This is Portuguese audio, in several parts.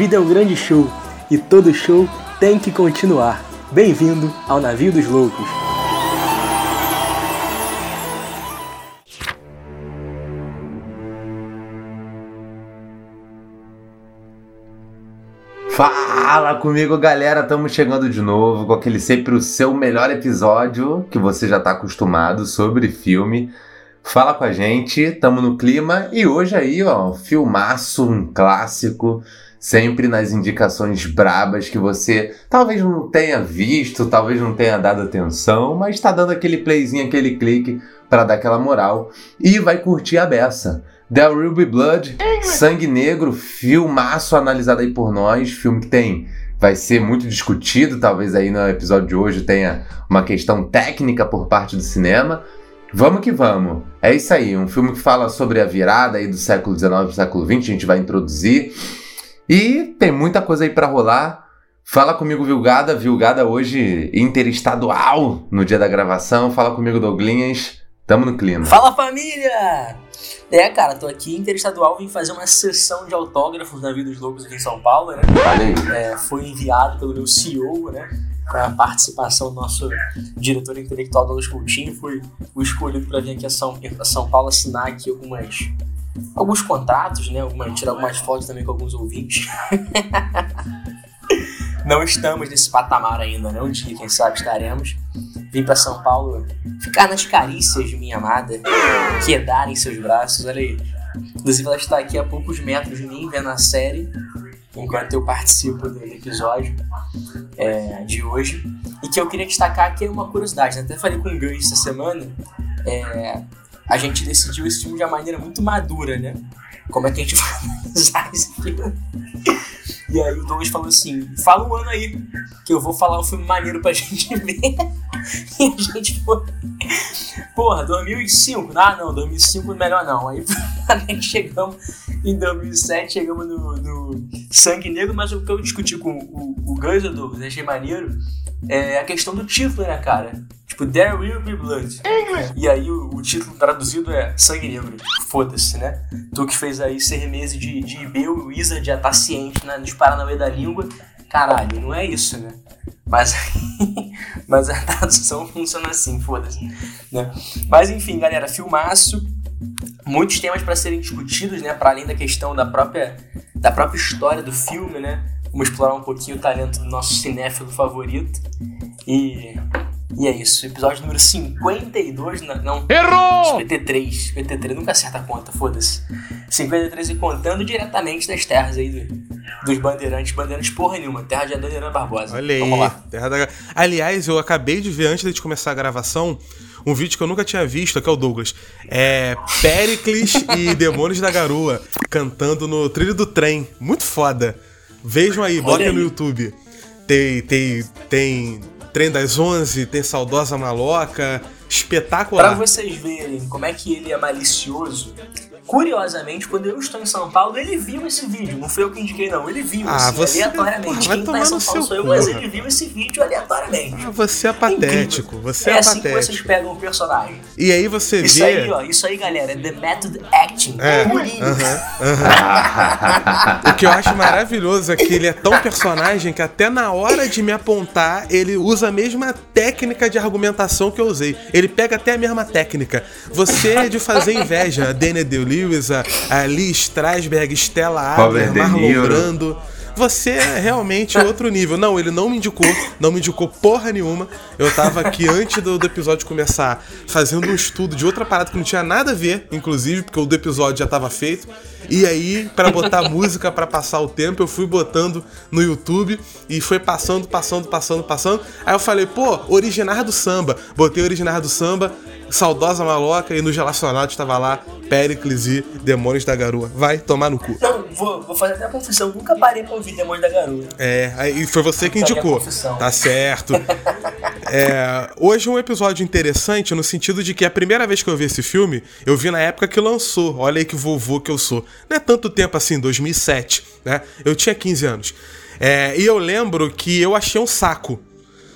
vida é um grande show e todo show tem que continuar. Bem-vindo ao Navio dos Loucos. Fala comigo, galera. Estamos chegando de novo com aquele sempre o seu melhor episódio que você já está acostumado sobre filme. Fala com a gente, estamos no clima e hoje aí, ó, filmaço, um clássico, sempre nas indicações brabas que você talvez não tenha visto, talvez não tenha dado atenção, mas está dando aquele playzinho, aquele clique para dar aquela moral e vai curtir a beça. Will Be Blood, Sangue Negro, filmaço analisado aí por nós, filme que tem vai ser muito discutido, talvez aí no episódio de hoje tenha uma questão técnica por parte do cinema. Vamos que vamos. É isso aí, um filme que fala sobre a virada aí do século XIX para o século XX, a gente vai introduzir. E tem muita coisa aí para rolar. Fala comigo, Vilgada. Vilgada hoje interestadual no dia da gravação. Fala comigo, Douglinhas. Tamo no clima. Fala, família! É, cara, tô aqui interestadual, vim fazer uma sessão de autógrafos na Vida dos Loucos aqui em São Paulo, né? É, foi enviado pelo meu CEO, né? Com a participação do nosso diretor intelectual, Douglas Coutinho, foi o escolhido para vir aqui a São, a São Paulo assinar aqui algumas, alguns contratos, né? Algumas, tirar algumas fotos também com alguns ouvintes. Não estamos nesse patamar ainda, né? Um dia, quem sabe, estaremos. Vim para São Paulo ficar nas carícias de minha amada, quedar em seus braços, olha aí. Inclusive, ela está aqui a poucos metros de mim, vendo a série, enquanto eu participo do episódio é, de hoje. E que eu queria destacar aqui uma curiosidade, né? até falei com o Gun essa semana. É, a gente decidiu esse filme de uma maneira muito madura, né? Como é que a gente vai analisar esse filme? E aí o Douglas falou assim: fala um ano aí, que eu vou falar um filme maneiro pra gente ver. e a gente foi. Porra, 2005? Ah, não, 2005 melhor não. Aí chegamos em 2007, chegamos no, no, Sangue Negro, mas o que eu discuti com o, o Gus, o Douglas, achei maneiro, é a questão do título, né, cara? Tipo, There Will Be Blood. E aí o, o título traduzido é Sangue Negro. Foda-se, né? Tu que fez aí seis meses de, de o Wizard já tá ciente, né? Nos Paranauê da língua. Caralho, não é isso, né? Mas, mas a tradução funciona assim, foda-se. Né? Mas enfim, galera, filmaço. Muitos temas para serem discutidos, né? Para além da questão da própria, da própria história do filme, né? Vamos explorar um pouquinho o talento do nosso cinéfilo favorito. E e é isso, episódio número 52, não. Errou! 53, 53, nunca acerta a conta, foda-se. 53 e contando diretamente das terras aí do, dos bandeirantes, bandeirantes porra nenhuma, terra de Adoniran Barbosa. Olha aí, Vamos lá. Terra da... Aliás, eu acabei de ver antes de começar a gravação um vídeo que eu nunca tinha visto, que é o Douglas. É Pericles e Demônios da Garoa cantando no trilho do trem. Muito foda. Vejam aí, botem no YouTube. Tem, tem, tem Trem das Onze, tem Saudosa Maloca, espetacular. Para vocês verem como é que ele é malicioso, Curiosamente, quando eu estou em São Paulo, ele viu esse vídeo. Não foi eu que indiquei, não. Ele viu, ah, assim, você... aleatoriamente. Porra, Quem tá em São Paulo sou eu, mas ele viu esse vídeo aleatoriamente. Ah, você é patético. Você é, é assim patético. que vocês pegam o personagem. E aí você isso vê... Aí, ó, isso aí, galera, é The Method Acting. É. Purinho. Uh -huh, uh -huh. o que eu acho maravilhoso é que ele é tão personagem que até na hora de me apontar, ele usa a mesma técnica de argumentação que eu usei. Ele pega até a mesma técnica. Você é de fazer inveja, a Daniel Day-Lewis, a, a Lee Strasberg, Stella Adler, Marlon Brando. Você é realmente outro nível. Não, ele não me indicou, não me indicou porra nenhuma. Eu tava aqui antes do, do, episódio começar fazendo um estudo de outra parada que não tinha nada a ver, inclusive, porque o do episódio já tava feito. E aí, para botar música para passar o tempo, eu fui botando no YouTube e foi passando, passando, passando, passando. Aí eu falei, pô, originar do samba. Botei originar do samba, saudosa maloca, e nos relacionados estava lá Pericles e Demônios da Garoa. Vai tomar no cu. Não, vou, vou fazer até a confissão. Nunca parei pra ouvir Demônios da Garoa. É, aí foi você que indicou. Tá certo. é, hoje é um episódio interessante no sentido de que a primeira vez que eu vi esse filme, eu vi na época que lançou. Olha aí que vovô que eu sou. Não é tanto tempo assim, 2007, né? Eu tinha 15 anos. É, e eu lembro que eu achei um saco.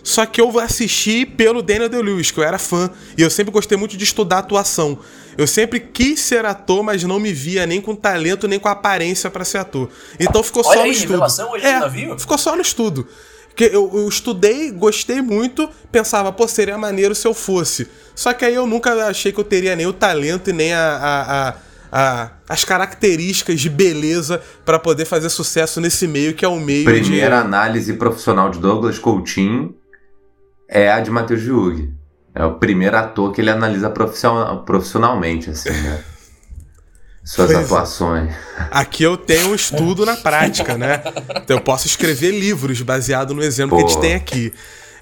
Só que eu assisti pelo Daniel Day-Lewis, que eu era fã. E eu sempre gostei muito de estudar atuação. Eu sempre quis ser ator, mas não me via nem com talento, nem com aparência para ser ator. Então ficou Olha só aí, no estudo. hoje é, no ficou só no estudo. Porque eu, eu estudei, gostei muito, pensava, pô, seria maneiro se eu fosse. Só que aí eu nunca achei que eu teria nem o talento e nem a, a- a- a- as características de beleza para poder fazer sucesso nesse meio que é o meio Primeira de. análise profissional de Douglas Coutinho é a de Matheus Viug. É o primeiro ator que ele analisa profissional- profissionalmente, assim, né? Suas Pois é. atuações. Aqui eu tenho um estudo na prática, né? Então eu posso escrever livros baseado no exemplo que a gente Pô. tem aqui.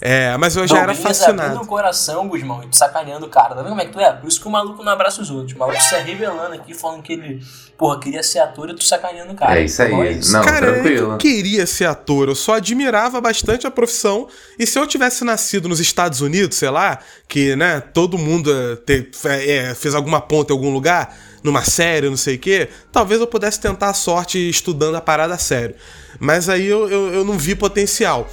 É, mas eu já era Douglas fascinado. abrindo o coração, Guzmão, e tu sacaneando o cara. Tá vendo como é que tu é? Por isso que o maluco não abraça os outros. O maluco se revelando aqui, falando que ele, porra, queria ser ator e tu sacaneando o cara. É isso aí. Isso. Não, Cara, tranquilo. eu queria ser ator, eu só admirava bastante a profissão. E se eu tivesse nascido nos Estados Unidos, sei lá, que, né, todo mundo eh, te- é, fez alguma ponta em algum lugar, numa série, não sei o quê, talvez eu pudesse tentar a sorte estudando a parada a sério. Mas aí eu, eu, eu não vi potencial.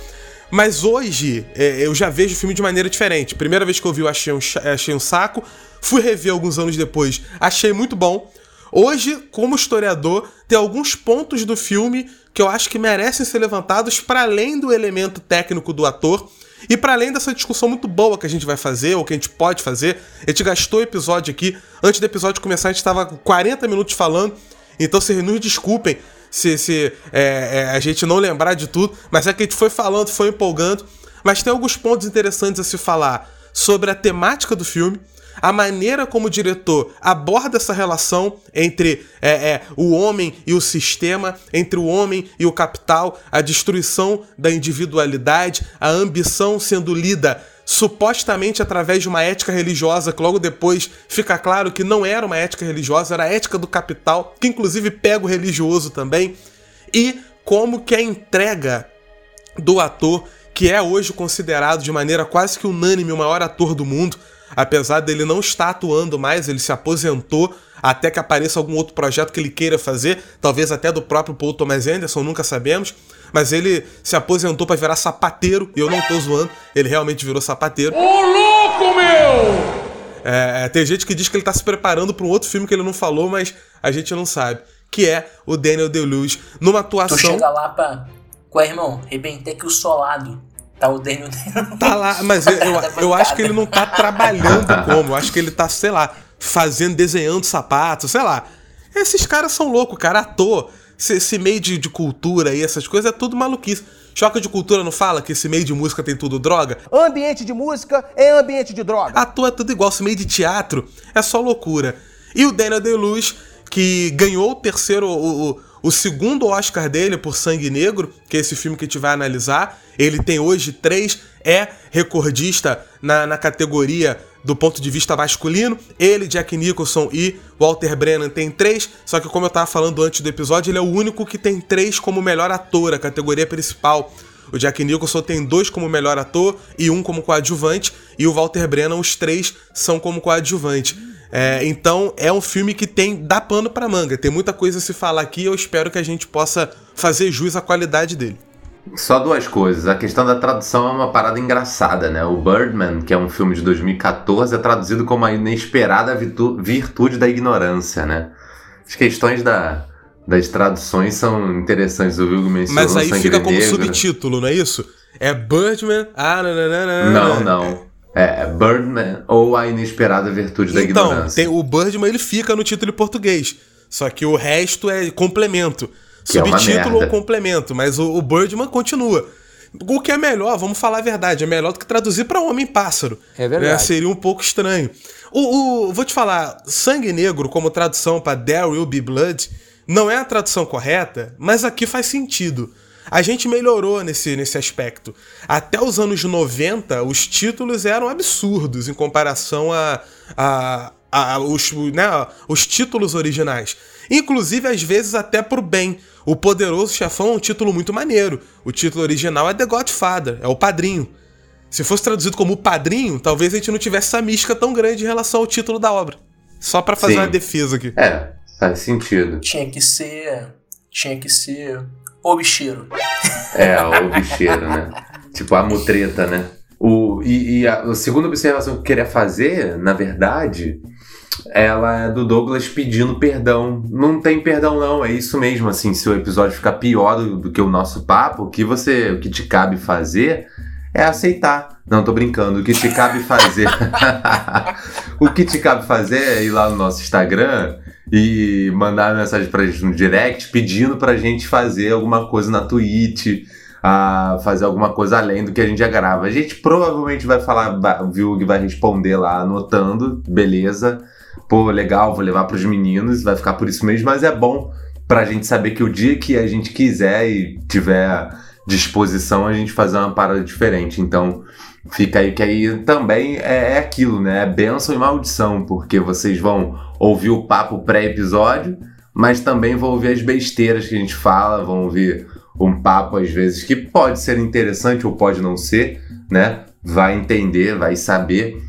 Mas hoje é, eu já vejo o filme de maneira diferente. Primeira vez que eu vi, eu achei um, achei um saco. Fui rever alguns anos depois, achei muito bom. Hoje, como historiador, tem alguns pontos do filme que eu acho que merecem ser levantados para além do elemento técnico do ator e para além dessa discussão muito boa que a gente vai fazer, ou que a gente pode fazer. A gente gastou o episódio aqui. Antes do episódio começar, a gente estava 40 minutos falando. Então vocês nos desculpem se, se é, é, a gente não lembrar de tudo, mas é que a gente foi falando, foi empolgando. Mas tem alguns pontos interessantes a se falar sobre a temática do filme, a maneira como o diretor aborda essa relação entre é, é, o homem e o sistema, entre o homem e o capital, a destruição da individualidade, a ambição sendo lida supostamente através de uma ética religiosa, que logo depois fica claro que não era uma ética religiosa, era a ética do capital, que inclusive pega o religioso também, e como que a entrega do ator, que é hoje considerado de maneira quase que unânime o maior ator do mundo, apesar dele não estar atuando mais, ele se aposentou até que apareça algum outro projeto que ele queira fazer, talvez até do próprio Paul Thomas Anderson, nunca sabemos, mas ele se aposentou para virar sapateiro, e eu não tô zoando, ele realmente virou sapateiro. Ô louco, meu! É, tem gente que diz que ele tá se preparando para um outro filme que ele não falou, mas a gente não sabe. Que é o Daniel Day-Lewis numa Tu atuação. chega lá pra. Qual é, irmão? Rebentei aqui o solado. Tá o Daniel Tá lá, mas eu, eu, eu acho que ele não tá trabalhando como. Eu acho que ele tá, sei lá, fazendo, desenhando sapatos, sei lá. Esses caras são loucos, cara. Ator, esse, esse meio de, de cultura e essas coisas é tudo maluquice. Choque de cultura não fala que esse meio de música tem tudo droga? Ambiente de música é ambiente de droga. Ator é tudo igual, esse meio de teatro é só loucura. E o Daniel Day-Lewis, que ganhou o terceiro, o, o, o segundo Oscar dele por Sangue Negro, que é esse filme que a gente vai analisar. Ele tem hoje três, é recordista na, na categoria do ponto de vista masculino. Ele, Jack Nicholson e Walter Brennan tem três, só que como eu tava falando antes do episódio, ele é o único que tem três como melhor ator, a categoria principal. O Jack Nicholson tem dois como melhor ator e um como coadjuvante, e o Walter Brennan, os três são como coadjuvante. É, então é um filme que tem dá pano pra manga, tem muita coisa a se falar aqui. Eu espero que a gente possa fazer jus à qualidade dele. Só duas coisas. A questão da tradução é uma parada engraçada, né? O Birdman, que é um filme de 2014, é traduzido como a inesperada virtu- virtude da ignorância, né? As questões da, das traduções são interessantes. O Hugo mencionou Mas aí fica como Negro. subtítulo, não é isso? É Birdman. Ah, nananana. Não, não. É Birdman ou a inesperada virtude da Então, ignorância. tem, o Birdman ele fica no título em português. Só que o resto é complemento. Que é Subtítulo ou merda. complemento, mas o, o Birdman continua. O que é melhor, vamos falar a verdade, é melhor do que traduzir para Homem-Pássaro. É verdade. Né? Seria um pouco estranho. O, o- vou te falar, Sangue Negro, como tradução para There Will Be Blood, não é a tradução correta, mas aqui faz sentido. A gente melhorou nesse, nesse aspecto. Até os anos 90, os títulos eram absurdos em comparação a, a, a- os, né, os títulos originais. Inclusive, às vezes, até pro bem. O Poderoso Chefão é um título muito maneiro. O título original é The Godfather, é o padrinho. Se fosse traduzido como o padrinho, talvez a gente não tivesse essa mística tão grande em relação ao título da obra. Só pra fazer Sim. uma defesa aqui. É, faz sentido. Tinha que ser. Tinha que ser. O bicheiro. É, o bicheiro, né? Tipo a mutreta, né? O, e, e a, a segunda observação que eu queria fazer, na verdade, ela é do Douglas pedindo perdão. Não tem perdão, não. É isso mesmo, assim. Se o episódio ficar pior do, que o nosso papo, o que você. O que te cabe fazer é aceitar. Não, tô brincando. O que te cabe fazer. o que te cabe fazer é ir lá no nosso Instagram e mandar mensagem pra gente no direct pedindo pra gente fazer alguma coisa na Twitch. A fazer alguma coisa além do que a gente já grava. A gente provavelmente vai falar, o Vilg vai responder lá anotando, beleza pô, legal, vou levar para os meninos, vai ficar por isso mesmo, mas é bom para a gente saber que o dia que a gente quiser e tiver disposição, a gente fazer uma parada diferente. Então, fica aí que aí também é, é aquilo, né? É benção e maldição, porque vocês vão ouvir o papo pré-episódio, mas também vão ouvir as besteiras que a gente fala, vão ouvir um papo às vezes que pode ser interessante ou pode não ser, né? Vai entender, vai saber.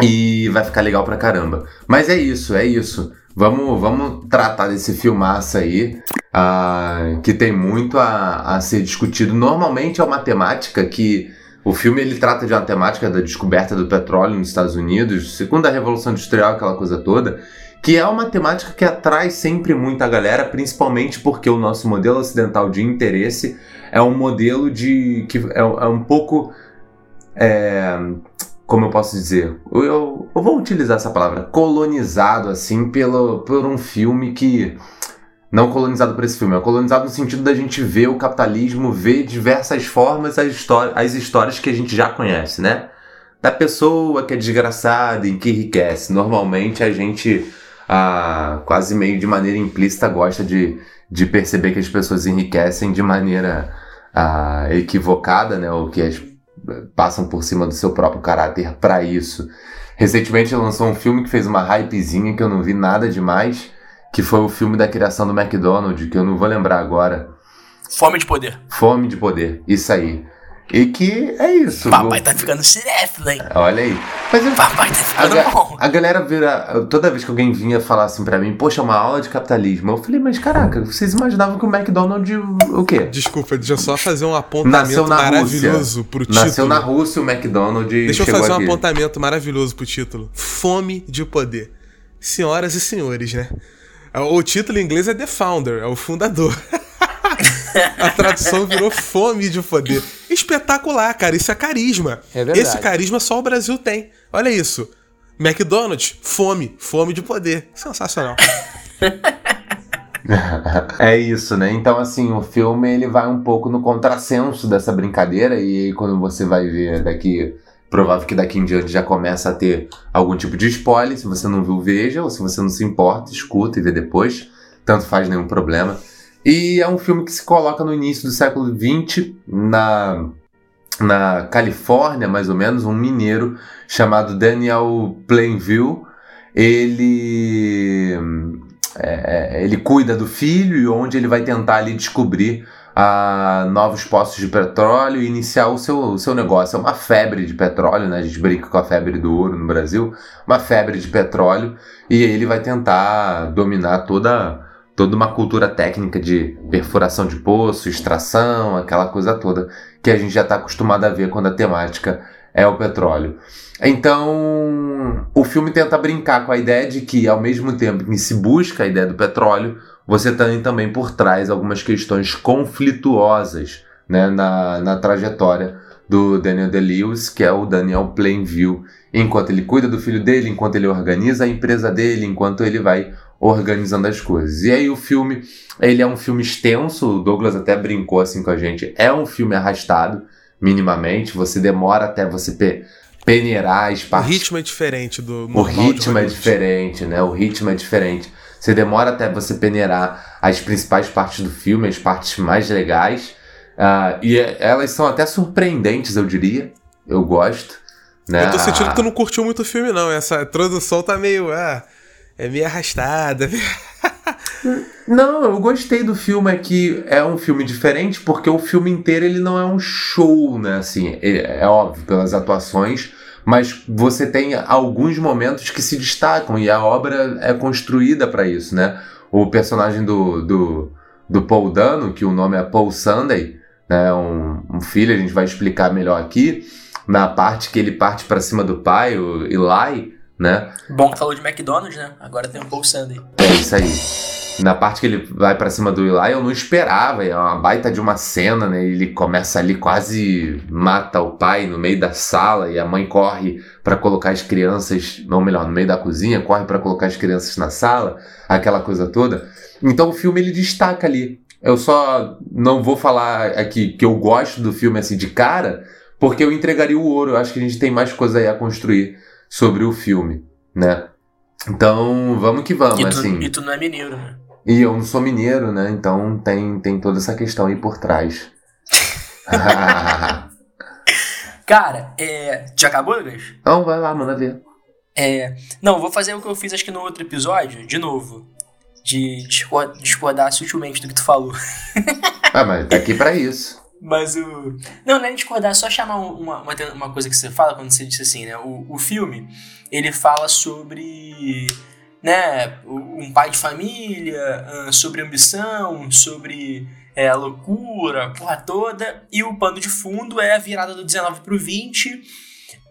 E vai ficar legal pra caramba. Mas é isso, é isso. Vamos, vamos tratar desse filmaço aí, uh, que tem muito a, a ser discutido. Normalmente é uma temática que o filme ele trata de uma temática da descoberta do petróleo nos Estados Unidos, segundo a Revolução Industrial, aquela coisa toda, que é uma temática que atrai sempre muita galera, principalmente porque o nosso modelo ocidental de interesse é um modelo de que é, é um pouco é, como eu posso dizer, eu, eu, vou utilizar essa palavra, colonizado assim pelo, por um filme que não colonizado por esse filme, é colonizado no sentido da gente ver o capitalismo, ver diversas formas as, histórias, as histórias que a gente já conhece, né? Da pessoa que é desgraçada e que enriquece. Normalmente a gente, ah, quase meio de maneira implícita, gosta de, de perceber que as pessoas enriquecem de maneira ah, equivocada, né? Ou que as passam por cima do seu próprio caráter para isso. Recentemente lançou um filme que fez uma hypezinha que eu não vi nada demais, que foi o filme da criação do McDonald's, que eu não vou lembrar agora. Fome de poder. Fome de poder, isso aí. E que é isso. Papai tá ficando cinéfilo, hein? Olha aí. Mas eu, Papai tá ficando a, bom. A galera vira. Toda vez que alguém vinha falar assim pra mim, poxa, uma aula de capitalismo. Eu falei, mas caraca, vocês imaginavam que o McDonald's. O quê? Desculpa, deixa eu só fazer um apontamento maravilhoso Rússia. pro título. Nasceu na Rússia o McDonald's. Deixa eu fazer aqui. um apontamento maravilhoso pro título: Fome de Poder. Senhoras e senhores, né? O título em inglês é The Founder, é o fundador. A tradução virou fome de poder. Espetacular, cara. Isso é carisma. É verdade. Esse carisma só o Brasil tem. Olha isso. McDonald's, fome. Fome de poder. Sensacional. é isso, né? Então, assim, o filme ele vai um pouco no contrassenso dessa brincadeira e aí, quando você vai ver daqui, provável que daqui em diante já começa a ter algum tipo de spoiler. Se você não viu, veja, ou se você não se importa, escuta e vê depois. Tanto faz nenhum problema. E é um filme que se coloca no início do século XX, na, na Califórnia, mais ou menos, um mineiro chamado Daniel Plainville. Ele, é, é ele cuida do filho e onde ele vai tentar ali descobrir a novos postos de petróleo e iniciar o seu, o seu negócio. É uma febre de petróleo, né? A gente brinca com a febre do ouro no Brasil, uma febre de petróleo, e ele vai tentar dominar toda toda uma cultura técnica de perfuração de poço, extração, aquela coisa toda que a gente já está acostumado a ver quando a temática é o petróleo. Então, o filme tenta brincar com a ideia de que, ao mesmo tempo que se busca a ideia do petróleo, você tem também por trás algumas questões conflituosas né, na, na trajetória do Daniel DeLewis, que é o Daniel Plainview, enquanto ele cuida do filho dele, enquanto ele organiza a empresa dele, enquanto ele vai organizando as coisas. E aí o filme, ele é um filme extenso, o Douglas até brincou assim com a gente, é um filme arrastado, minimamente, você demora até você pe peneirar as partes. O ritmo é diferente do O ritmo é diferente, né? O ritmo é diferente. Você demora até você peneirar as principais partes do filme, as partes mais legais. Uh, e elas são até surpreendentes, eu diria. Eu gosto. Né? Eu tô sentindo que tu não curtiu muito o filme, não. Essa introdução tá meio. Ah, é meio arrastada. Não, eu gostei do filme aqui. É um filme diferente porque o filme inteiro ele não é um show, né? Assim, é, é óbvio pelas atuações, mas você tem alguns momentos que se destacam e a obra é construída para isso, né? O personagem do, do, do Paul Dano, que o nome é Paul Sunday, né? Um, um filho, a gente vai explicar melhor aqui. na parte que ele parte para cima do pai, o Eli, né? Bom que falou de McDonald's, né? Agora tem um Paul Sunday. É isso aí. Na parte que ele vai para cima do Eli, eu não esperava. É uma baita de uma cena, né? Ele começa ali, quase mata o pai no meio da sala e a mãe corre para colocar as crianças, não melhor, no meio da cozinha, corre para colocar as crianças na sala, aquela coisa toda. Então o filme ele destaca ali. Eu só não vou falar aqui que eu gosto do filme assim de cara, porque eu entregaria o ouro. Eu acho que a gente tem mais coisa aí a construir sobre o filme, né? Então, vamos que vamos, E tu, assim. e tu não é mineiro, né? E eu não sou mineiro, né? Então tem, tem toda essa questão aí por trás. Cara, é. Já acabou, Lucas? então vai lá, manda ver. É. Não, vou fazer o que eu fiz acho que no outro episódio, de novo. De discor- discordar sutilmente do que tu falou. Ah, mas tá aqui pra isso. Mas o. Não, não é discordar, é só chamar um- uma, uma, uma coisa que você fala quando você disse assim, né? O, o filme, ele fala sobre. Né, um pai de família, sobre ambição, sobre é, loucura, a porra toda. E o pano de fundo é a virada do 19 pro 20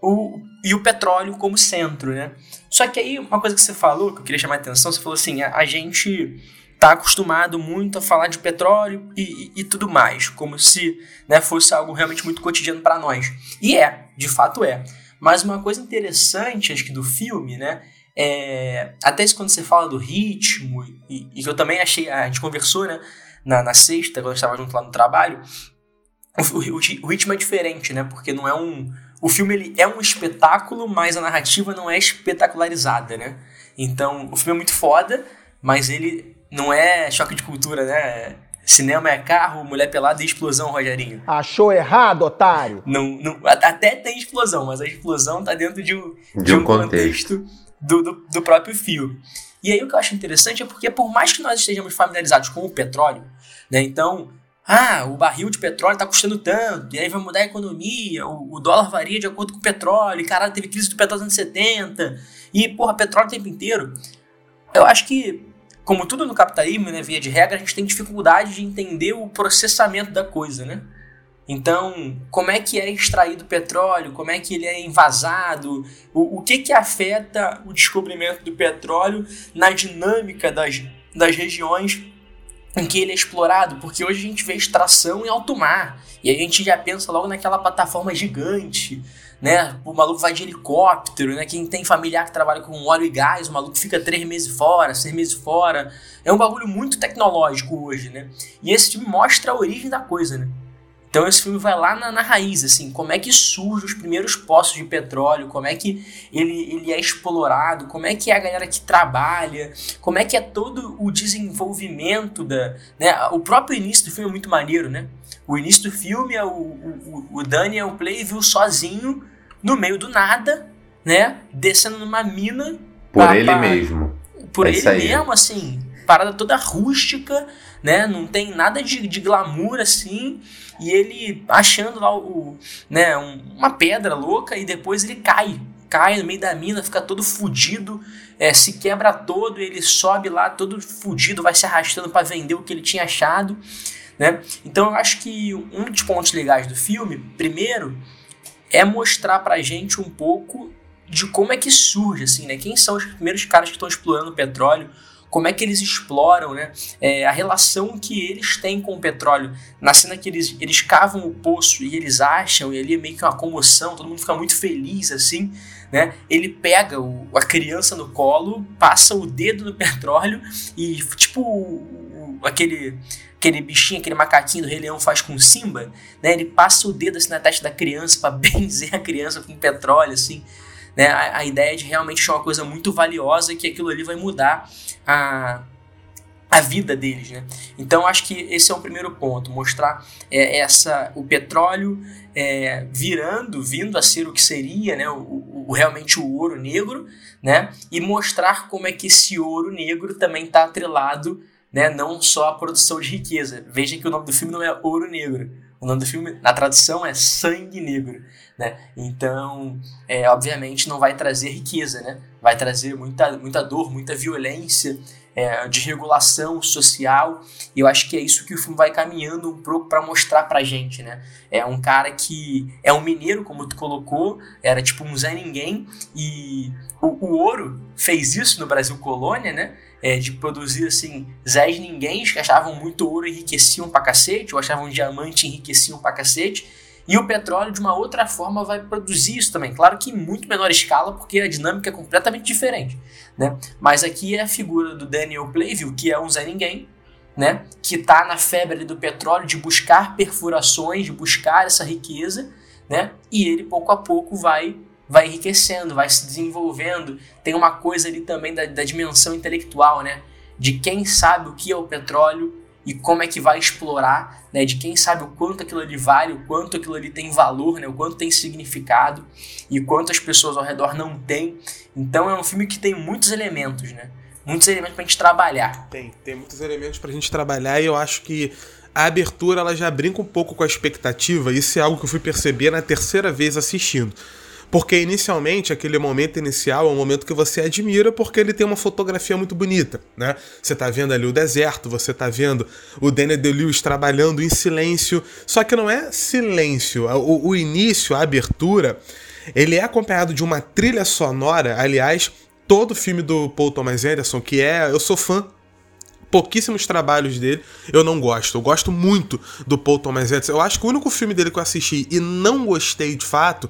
o, e o petróleo como centro, né? Só que aí, uma coisa que você falou, que eu queria chamar a atenção, você falou assim, a, a gente tá acostumado muito a falar de petróleo e, e- e tudo mais, como se né, fosse algo realmente muito cotidiano para nós. E é, de fato é. Mas uma coisa interessante, acho que do filme, né? É, até isso quando você fala do ritmo, e, e eu também achei, a gente conversou, né? Na, na sexta, quando estava junto lá no trabalho, o, o- o ritmo é diferente, né? Porque não é um. O filme ele é um espetáculo, mas a narrativa não é espetacularizada, né? Então, o filme é muito foda, mas ele não é choque de cultura, né? Cinema é carro, mulher pelada e explosão, Rogerinho. Achou errado, otário? Não, não, até tem explosão, mas a explosão tá dentro de um, De um contexto. do, do, do próprio filme. E aí o que eu acho interessante é porque por mais que nós estejamos familiarizados com o petróleo, né, então, ah, o barril de petróleo está custando tanto, e aí vai mudar a economia, o, o dólar varia de acordo com o petróleo, e caralho, teve crise do petróleo nos anos 70, e porra, petróleo o tempo inteiro. Eu acho que, como tudo no capitalismo, né, via de regra, a gente tem dificuldade de entender o processamento da coisa, né? Então, como é que é extraído o petróleo? Como é que ele é envasado? O, o que que afeta o descobrimento do petróleo na dinâmica das, das regiões em que ele é explorado? Porque hoje a gente vê extração em alto mar. E a gente já pensa logo naquela plataforma gigante, né? O maluco vai de helicóptero, né? Quem tem familiar que trabalha com óleo e gás, o maluco fica três meses fora, seis meses fora. É um bagulho muito tecnológico hoje, né? E esse filme mostra a origem da coisa, né? Então esse filme vai lá na, na raiz, assim, como é que surgem os primeiros poços de petróleo, como é que ele, ele é explorado, como é que é a galera que trabalha, como é que é todo o desenvolvimento da... Né? O próprio início do filme é muito maneiro, né? O início do filme é o, o, o Daniel Playville sozinho, no meio do nada, né? Descendo numa mina. Por pra- ele pra- mesmo. por É ele mesmo, assim, parada toda rústica, né? Não tem nada de, de glamour assim. E ele achando lá o, né, um- uma pedra louca e depois ele cai. Cai no meio da mina, fica todo fudido, é, se quebra todo, ele sobe lá todo fudido, vai se arrastando para vender o que ele tinha achado. Né? Então eu acho que um dos pontos legais do filme, primeiro, é mostrar pra gente um pouco de como é que surge, assim, né? Quem são os primeiros caras que estão explorando o petróleo, como é que eles exploram, né? É, a relação que eles têm com o petróleo. Na cena que eles, eles cavam o poço e eles acham, e ali é meio que uma comoção, todo mundo fica muito feliz, assim, né? Ele pega o- a criança no colo, passa o dedo no petróleo e, tipo, aquele, aquele bichinho, aquele macaquinho do Rei Leão faz com Simba, né? Ele passa o dedo assim na testa da criança para benzer a criança com petróleo, assim. Né? A, a ideia de realmente achar uma coisa muito valiosa e que aquilo ali vai mudar a, a vida deles, né? Então acho que esse é o primeiro ponto, mostrar é, essa o petróleo é, virando, vindo a ser o que seria, né? O, o- o- realmente o ouro negro, né? E mostrar como é que esse ouro negro também está atrelado, né? Não só à produção de riqueza. Veja que o nome do filme não é Ouro Negro. O nome do filme, na tradução, é Sangue Negro, né? Então, é, obviamente, não vai trazer riqueza, né? Vai trazer muita, muita dor, muita violência, é, de regulação social. E eu acho que é isso que o filme vai caminhando um pouco para mostrar pra gente, né? É um cara que é um mineiro, como tu colocou, era tipo um Zé Ninguém, e o, o ouro fez isso no Brasil Colônia, né? É, de produzir assim, Zés Ninguém que achavam muito ouro enriqueciam pra cacete, ou achavam diamante enriqueciam pra cacete. E o petróleo, de uma outra forma, vai produzir isso também. Claro que em muito menor escala, porque a dinâmica é completamente diferente. Né? Mas aqui é a figura do Daniel Playville, que é um Zé Ninguém, né? que está na febre do petróleo, de buscar perfurações, de buscar essa riqueza, né? e ele pouco a pouco vai vai enriquecendo, vai se desenvolvendo. Tem uma coisa ali também da, da dimensão intelectual, né? de quem sabe o que é o petróleo, e como é que vai explorar, né, de quem sabe o quanto aquilo ali vale, o quanto aquilo ali tem valor, né, o quanto tem significado e quanto as pessoas ao redor não têm. Então é um filme que tem muitos elementos, né? Muitos elementos pra gente trabalhar. Tem, tem muitos elementos pra gente trabalhar e eu acho que a abertura ela já brinca um pouco com a expectativa, isso é algo que eu fui perceber na terceira vez assistindo. Porque inicialmente, aquele momento inicial é um momento que você admira porque ele tem uma fotografia muito bonita, né? Você tá vendo ali o deserto, você tá vendo o Daniel Day-Lewis trabalhando em silêncio. Só que não é silêncio. O, o início, a abertura, ele é acompanhado de uma trilha sonora. Aliás, todo filme do Paul Thomas Anderson, que é... Eu sou fã pouquíssimos trabalhos dele eu não gosto. Eu gosto muito do Paul Thomas Anderson. Eu acho que o único filme dele que eu assisti e não gostei de fato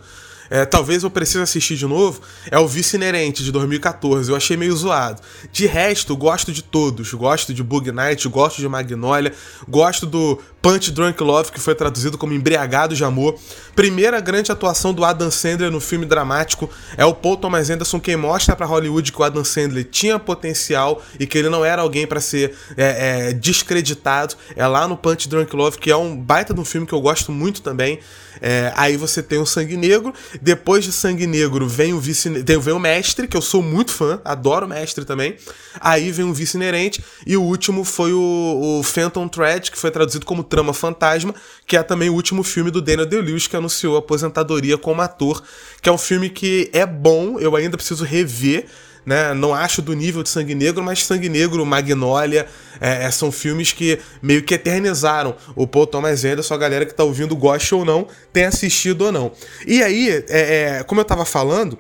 é, talvez eu precise assistir de novo, é o Vice Inerente de 2014. Eu achei meio zoado. De resto, gosto de todos. Gosto de Bug Night, gosto de Magnolia, gosto do Punch Drunk Love, que foi traduzido como Embriagado de Amor. Primeira grande atuação do Adam Sandler no filme dramático é o Paul Thomas Anderson quem mostra para Hollywood que o Adam Sandler tinha potencial e que ele não era alguém para ser é, é, descreditado. É lá no Punch Drunk Love, que é um baita de um filme que eu gosto muito também. É, aí você tem o Sangue Negro. Depois de Sangue Negro vem o vice, vem o Mestre, que eu sou muito fã, adoro o Mestre também. Aí vem o Vice Inerente. E o último foi o, o Phantom Thread, que foi traduzido como Trama Fantasma, que é também o último filme do Daniel Day-Lewis, que anunciou a aposentadoria como ator. Que é um filme que é bom, eu ainda preciso rever né? Não acho do nível de Sangue Negro, mas Sangue Negro, Magnolia, é, é, são filmes que meio que eternizaram o Paul Thomas Anderson, a galera que tá ouvindo gosta ou não, tem assistido ou não. E aí, é, é, como eu tava falando,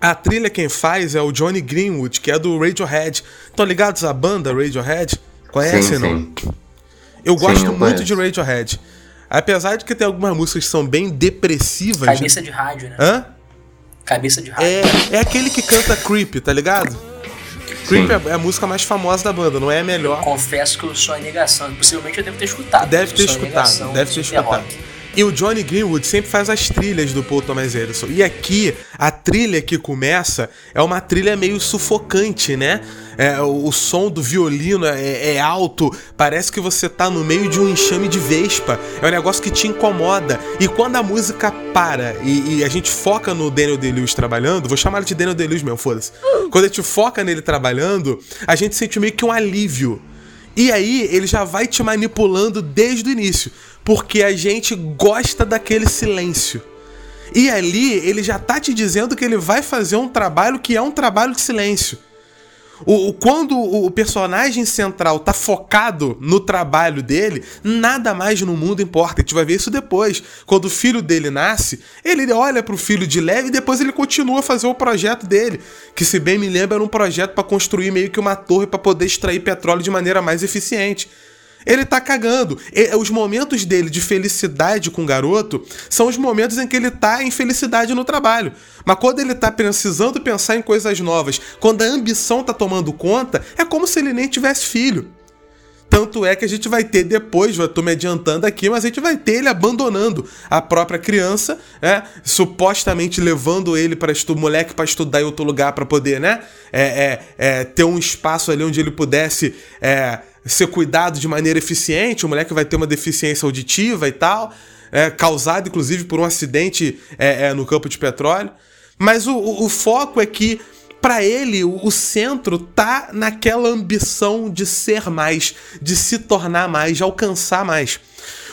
a trilha quem faz é o Johnny Greenwood, que é do Radiohead. Estão ligados à banda Radiohead? Conhecem, não? Sim. Eu gosto sim, eu muito de Radiohead. Apesar de que tem algumas músicas que são bem depressivas. Cabeça de rádio, né? Hã? Cabeça de rádio. É, é aquele que canta Creep, tá ligado? Creep é, é, a música mais famosa da banda, não é a melhor. Eu confesso que eu sou a negação. Possivelmente eu devo ter escutado. Deve ter escutado, deve ter escutado. E o Johnny Greenwood sempre faz as trilhas do Paul Thomas Edison. E aqui, a trilha que começa é uma trilha meio sufocante, né? É, o, som do violino é, é, alto, parece que você tá no meio de um enxame de vespa. É um negócio que te incomoda. E quando a música para e, e a gente foca no Daniel Day-Lewis trabalhando, vou chamar ele de Daniel Day-Lewis mesmo, foda-se. Quando a gente foca nele trabalhando, a gente sente meio que um alívio. E aí ele já vai te manipulando desde o início porque a gente gosta daquele silêncio. E ali ele já tá te dizendo que ele vai fazer um trabalho que é um trabalho de silêncio. O, o, quando o personagem central tá focado no trabalho dele, nada mais no mundo importa. A gente vai ver isso depois. Quando o filho dele nasce, ele olha pro filho de leve e depois ele continua a fazer o projeto dele. Que, se bem me lembro, era um projeto para construir meio que uma torre para poder extrair petróleo de maneira mais eficiente. Ele tá cagando. Os momentos dele de felicidade com o garoto são os momentos em que ele tá em felicidade no trabalho. Mas quando ele tá precisando pensar em coisas novas, quando a ambição tá tomando conta, é como se ele nem tivesse filho. Tanto é que a gente vai ter depois, eu tô me adiantando aqui, mas a gente vai ter ele abandonando a própria criança, né? Supostamente levando ele para o moleque para estudar em outro lugar para poder, né? É, é, é, ter um espaço ali onde ele pudesse é, ser cuidado de maneira eficiente, o moleque vai ter uma deficiência auditiva e tal, é, causado inclusive por um acidente é, é, no campo de petróleo. Mas o, o, foco é que, para ele, o, o, centro tá naquela ambição de ser mais, de se tornar mais, de alcançar mais.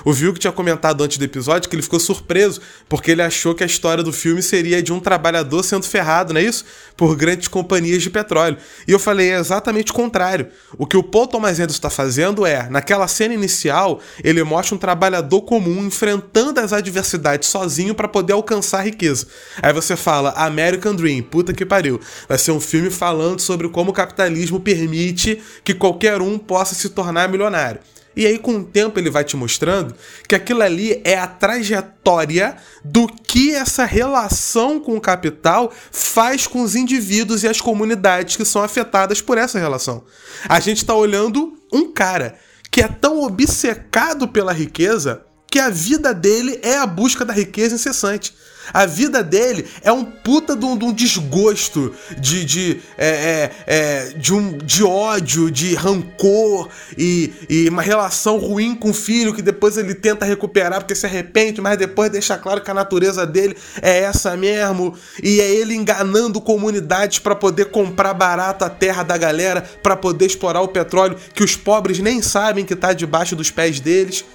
O Vilk tinha comentado antes do episódio que ele ficou surpreso porque ele achou que a história do filme seria de um trabalhador sendo ferrado, não é isso? Por grandes companhias de petróleo. E eu falei, é exatamente o contrário. O que o Paul Thomas Anderson está fazendo é, naquela cena inicial, ele mostra um trabalhador comum enfrentando as adversidades sozinho para poder alcançar a riqueza. Aí você fala, American Dream, puta que pariu. Vai ser um filme falando sobre como o capitalismo permite que qualquer um possa se tornar milionário. E aí, com o tempo, ele vai te mostrando que aquilo ali é a trajetória do que essa relação com o capital faz com os indivíduos e as comunidades que são afetadas por essa relação. A gente está olhando um cara que é tão obcecado pela riqueza que a vida dele é a busca da riqueza incessante. A vida dele é um puta de um, de um desgosto, de, de, é, é, é, de, um, de ódio, de rancor e, e uma relação ruim com o filho que depois ele tenta recuperar porque se arrepende, mas depois deixa claro que a natureza dele é essa mesmo. E é ele enganando comunidades para poder comprar barato a terra da galera, para poder explorar o petróleo que os pobres nem sabem que está debaixo dos pés deles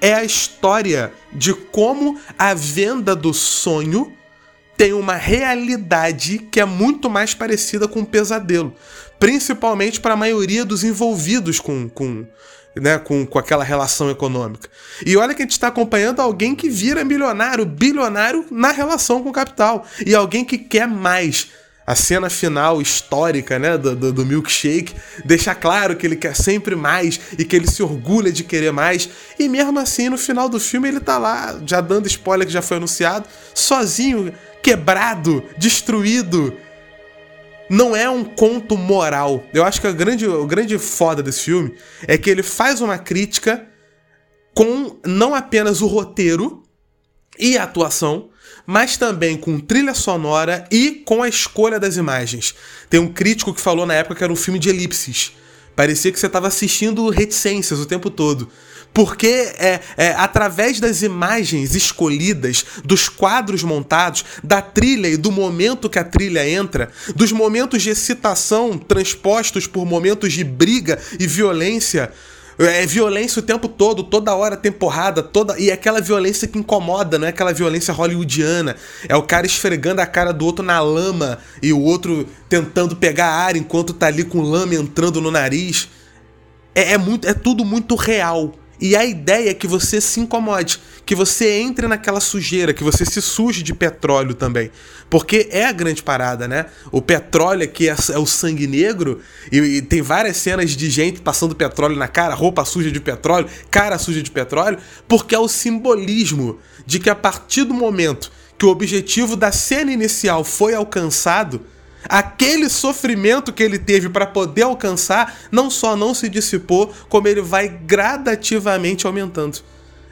é a história de como a venda do sonho tem uma realidade que é muito mais parecida com um pesadelo, principalmente para a maioria dos envolvidos com, com, né, com, com aquela relação econômica. E olha que a gente está acompanhando alguém que vira milionário, bilionário na relação com o capital, e alguém que quer mais a cena final histórica, né, do, do, do, milkshake, deixa claro que ele quer sempre mais e que ele se orgulha de querer mais. E mesmo assim, no final do filme, ele tá lá, já dando spoiler que já foi anunciado, sozinho, quebrado, destruído. Não é um conto moral. Eu acho que a grande, o grande foda desse filme é que ele faz uma crítica com não apenas o roteiro e a atuação, mas também com trilha sonora e com a escolha das imagens. Tem um crítico que falou na época que era um filme de elipses. Parecia que você estava assistindo reticências o tempo todo. Porque é, é, através das imagens escolhidas, dos quadros montados, da trilha e do momento que a trilha entra, dos momentos de excitação transpostos por momentos de briga e violência, é violência o tempo todo, toda hora tem porrada, toda. E é aquela violência que incomoda, não é aquela violência hollywoodiana. É o cara esfregando a cara do outro na lama e o outro tentando pegar ar enquanto tá ali com lama entrando no nariz. É, é, muito, é tudo muito real. E a ideia é que você se incomode, que você entre naquela sujeira, que você se suje de petróleo também. Porque é a grande parada, né? O petróleo aqui é, é o sangue negro, e, e, tem várias cenas de gente passando petróleo na cara, roupa suja de petróleo, cara suja de petróleo, porque é o simbolismo de que a partir do momento que o objetivo da cena inicial foi alcançado, Aquele sofrimento que ele teve para poder alcançar não só não se dissipou, como ele vai gradativamente aumentando.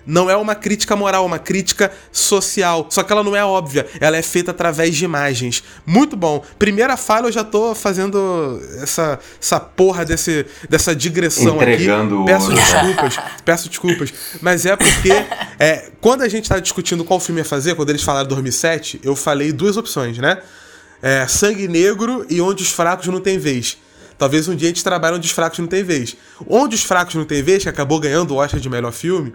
Não é uma crítica moral, é uma crítica social. Só que ela não é óbvia, ela é feita através de imagens. Muito bom. Primeira fala, eu já tô fazendo essa, essa porra desse, dessa digressão Entregando aqui. Peço desculpas, peço desculpas. Mas é porque é, quando a gente tá discutindo qual filme ia fazer, quando eles falaram 2007, eu falei duas opções, né? É, Sangue Negro e Onde os Fracos Não Têm Vez. Talvez um dia a gente trabalhe Onde os Fracos Não Têm Vez. Onde os Fracos Não Têm Vez, que acabou ganhando o Oscar de melhor filme,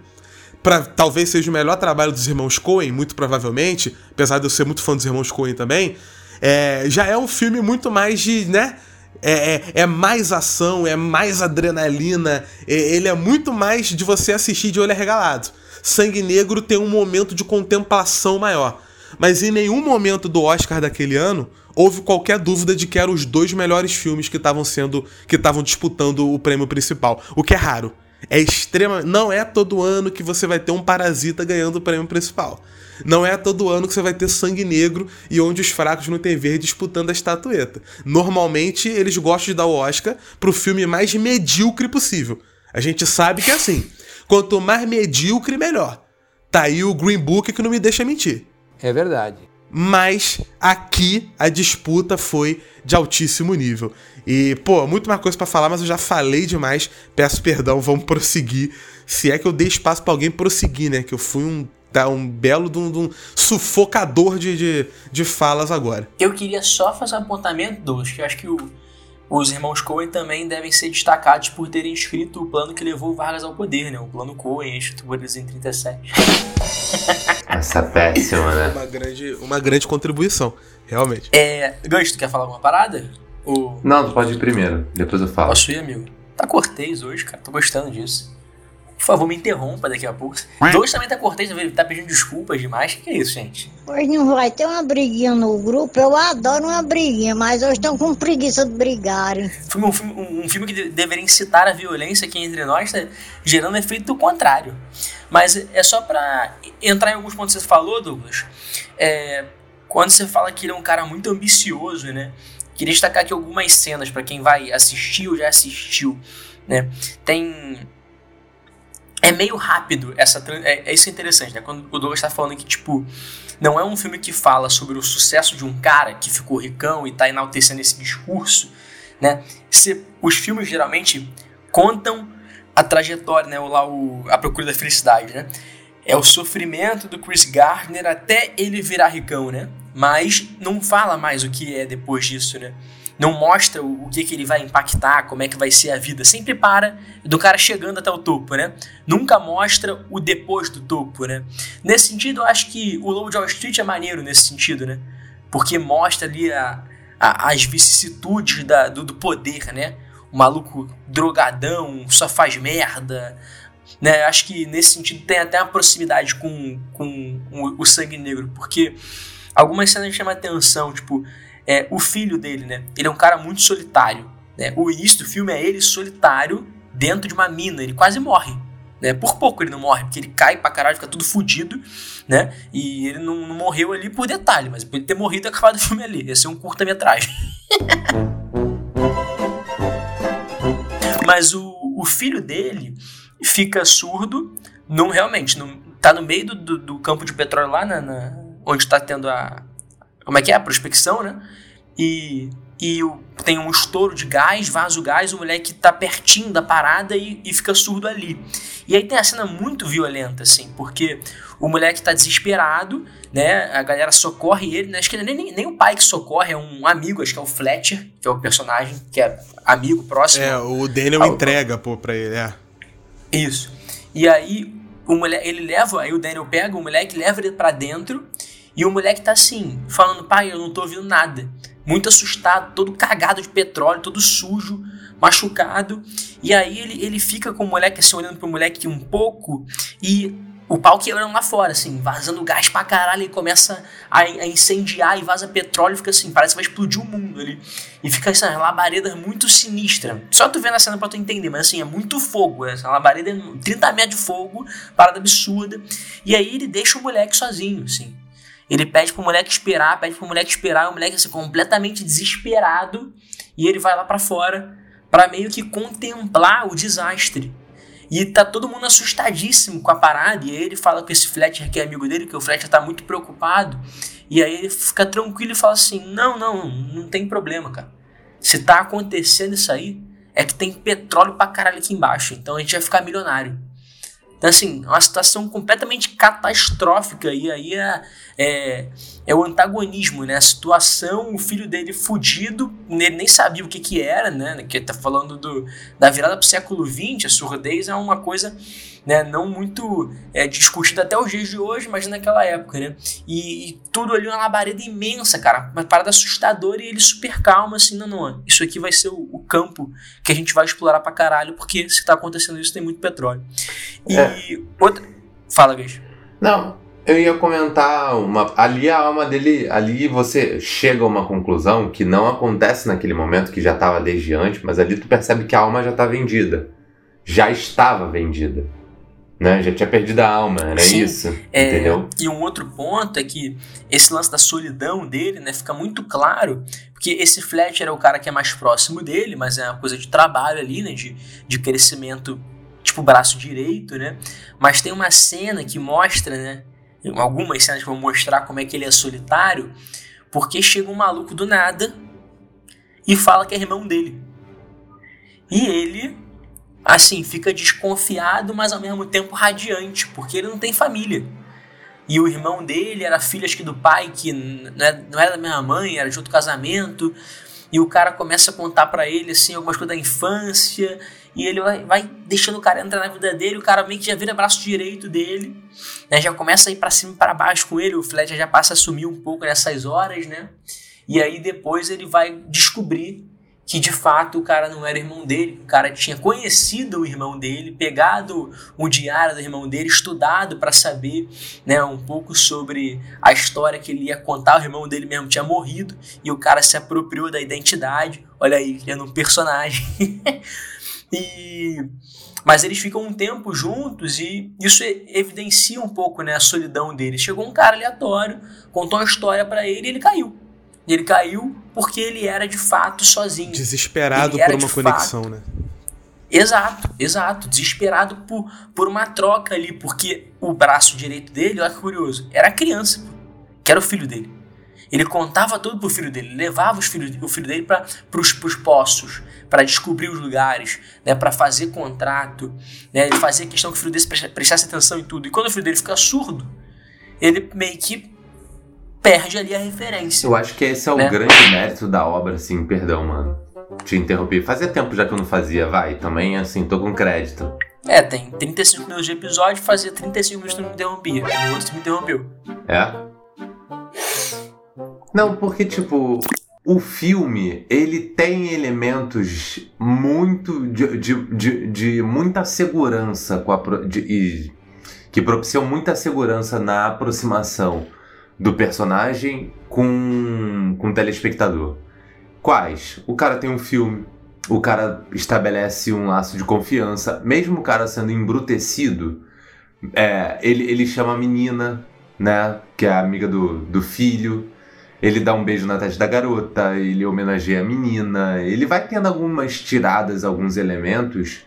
pra, talvez seja o melhor trabalho dos irmãos Coen, muito provavelmente, apesar de eu ser muito fã dos irmãos Coen também, é, já é um filme muito mais de, né? É, é, é, mais ação, é mais adrenalina, é, ele é muito mais de você assistir de olho arregalado. Sangue Negro tem um momento de contemplação maior mas em nenhum momento do Oscar daquele ano houve qualquer dúvida de que eram os dois melhores filmes que estavam sendo que estavam disputando o prêmio principal, o que é raro. É extrema, não é todo ano que você vai ter um parasita ganhando o prêmio principal. Não é todo ano que você vai ter sangue negro e onde os fracos não tem verde disputando a estatueta. Normalmente eles gostam de dar o Oscar pro filme mais medíocre possível. A gente sabe que é assim. Quanto mais medíocre, melhor. Tá aí o Green Book que não me deixa mentir. É verdade. Mas aqui a disputa foi de altíssimo nível. E, pô, muito mais coisa para falar, mas eu já falei demais. Peço perdão, vamos prosseguir. Se é que eu dei espaço para alguém prosseguir, né? Que eu fui um, tá, um belo de um, de um sufocador de, de, de, falas agora. Eu queria só fazer um apontamento, Douglas, que eu acho que o, os irmãos Coen também devem ser destacados por terem escrito o plano que levou Vargas ao poder, né? O plano Coen, escrito por eles em 37. Essa é péssima, né? Uma grande, uma grande contribuição, realmente. É, Gancho, tu quer falar alguma parada? Ou Não, tu pode ir primeiro, depois eu falo. posso ir, amigo? Tá cortês hoje, cara. Tô gostando disso. Por favor, me interrompa daqui a pouco. Dois também tá ele tá pedindo desculpas demais. O que, é isso, gente? Hoje não vai ter uma briguinha no grupo. Eu adoro uma briguinha, mas hoje estão com preguiça de brigarem. Filme- um, filme, um- um filme que de- deveria incitar a violência aqui entre nós, tá gerando efeito contrário. Mas é só pra entrar em alguns pontos que você falou, Douglas. É, quando você fala que ele é um cara muito ambicioso, né? Queria destacar aqui algumas cenas pra quem vai assistir ou já assistiu, né? Tem é meio rápido essa é, é isso é interessante, né? Quando o Douglas tá falando que tipo não é um filme que fala sobre o sucesso de um cara que ficou ricão e tá enaltecendo esse discurso, né? Se, os filmes geralmente contam a trajetória, né? O, lá o a procura da felicidade, né? É o sofrimento do Chris Gardner até ele virar ricão, né? Mas não fala mais o que é depois disso, né? Não mostra o, que, que ele vai impactar, como é que vai ser a vida. Sempre para do cara chegando até o topo, né? Nunca mostra o depois do topo, né? Nesse sentido, eu acho que o Lobo de Wall Street é maneiro nesse sentido, né? Porque mostra ali a, a- as vicissitudes da- do, do poder, né? O maluco drogadão, só faz merda, né? Acho que nesse sentido tem até uma proximidade com, com o, o Sangue Negro, porque algumas cenas chamam atenção, tipo, é, o filho dele, né? Ele é um cara muito solitário, né? O início do filme é ele solitário dentro de uma mina, ele quase morre. Né? Por pouco ele não morre, porque ele cai pra caralho, fica tudo fudido, né? E ele não, não morreu ali por detalhe, mas por ter morrido e acabado o filme ali. Ia ser um curta-metragem. mas o, o filho dele fica surdo, não realmente, não, tá no meio do, do, campo de petróleo lá, na, na- onde tá tendo a. Como é que é? A prospecção, né? E, e tem um estouro de gás, vaza o gás, o moleque tá pertinho da parada e, e fica surdo ali. E aí tem a cena muito violenta, assim, porque o moleque tá desesperado, né? A galera socorre ele, né? Acho que nem, nem, nem o pai que socorre, é um amigo, acho que é o Fletcher, que é o personagem, que é amigo próximo. É, o Daniel Ah, entrega, pô, pra ele, é. Isso. E aí o moleque, ele leva, aí o Daniel pega o moleque, leva ele pra dentro, e o moleque tá assim, falando, pai, eu não tô ouvindo nada. Muito assustado, todo cagado de petróleo, todo sujo, machucado. E aí ele, ele fica com o moleque assim, olhando pro moleque um pouco, e o pau quebrando lá fora, assim, vazando gás pra caralho, e começa a, a incendiar e vaza petróleo, fica assim, parece que vai explodir o mundo ali. E fica essa labareda muito sinistra. Só tu vendo a cena pra tu entender, mas assim, é muito fogo. Essa labareda é 30 metros de fogo, parada absurda. E aí ele deixa o moleque sozinho, assim. Ele pede pro moleque esperar, pede pro moleque esperar, e o moleque assim, completamente desesperado. E ele vai lá pra fora pra meio que contemplar o desastre. E tá todo mundo assustadíssimo com a parada. E aí ele fala com esse Fletcher, que é amigo dele, que o Fletcher tá muito preocupado. E aí ele fica tranquilo e fala assim: Não, não, não tem problema, cara. Se tá acontecendo isso aí, é que tem petróleo pra caralho aqui embaixo. Então a gente vai ficar milionário. Então, assim, é uma situação completamente catastrófica. E aí é, é, é o antagonismo, né? A situação, o filho dele fudido, ele nem sabia o que que era, né? Que tá falando do, da virada pro século XX, a surdez é uma coisa né, não muito é, discutida até os dias de hoje, mas naquela época, né? E, e tudo ali uma labareda imensa, cara, uma parada assustadora e ele super calmo, assim, não, não, isso aqui vai ser o, o campo que a gente vai explorar pra caralho, porque se tá acontecendo isso tem muito petróleo. E É. outra... Fala, Gage. Não, eu ia comentar uma. Ali a alma dele. Ali você chega a uma conclusão que não acontece naquele momento, que já estava desde antes, mas ali tu percebe que a alma já está vendida. Já estava vendida. Né? Já tinha perdido a alma, era Sim. isso. É, Entendeu? E um outro ponto é que esse lance da solidão dele, né, fica muito claro, porque esse Fletcher é o cara que é mais próximo dele, mas é uma coisa de trabalho ali, né, de, de crescimento, tipo braço direito, né? Mas tem uma cena que mostra, né, algumas cenas que vão mostrar como é que ele é solitário, porque chega um maluco do nada e fala que é irmão dele. E ele assim, fica desconfiado, mas ao mesmo tempo radiante, porque ele não tem família. E o irmão dele era filho, acho que do pai, que n- não era, da mesma mãe, era de outro casamento. e o cara começa a contar para ele assim algumas coisas da infância e ele vai, vai, deixando o cara entrar na vida dele, o cara meio que já vira braço direito dele, né? Já começa a ir para cima e para baixo com ele, o Fletcher já passa a sumir um pouco nessas horas, né? E aí depois ele vai descobrir que de fato o cara não era irmão dele, o cara tinha conhecido o irmão dele, pegado o diário do irmão dele, estudado para saber né, um pouco sobre a história que ele ia contar. O irmão dele mesmo tinha morrido e o cara se apropriou da identidade. Olha aí, criando um personagem. e mas eles ficam um tempo juntos e isso evidencia um pouco né, a solidão dele. Chegou um cara aleatório, contou uma história para ele e ele caiu. E ele caiu porque ele era de fato sozinho. Desesperado por uma conexão, fato. né? Exato, exato. Desesperado por, por uma troca ali, porque o braço direito dele, olha que curioso, era a criança, que era o filho dele. Ele contava tudo pro filho dele, levava os filhos, o filho dele para os poços, para descobrir os lugares, né, para fazer contrato. Né, ele fazia questão que o filho dele prestasse atenção em tudo. E quando o filho dele fica surdo, ele meio que perde ali a referência. Eu acho que esse é o né? grande mérito da obra, assim, perdão, mano. Te interrompi. Fazia tempo já que eu não fazia, vai. Também, assim, tô com crédito. É, tem 35 minutos de episódio, fazia 35 minutos que não me interrompia. Outro me interrompeu. É? Não, porque, tipo, o filme, ele tem elementos muito de, de, de, de muita segurança com a, de, e, que propiciam muita segurança na aproximação do personagem com, com o telespectador. Quais? O cara tem um filme, o cara estabelece um laço de confiança, mesmo o cara sendo embrutecido, é, ele, ele chama a menina, né, que é amiga do, do filho, ele dá um beijo na testa da garota, ele homenageia a menina, ele vai tendo algumas tiradas, alguns elementos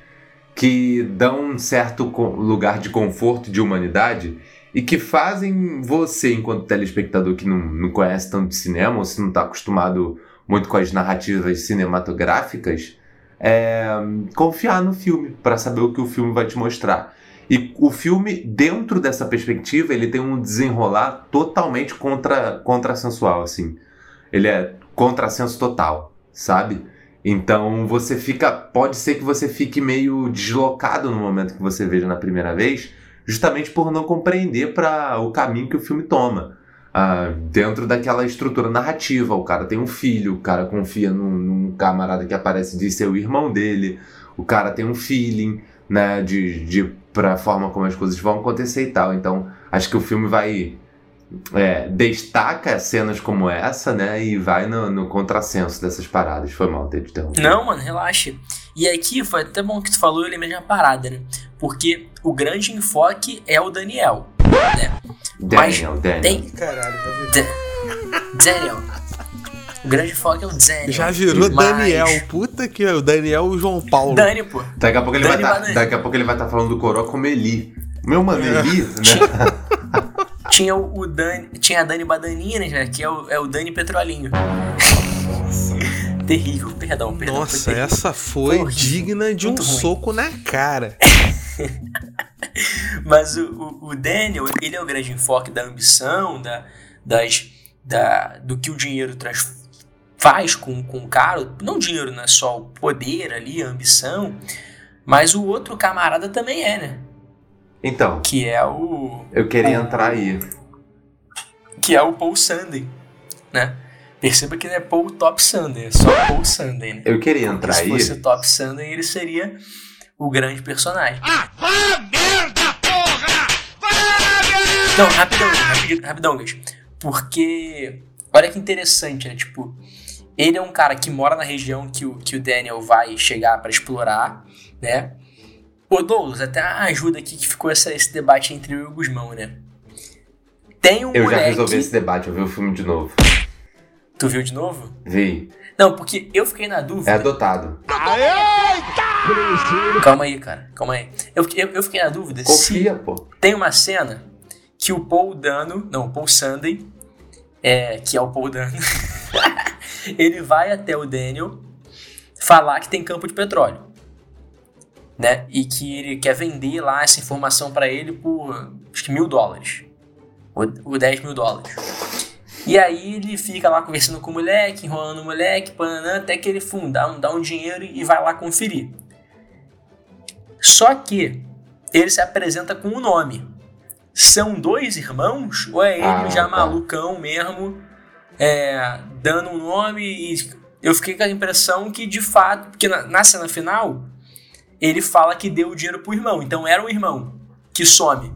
que dão um certo lugar de conforto, de humanidade, e que fazem você, enquanto telespectador que não, não conhece tanto de cinema, ou se não está acostumado muito com as narrativas cinematográficas, é, confiar no filme para saber o que o filme vai te mostrar. E o filme, dentro dessa perspectiva, ele tem um desenrolar totalmente contra, assim. Ele é contrassenso total, sabe? Então você fica. Pode ser que você fique meio deslocado no momento que você veja na primeira vez, justamente por não compreender para o caminho que o filme toma. Ah, dentro daquela estrutura narrativa, o cara tem um filho, o cara confia num, num camarada que aparece de ser o irmão dele, o cara tem um feeling, né, de, de pra forma como as coisas vão acontecer e tal. Então, acho que o filme vai é, destaca cenas como essa, né? E vai no, no contrassenso dessas paradas. Foi mal ter de interrompido. Não, mano, relaxa. E aqui foi até bom que tu falou, eu lembrei de uma parada, né? Porque o grande enfoque é o Daniel, né? Daniel, Mas Daniel. Tem... Caralho, virou. Daniel. O grande enfoque é o Daniel. Já virou Mas... Daniel. Puta que é o Daniel e o João Paulo. Dani, pô. Daqui a pouco ele, vai tá, daqui a pouco ele vai estar tá falando do Coroa como Eli. Meu mano, é. Eli, né? tinha o, o Dani, tinha a Dani Badaninha, né, que é o, é o Dani Petrolinho. terrível, perdão, perdão. Nossa, foi essa foi, foi digna de um ruim. soco na cara. Mas o, o, o, Daniel, ele é o grande enfoque da ambição, da, das, da, do que o dinheiro traz, faz com, com o cara. Não dinheiro, não é só o poder ali, a ambição. Mas o outro camarada também é, né? Então. Que é o. Eu queria o, entrar aí. Que é o Paul Sunday, né? Perceba que não é Paul Top Sunday, é só Paul Sunday, né? Eu queria entrar se aí. Se fosse Top Sunday, ele seria o grande personagem. Ah, vá merda, porra! Merda! Não, rapidão, rapidão, rapidão, guys. Porque, olha que interessante, né? Tipo, ele é um cara que mora na região que o, que o Daniel vai chegar para explorar, né? Ô Douglas, até ajuda aqui que ficou essa, esse debate entre eu e o Guzmão, né? Tem um Eu moleque... já resolvi esse debate, eu vi o filme de novo. Tu viu de novo? Vi. Não, porque eu fiquei na dúvida. É adotado. Eita! Calma aí, cara. Calma aí. Eu, eu, eu fiquei na dúvida Confia, se pô. tem uma cena que o Paul Dano, não, o Paul Sunday, é, que é o Paul Dano, ele vai até o Daniel falar que tem campo de petróleo né? E que ele quer vender lá essa informação para ele por acho que mil dólares. Ou, ou 10 mil dólares. E aí ele fica lá conversando com o moleque, enrolando o moleque, pananã, até que ele funda, um, dá um dinheiro e vai lá conferir. Só que ele se apresenta com o nome. São dois irmãos? Ou é ele Ah, já tá. malucão mesmo, é, dando um nome? E eu fiquei com a impressão que de fato, porque na, na cena final, ele fala que deu o dinheiro pro irmão. Então era o irmão que some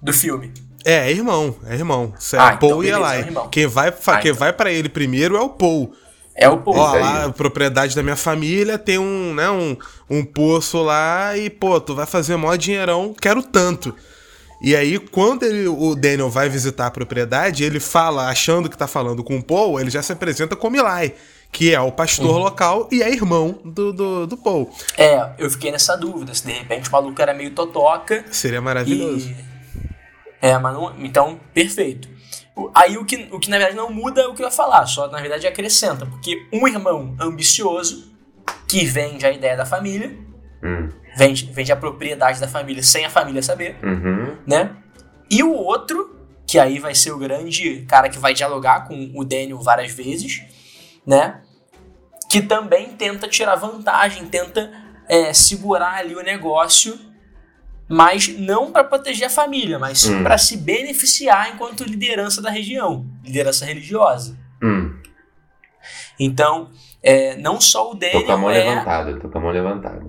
do filme. É, é irmão, é irmão. É Ah, então Paul e beleza, Eli. é. Quem vai, Ah, quem então. vai para ele primeiro é o Paul. É o Paul. Ó, lá, propriedade da minha família tem um, né, um, um poço lá e, pô, tu vai fazer mó dinheirão, quero tanto. E aí, quando ele- o Daniel vai visitar a propriedade, ele fala, achando que tá falando com o Paul, ele já se apresenta como Eli, que é o pastor Uhum. local e é irmão do, do, do Paul. É, eu fiquei nessa dúvida, se de repente o maluco era meio totoca Seria maravilhoso. e... É, mas não... Então, perfeito. Aí o que, o que na verdade não muda é o que eu ia falar, só na verdade acrescenta, porque um irmão ambicioso, que vende a ideia da família, Hum, vende, vende a propriedade da família sem a família saber, uhum. né? E o outro, que aí vai ser o grande cara que vai dialogar com o Daniel várias vezes, né? Que também tenta tirar vantagem, tenta é, segurar ali o negócio, mas não para proteger a família, mas sim Hum. para se beneficiar enquanto liderança da região, liderança religiosa. Hum. Então, é, não só o Tô com a Daniel mão é levantada, tô com a mão levantada.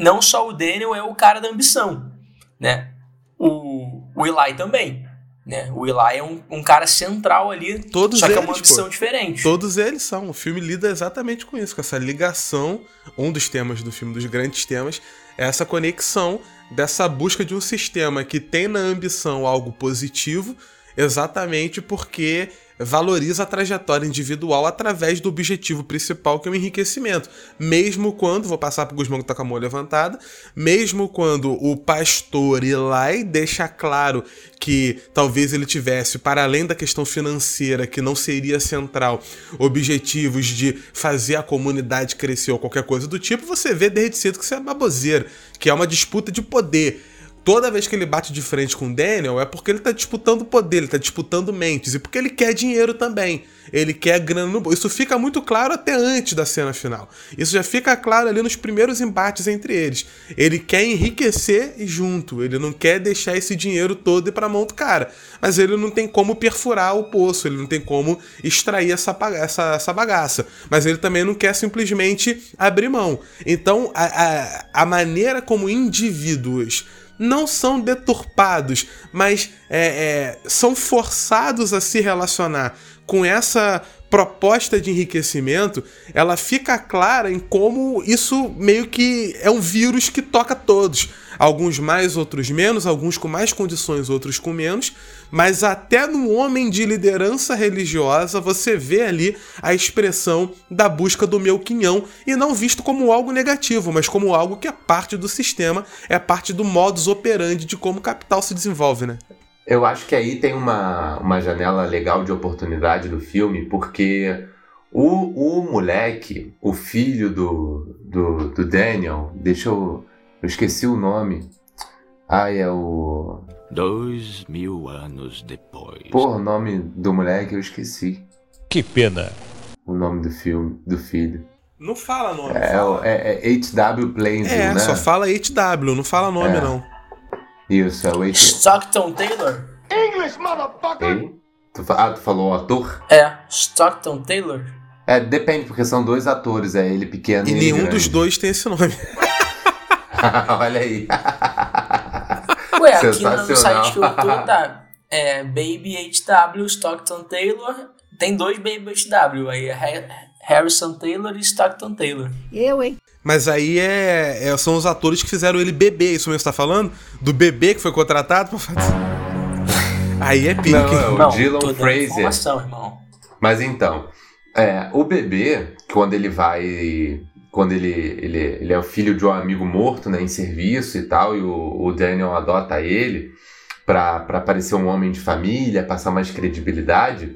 não só o Daniel é o cara da ambição, né? O, o Eli também, né? O Eli é um, um cara central ali, Todos só que é eles, uma ambição pô. diferente. Todos eles são. O filme lida exatamente com isso, com essa ligação. Um dos temas do filme, dos grandes temas, é essa conexão dessa busca de um sistema que tem na ambição algo positivo, exatamente porque valoriza a trajetória individual através do objetivo principal, que é o enriquecimento. Mesmo quando, vou passar pro Guzmão que tá com a mão levantada, mesmo quando o pastor Eli deixa claro que talvez ele tivesse, para além da questão financeira, que não seria central, objetivos de fazer a comunidade crescer ou qualquer coisa do tipo, você vê desde cedo que isso é baboseira, que é uma disputa de poder. Toda vez que ele bate de frente com o Daniel é porque ele tá disputando poder, ele tá disputando mentes e porque ele quer dinheiro também. Ele quer grana no. Isso fica muito claro até antes da cena final. Isso já fica claro ali nos primeiros embates entre eles. Ele quer enriquecer junto, ele não quer deixar esse dinheiro todo ir pra mão do cara. Mas ele não tem como perfurar o poço, ele não tem como extrair essa, essa, essa bagaça. Mas ele também não quer simplesmente abrir mão. Então, a, a, a maneira como indivíduos não são deturpados, mas é, é, são forçados a se relacionar com essa proposta de enriquecimento, ela fica clara em como isso meio que é um vírus que toca todos. Alguns mais, outros menos, alguns com mais condições, outros com menos, mas até no homem de liderança religiosa você vê ali a expressão da busca do meu quinhão e não visto como algo negativo, mas como algo que é parte do sistema, é parte do modus operandi de como o capital se desenvolve, né? Eu acho que aí tem uma, uma janela legal de oportunidade do filme, porque o, o moleque, o filho do, do, do Daniel, deixa eu. Eu esqueci o nome. Ah, é o. Dois mil anos depois. Porra, o nome do moleque eu esqueci. Que pena. O nome do filme, do filho. Não fala nome. É, o- é, é H.W. É, né? só fala HW, não fala nome É. não. Isso, é o H. Stockton Taylor? English, motherfucker! Ei? Tu Ah, tu falou o ator? É, Stockton Taylor? É, depende, porque são dois atores, é ele pequeno e, E nenhum grande. dos dois tem esse nome. Olha aí. Ué, aqui no site que eu tô, tá. É Baby HW, Stockton Taylor. Tem dois Baby HW aí, é Ha- Harrison Taylor e Stockton Taylor. Eu, hein? Mas aí é, é- são os atores que fizeram ele bebê, isso mesmo que você tá falando? Do bebê que foi contratado pra fazer. Aí é pique. Não, é o Não, Dylan Fraser. irmão. Mas então, é, o bebê, quando ele vai. Quando ele, ele, ele é o filho de um amigo morto, né, em serviço e tal, e o, o Daniel adota ele pra parecer um homem de família, passar mais credibilidade,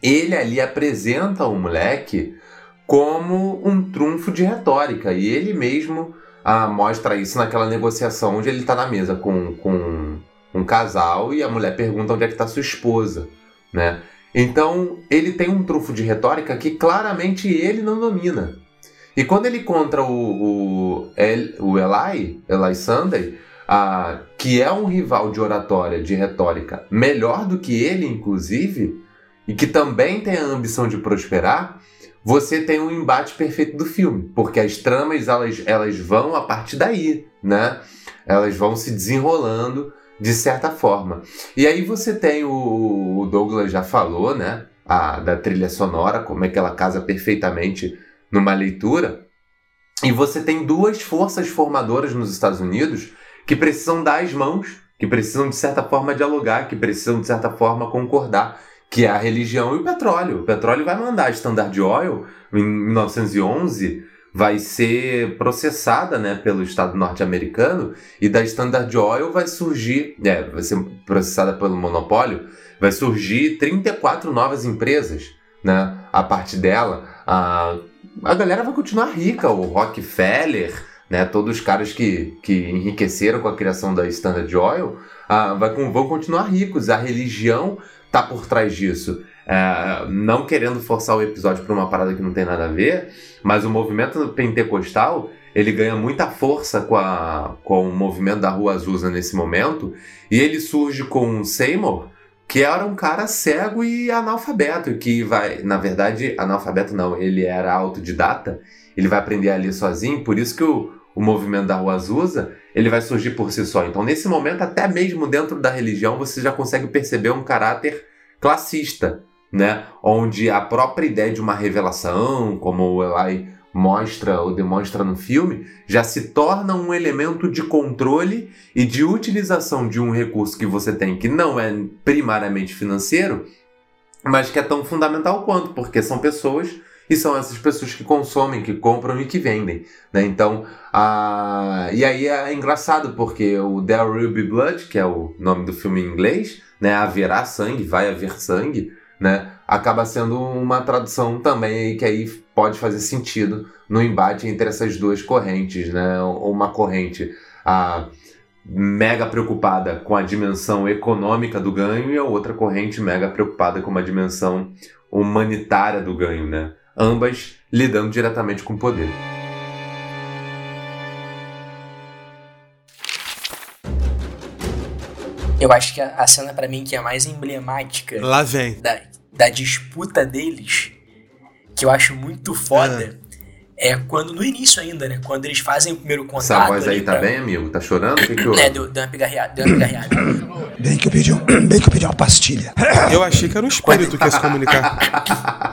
ele ali apresenta o moleque como um trunfo de retórica, e ele mesmo ah, mostra isso naquela negociação onde ele tá na mesa com, com um casal e a mulher pergunta onde é que tá sua esposa, né? Então, ele tem um trunfo de retórica que claramente ele não domina. E quando ele contra o, o, El, o Eli, Eli Sunday, a, que é um rival de oratória, de retórica, melhor do que ele, inclusive, e que também tem a ambição de prosperar, você tem um embate perfeito do filme, porque as tramas elas, elas vão a partir daí, né? Elas vão se desenrolando de certa forma. E aí você tem o, o Douglas já falou, né? A, da trilha sonora, como é que ela casa perfeitamente numa leitura. E você tem duas forças formadoras nos Estados Unidos que precisam dar as mãos, que precisam de certa forma dialogar, que precisam de certa forma concordar que é a religião e o petróleo. O petróleo vai mandar a Standard Oil em 1911 vai ser processada né, pelo Estado norte-americano e da Standard Oil vai surgir, é, vai ser processada pelo monopólio, vai surgir 34 novas empresas né, a partir dela. A, a galera vai continuar rica, o Rockefeller, né, todos os caras que, que enriqueceram com a criação da Standard Oil ah, vai, vão continuar ricos. A religião tá por trás disso. É, não querendo forçar o episódio para uma parada que não tem nada a ver, mas o movimento pentecostal ele ganha muita força com, a, com o movimento da Rua Azusa nesse momento, e ele surge com Seymour, que era um cara cego e analfabeto, que vai, na verdade, analfabeto não, ele era autodidata, ele vai aprender a ler sozinho, por isso que o, o movimento da Rua Azusa, ele vai surgir por si só. Então, nesse momento, até mesmo dentro da religião, você já consegue perceber um caráter classista, né? Onde a própria ideia de uma revelação, como o Eli mostra ou demonstra no filme, já se torna um elemento de controle e de utilização de um recurso que você tem que não é primariamente financeiro, mas que é tão fundamental quanto, porque são pessoas e são essas pessoas que consomem, que compram e que vendem, né? Então, a... e aí é engraçado porque o There Will Be Blood, que é o nome do filme em inglês, né? Haverá sangue, vai haver sangue, né? Acaba sendo uma tradução também que aí pode fazer sentido no embate entre essas duas correntes, né? Uma corrente a mega preocupada com a dimensão econômica do ganho e a outra corrente mega preocupada com uma dimensão humanitária do ganho, né? Ambas lidando diretamente com o poder. Eu acho que a, a cena para mim que é a mais emblemática Lá vem. Da, da disputa deles, que eu acho muito foda, ah. é quando, no início ainda, né? Quando eles fazem o primeiro contato. Essa voz aí tá pra... bem, amigo? Tá chorando? O que que É, deu, deu uma pigarreada. Deu uma pigarreada. bem, que eu pedi, bem que eu pedi uma pastilha. Eu achei que era um espírito que ia se comunicar.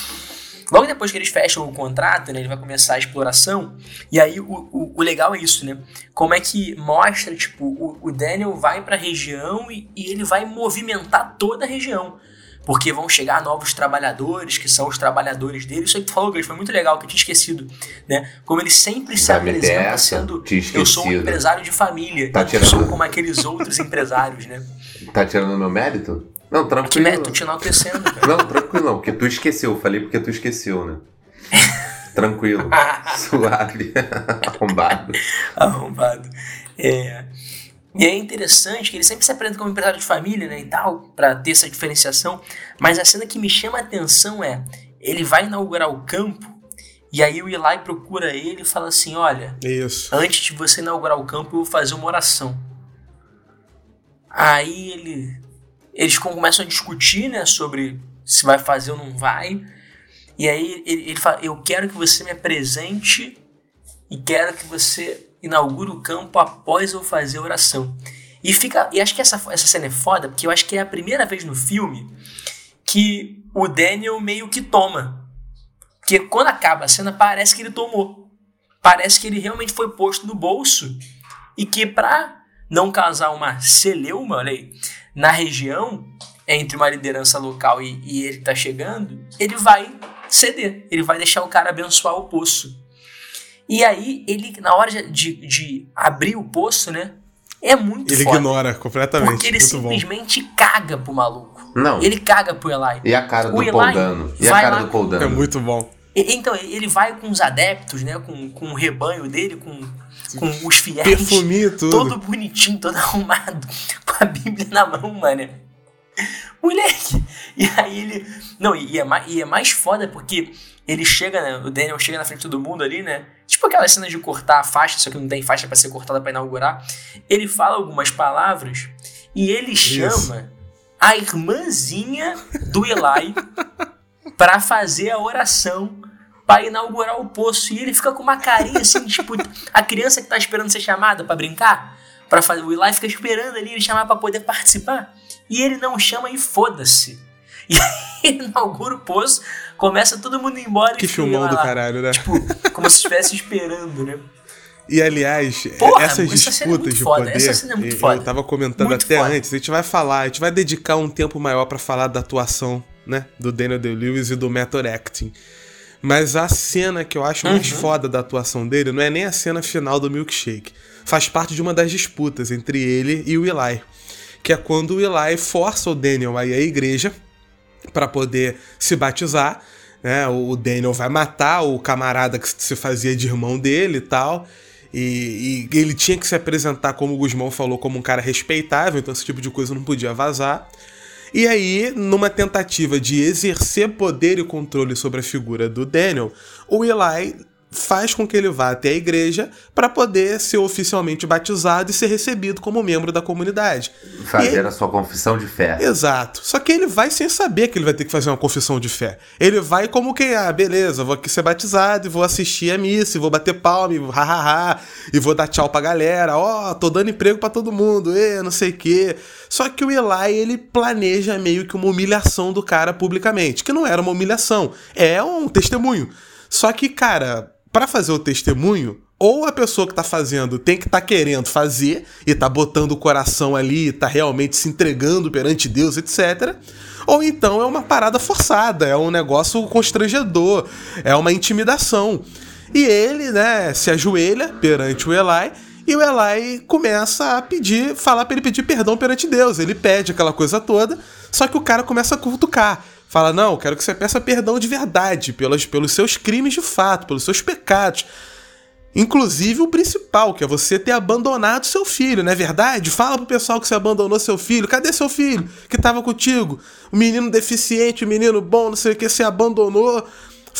Logo depois que eles fecham o contrato, né, ele vai começar a exploração. E aí o, o, o legal é isso, né? Como é que mostra, tipo, o, o Daniel vai para a região e, e ele vai movimentar toda a região porque vão chegar novos trabalhadores, que são os trabalhadores dele. Isso aí que tu falou, Gris, foi muito legal, que eu tinha esquecido, né? Como ele sempre se apresenta sendo, eu sou um empresário de família, tá eu sou como aqueles outros empresários, né? Tá tirando meu mérito? Não, tranquilo. Que mérito, tô te enaltecendo. Não, tranquilo não, porque tu esqueceu, eu falei porque tu esqueceu, né? Tranquilo, suave, arrombado. Arrombado. É... E é interessante que ele sempre se apresenta como empresário de família, né, e tal, para ter essa diferenciação. Mas a cena que me chama a atenção é, ele vai inaugurar o campo e aí o Eli procura ele e fala assim, olha, Isso. antes de você inaugurar o campo, eu vou fazer uma oração. Aí ele, eles começam a discutir, né, sobre se vai fazer ou não vai. E aí ele, ele fala, eu quero que você me apresente e quero que você inaugure o campo após eu fazer a oração. E fica, e acho que essa, essa cena é foda, porque eu acho que é a primeira vez no filme que o Daniel meio que toma. Porque quando acaba a cena, parece que ele tomou. Parece que ele realmente foi posto no bolso. E que pra não causar uma celeuma, olha aí, na região, entre uma liderança local e, e ele que tá chegando, ele vai ceder. Ele vai deixar o cara abençoar o poço. E aí, ele, na hora de, de abrir o poço, né? É muito Ele foda, ignora completamente. Porque ele muito simplesmente bom. caga pro maluco. Não. Ele caga pro Eli. E a cara do Eli Paul Dano? E a cara lá- do Paul Dano? É muito bom. Então, ele vai com os adeptos, né? Com, com o rebanho dele, com, com os fiéis. Perfuminho tudo. Todo bonitinho, todo arrumado, com a Bíblia na mão, mano. moleque! E aí ele. Não, e é, mais, e é mais foda porque ele chega, né? O Daniel chega na frente de todo mundo ali, né? Tipo aquela cena de cortar a faixa, só que não tem faixa para ser cortada para inaugurar. Ele fala algumas palavras e ele chama a irmãzinha do Eli para fazer a oração para inaugurar o poço. E ele fica com uma carinha assim, tipo, a criança que tá esperando ser chamada para brincar, para fazer o Eli fica esperando ali ele chamar para poder participar. E ele não chama e foda-se. E aí inaugura o poço, começa todo mundo embora Que e fica filmão lá, do caralho, né? Tipo, como se estivesse esperando, né? E aliás, Porra, essas essa cena é disputas muito de foda, poder, essa cena é muito eu- foda. eu tava comentando Muito até foda. antes, a gente vai falar, a gente vai dedicar um tempo maior pra falar da atuação, né, do Daniel Day-Lewis e do method acting. Mas a cena que eu acho mais Uhum. foda da atuação dele não é nem a cena final do milkshake. Faz parte de uma das disputas entre ele e o Eli, que é quando o Eli força o Daniel a ir à igreja para poder se batizar. Né? O Daniel vai matar o camarada que se fazia de irmão dele e tal. E, e ele tinha que se apresentar, como o Guzmão falou, como um cara respeitável, então esse tipo de coisa não podia vazar. E aí, numa tentativa de exercer poder e controle sobre a figura do Daniel, o Eli faz com que ele vá até a igreja para poder ser oficialmente batizado e ser recebido como membro da comunidade. Fazer ele- a sua confissão de fé. Exato. Só que ele vai sem saber que ele vai ter que fazer uma confissão de fé. Ele vai como quem, ah, beleza, vou aqui ser batizado e vou assistir a missa, e vou bater palma, e hahaha, e vou dar tchau pra galera. Ó, tô dando emprego pra todo mundo, e não sei o quê. Só que o Eli, ele planeja meio que uma humilhação do cara publicamente, que não era uma humilhação, é um testemunho. Só que, cara, pra fazer o testemunho, ou a pessoa que tá fazendo tem que tá querendo fazer e tá botando o coração ali, tá realmente se entregando perante Deus, etc. Ou então é uma parada forçada, é um negócio constrangedor, é uma intimidação. E ele, né, se ajoelha perante o Eli e o Eli começa a pedir, falar pra ele pedir perdão perante Deus. Ele pede aquela coisa toda, só que o cara começa a cutucar. Fala, não, quero que você peça perdão de verdade, pelos, pelos seus crimes de fato, pelos seus pecados. Inclusive o principal, que é você ter abandonado seu filho, não é verdade? Fala pro pessoal que você abandonou seu filho. Cadê seu filho que tava contigo? O menino deficiente, o menino bom, não sei o que, você abandonou.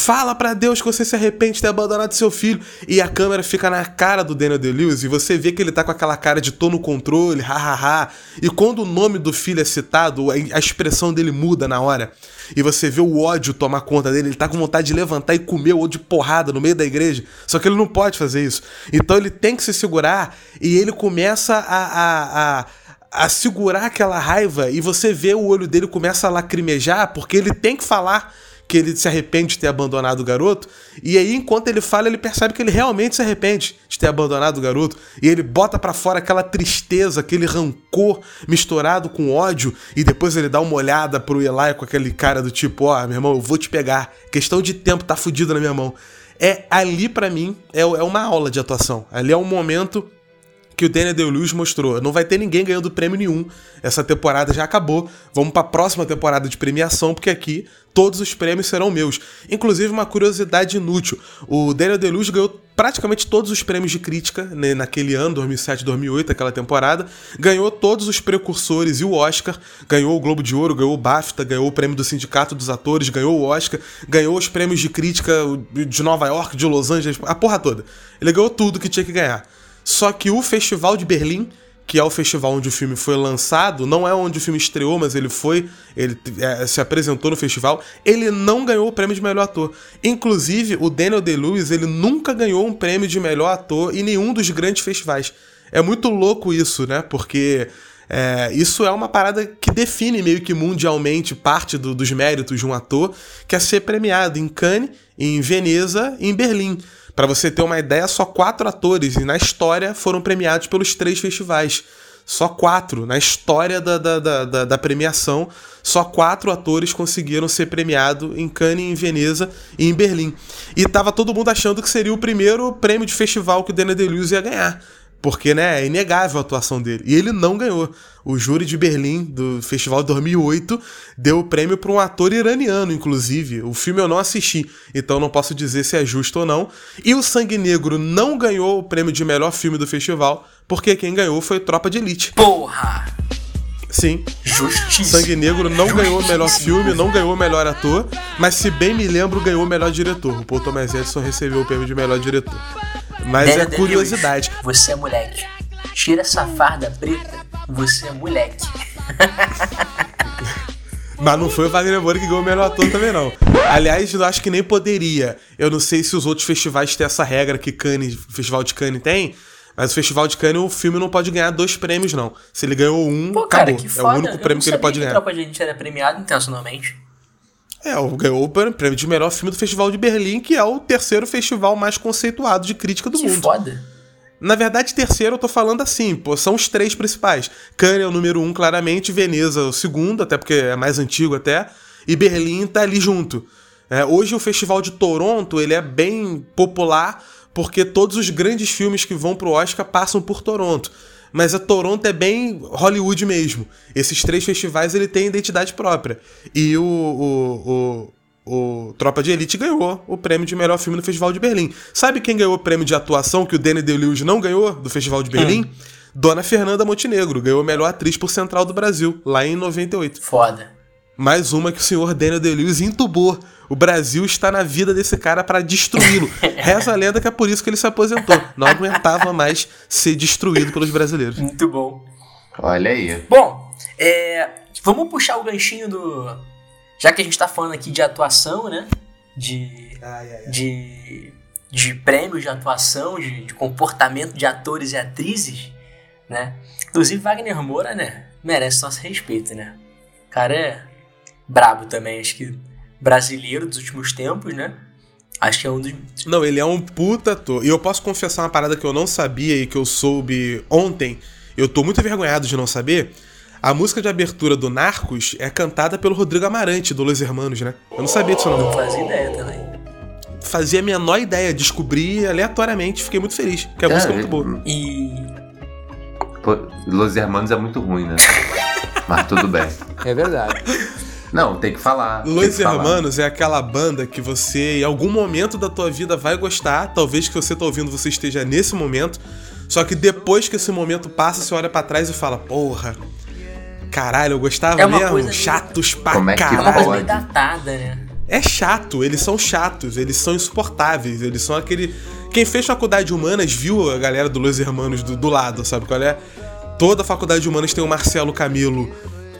Fala pra Deus que você se arrepende de ter abandonado seu filho. E a câmera fica na cara do Daniel Day-Lewis e você vê que ele tá com aquela cara de tô no controle, hahaha. E quando o nome do filho é citado, a expressão dele muda na hora. E você vê o ódio tomar conta dele, ele tá com vontade de levantar e comer o outro de porrada no meio da igreja. Só que ele não pode fazer isso. Então ele tem que se segurar e ele começa a, a, a, a segurar aquela raiva e você vê o olho dele começa a lacrimejar porque ele tem que falar que ele se arrepende de ter abandonado o garoto. E aí, enquanto ele fala, ele percebe que ele realmente se arrepende de ter abandonado o garoto. E ele bota pra fora aquela tristeza, aquele rancor misturado com ódio. E depois ele dá uma olhada pro Eli com aquele cara do tipo: Ó, meu irmão, eu vou te pegar. Questão de tempo, tá fudido na minha mão. É ali, pra mim, é, é uma aula de atuação. Ali é um momento que o Daniel Day-Lewis mostrou. Não vai ter ninguém ganhando prêmio nenhum. Essa temporada já acabou. Vamos para a próxima temporada de premiação, porque aqui todos os prêmios serão meus. Inclusive, uma curiosidade inútil. O Daniel Day-Lewis ganhou praticamente todos os prêmios de crítica né, naquele ano, 2007, 2008, aquela temporada. Ganhou todos os precursores e o Oscar. Ganhou o Globo de Ouro, ganhou o BAFTA, ganhou o prêmio do Sindicato dos Atores, ganhou o Oscar, ganhou os prêmios de crítica de Nova York, de Los Angeles, a porra toda. Ele ganhou tudo que tinha que ganhar. Só que o Festival de Berlim, que é o festival onde o filme foi lançado, não é onde o filme estreou, mas ele foi, ele é, se apresentou no festival, ele não ganhou o prêmio de melhor ator. Inclusive, o Daniel Day-Lewis, ele nunca ganhou um prêmio de melhor ator em nenhum dos grandes festivais. É muito louco isso, né? Porque é, isso é uma parada que define meio que mundialmente parte do- dos méritos de um ator, que é ser premiado em Cannes, em Veneza e em Berlim. Pra você ter uma ideia, só quatro atores na história foram premiados pelos três festivais. Só quatro. Na história da, da, da, da- premiação, só quatro atores conseguiram ser premiados em Cannes, em Veneza e em Berlim. E tava todo mundo achando que seria o primeiro prêmio de festival que o Daniel Day-Lewis ia ganhar. Porque, né, é inegável a atuação dele. E ele não ganhou. O júri de Berlim, do Festival de 2008, deu o prêmio para um ator iraniano, inclusive. O filme eu não assisti, então não posso dizer se é justo ou não. E o Sangue Negro não ganhou o prêmio de melhor filme do festival, porque quem ganhou foi Tropa de Elite. Porra! Sim. Justíssimo. Sangue Negro não ganhou o melhor filme, não ganhou o melhor ator, mas se bem me lembro, ganhou o melhor diretor. O Paul Thomas Edison recebeu o prêmio de melhor diretor. Mas Daniel é curiosidade. Você é moleque. Tira essa farda preta, você é moleque. Mas não foi o Wagner Moura que ganhou o melhor ator também, não. Aliás, eu acho que nem poderia. Eu não sei se os outros festivais têm essa regra que Cannes, o Festival de Cannes tem, mas o Festival de Cannes, o filme não pode ganhar dois prêmios, não. Se ele ganhou um, Pô, cara, acabou. é o único prêmio que ele pode que ganhar. Tropa de Elite era premiado intencionalmente. É, o- ganhou o prêmio de melhor filme do Festival de Berlim, que é o terceiro festival mais conceituado de crítica do Que mundo. foda. Na verdade, terceiro eu tô falando assim, pô, são os três principais. Cannes é o número um, claramente, Veneza o segundo, até porque é mais antigo até, e Berlim tá ali junto. É, hoje o Festival de Toronto, ele é bem popular, porque todos os grandes filmes que vão pro Oscar passam por Toronto. Mas a Toronto é bem Hollywood mesmo. Esses três festivais, ele tem identidade própria. E o, o, o, o Tropa de Elite ganhou o prêmio de melhor filme no Festival de Berlim. Sabe quem ganhou o prêmio de atuação que o Danny DeLuise não ganhou do Festival de Berlim? Dona Fernanda Montenegro ganhou a melhor atriz por Central do Brasil, lá em 98. Foda. Mais uma que o senhor Daniel DeLuise entubou. O Brasil está na vida desse cara para destruí-lo. Reza a lenda que é por isso que ele se aposentou. Não aguentava mais ser destruído pelos brasileiros. Muito bom. Olha aí. Bom, é, vamos puxar o ganchinho do. Já que a gente tá falando aqui de atuação, né? De. De. De prêmios de atuação, de, de comportamento de atores e atrizes, né? Inclusive Wagner Moura, né? Merece nosso respeito, né? O cara é brabo também, acho que brasileiro dos últimos tempos, né? Acho que é um dos. Não, ele é um puta ator. E eu posso confessar uma parada que eu não sabia e que eu soube ontem. Eu tô muito envergonhado de não saber. A música de abertura do Narcos é cantada pelo Rodrigo Amarante, do Los Hermanos, né? Eu não sabia disso Não não. fazia ideia também. Fazia a menor ideia, descobri aleatoriamente, fiquei muito feliz, porque a É, música é muito boa. E. Pô, Los Hermanos é muito ruim, né? Mas tudo bem. É verdade. Não, tem que falar. Los que falar. Hermanos é aquela banda que você, em algum momento da tua vida, vai gostar. Talvez que você tá ouvindo, você esteja nesse momento. Só que depois que esse momento passa, você olha pra trás e fala, porra, caralho, eu gostava É mesmo? Chatos pra Como é que É uma caralho. coisa meio datada, né? É chato, eles são chatos, eles são insuportáveis, eles são aquele. Quem fez faculdade de humanas viu a galera do Los Hermanos do, do lado, sabe qual é? Toda faculdade de humanas tem o Marcelo Camilo,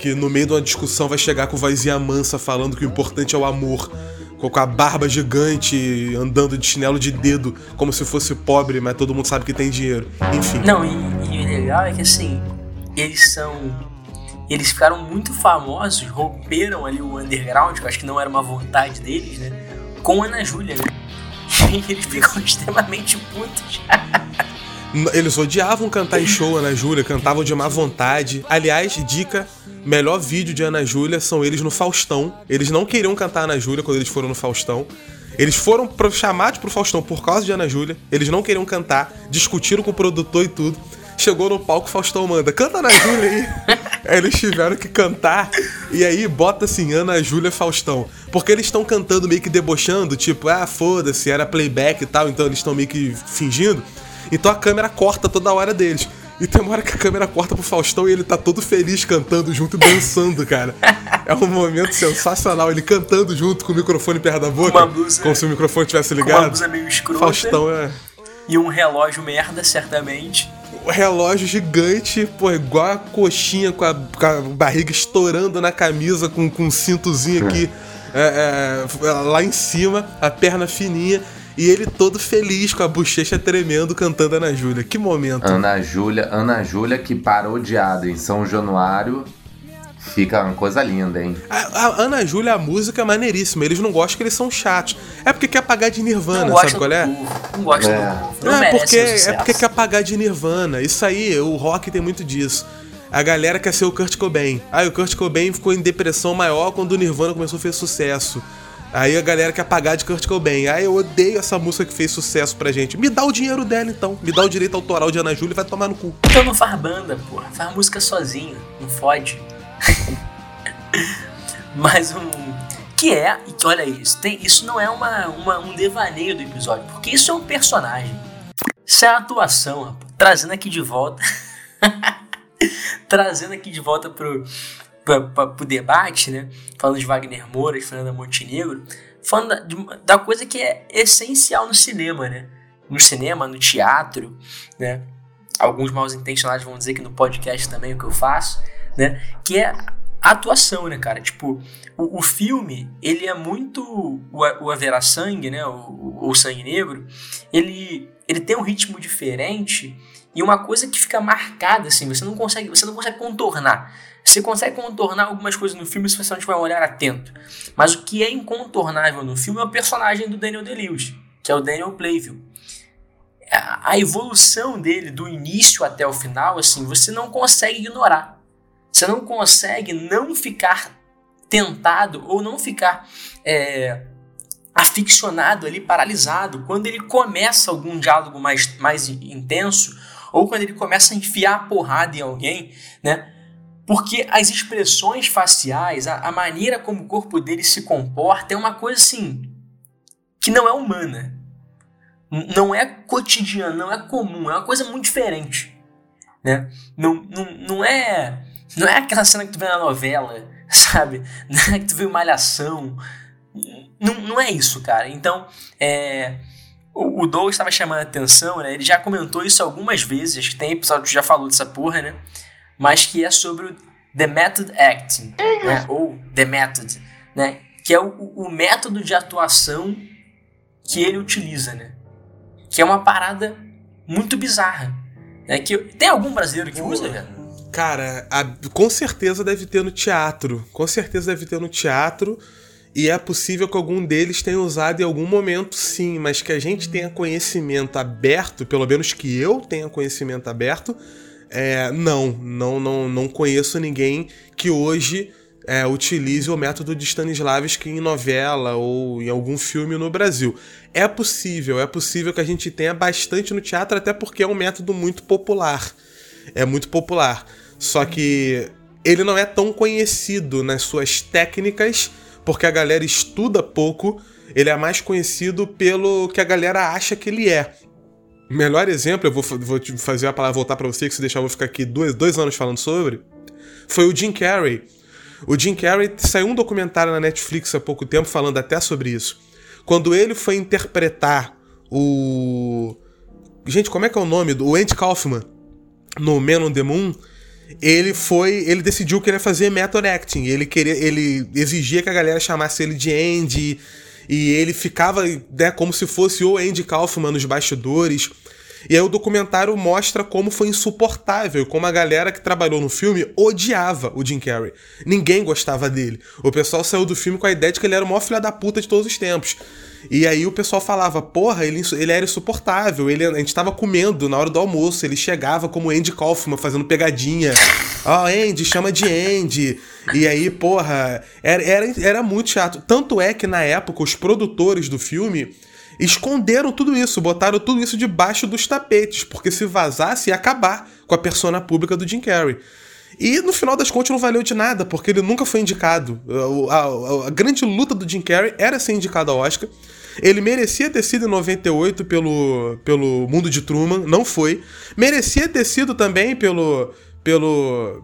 que no meio de uma discussão vai chegar com vozinha mansa falando que o importante é o amor. Com a barba gigante, andando de chinelo de dedo, como se fosse pobre, mas todo mundo sabe que tem dinheiro. Enfim. Não, e, e o legal é que assim, eles são. Eles ficaram muito famosos, romperam ali o underground, que eu acho que não era uma vontade deles, né? Com Ana Júlia, né? E eles ficam extremamente putos. Eles odiavam cantar em show, Ana Júlia, cantavam de má vontade. Aliás, dica: melhor vídeo de Ana Júlia são eles no Faustão. Eles não queriam cantar Ana Júlia quando eles foram no Faustão. Eles foram chamados pro Faustão por causa de Ana Júlia. Eles não queriam cantar, discutiram com o produtor e tudo. Chegou no palco, Faustão manda, canta Ana Júlia aí. aí eles tiveram que cantar. E aí bota assim, Ana Júlia Faustão. Porque eles estão cantando meio que debochando, tipo, ah, foda-se, era playback e tal, então eles estão meio que fingindo. Então a câmera corta toda hora deles. E tem uma hora que a câmera corta pro Faustão e ele tá todo feliz cantando junto e dançando, cara. É um momento sensacional, ele cantando junto com o microfone perto da boca. uma blusa- como se o microfone tivesse Com uma ligado. blusa meio escrota Faustão é. e um relógio merda, certamente. O relógio gigante, pô, igual a coxinha com a, com a barriga estourando na camisa, com, com um cintozinho aqui é, é, lá em cima, a perna fininha. E ele todo feliz com a bochecha tremendo cantando Ana Júlia. Que momento. Ana Júlia, Ana Júlia que parodiada em São Januário. Fica uma coisa linda, hein? A, a Ana Júlia, a música é maneiríssima. Eles não gostam que eles são chatos. É porque quer pagar de Nirvana, não sabe qual é? Não gosta É. do. Não, Não, é porque, o é porque quer pagar de Nirvana. Isso aí, o rock tem muito disso. A galera quer ser o Kurt Cobain. Aí o Kurt Cobain ficou em depressão maior quando o Nirvana começou a fazer sucesso. Aí a galera quer pagar de Kurt Cobain. Aí eu odeio essa música que fez sucesso pra gente. Me dá o dinheiro dela então. Me dá o direito autoral de Ana Júlia e vai tomar no cu. Então não faz banda, porra. Faz música sozinho. Não fode. Mas um. Que é. E olha isso. Tem, isso não é uma, uma- um devaneio do episódio. Porque isso é um personagem. Isso é a atuação, rapaz. Trazendo aqui de volta. trazendo aqui de volta pro, pra, pro debate, né? Falando de Wagner Moura, de Fernanda Montenegro, falando da, de, da coisa que é essencial no cinema, né? No cinema, no teatro, né? Alguns mal intencionados vão dizer que no podcast também é o que eu faço, né? Que é a atuação, né, cara? Tipo, o, o filme, ele é muito. O, o Haverá Sangue, né? O, o Sangue Negro, ele, ele tem um ritmo diferente e uma coisa que fica marcada, assim, você não consegue, você não consegue contornar. Você consegue contornar algumas coisas no filme se você não tiver um olhar atento. Mas o que é incontornável no filme é o personagem do Daniel Day-Lewis, que é o Daniel Playville. A evolução dele do início até o final, assim, você não consegue ignorar. Você não consegue não ficar tentado ou não ficar é, aficionado ali, paralisado, quando ele começa algum diálogo mais, mais intenso ou quando ele começa a enfiar a porrada em alguém, né? Porque as expressões faciais, a, a maneira como o corpo dele se comporta é uma coisa assim que não é humana. Não é cotidiana, não é comum, é uma coisa muito diferente. Né? Não, não, não é não é aquela cena que tu vê na novela, sabe? Não é que tu vê uma malhação. Não, não é isso, cara. Então, é, o, o Douglas estava chamando a atenção, né? Ele já comentou isso algumas vezes, acho que tem episódio que já falou dessa porra, né? Mas que é sobre o The Method Acting, né? Ou The Method, né? Que é o, o método de atuação que ele utiliza, né? Que é uma parada muito bizarra. Né? Que, tem algum brasileiro que usa, velho? Cara, a, com certeza deve ter no teatro. Com certeza deve ter no teatro. E é possível que algum deles tenha usado em algum momento, sim, mas que a gente tenha conhecimento aberto, pelo menos que eu tenha conhecimento aberto, é, não, não, não, não conheço ninguém que hoje é, utilize o método de Stanislavski em novela ou em algum filme no Brasil. É possível, é possível que a gente tenha bastante no teatro, até porque é um método muito popular. É muito popular. Só que ele não é tão conhecido nas suas técnicas, porque a galera estuda pouco. Ele é mais conhecido pelo que a galera acha que ele é. Melhor exemplo, eu vou, vou te fazer a palavra voltar para você, que se deixar eu vou ficar aqui dois, dois anos falando sobre, foi o Jim Carrey. O Jim Carrey saiu um documentário na Netflix há pouco tempo falando até sobre isso. Quando ele foi interpretar o. Gente, como é que é o nome? O Andy Kaufman no Man on the Moon, ele foi. Ele decidiu que ele ia fazer method acting. Ele queria. Ele exigia que a galera chamasse ele de Andy. E ele ficava né, como se fosse o Andy Kaufman nos bastidores. E aí o documentário mostra como foi insuportável, como a galera que trabalhou no filme odiava o Jim Carrey. Ninguém gostava dele. O pessoal saiu do filme com a ideia de que ele era o maior filho da puta de todos os tempos. E aí o pessoal falava, porra, ele, ele era insuportável. Ele, a gente tava comendo na hora do almoço, ele chegava como Andy Kaufman fazendo pegadinha. Ó, oh, Andy, chama de Andy. E aí, porra, era, era, era muito chato. Tanto é que na época os produtores do filme esconderam tudo isso, botaram tudo isso debaixo dos tapetes, porque se vazasse ia acabar com a persona pública do Jim Carrey. E no final das contas não valeu de nada, porque ele nunca foi indicado. A, a, a, grande luta do Jim Carrey era ser indicado ao Oscar. Ele merecia ter sido em 98 pelo, pelo Mundo de Truman, não foi. Merecia ter sido também pelo. pelo.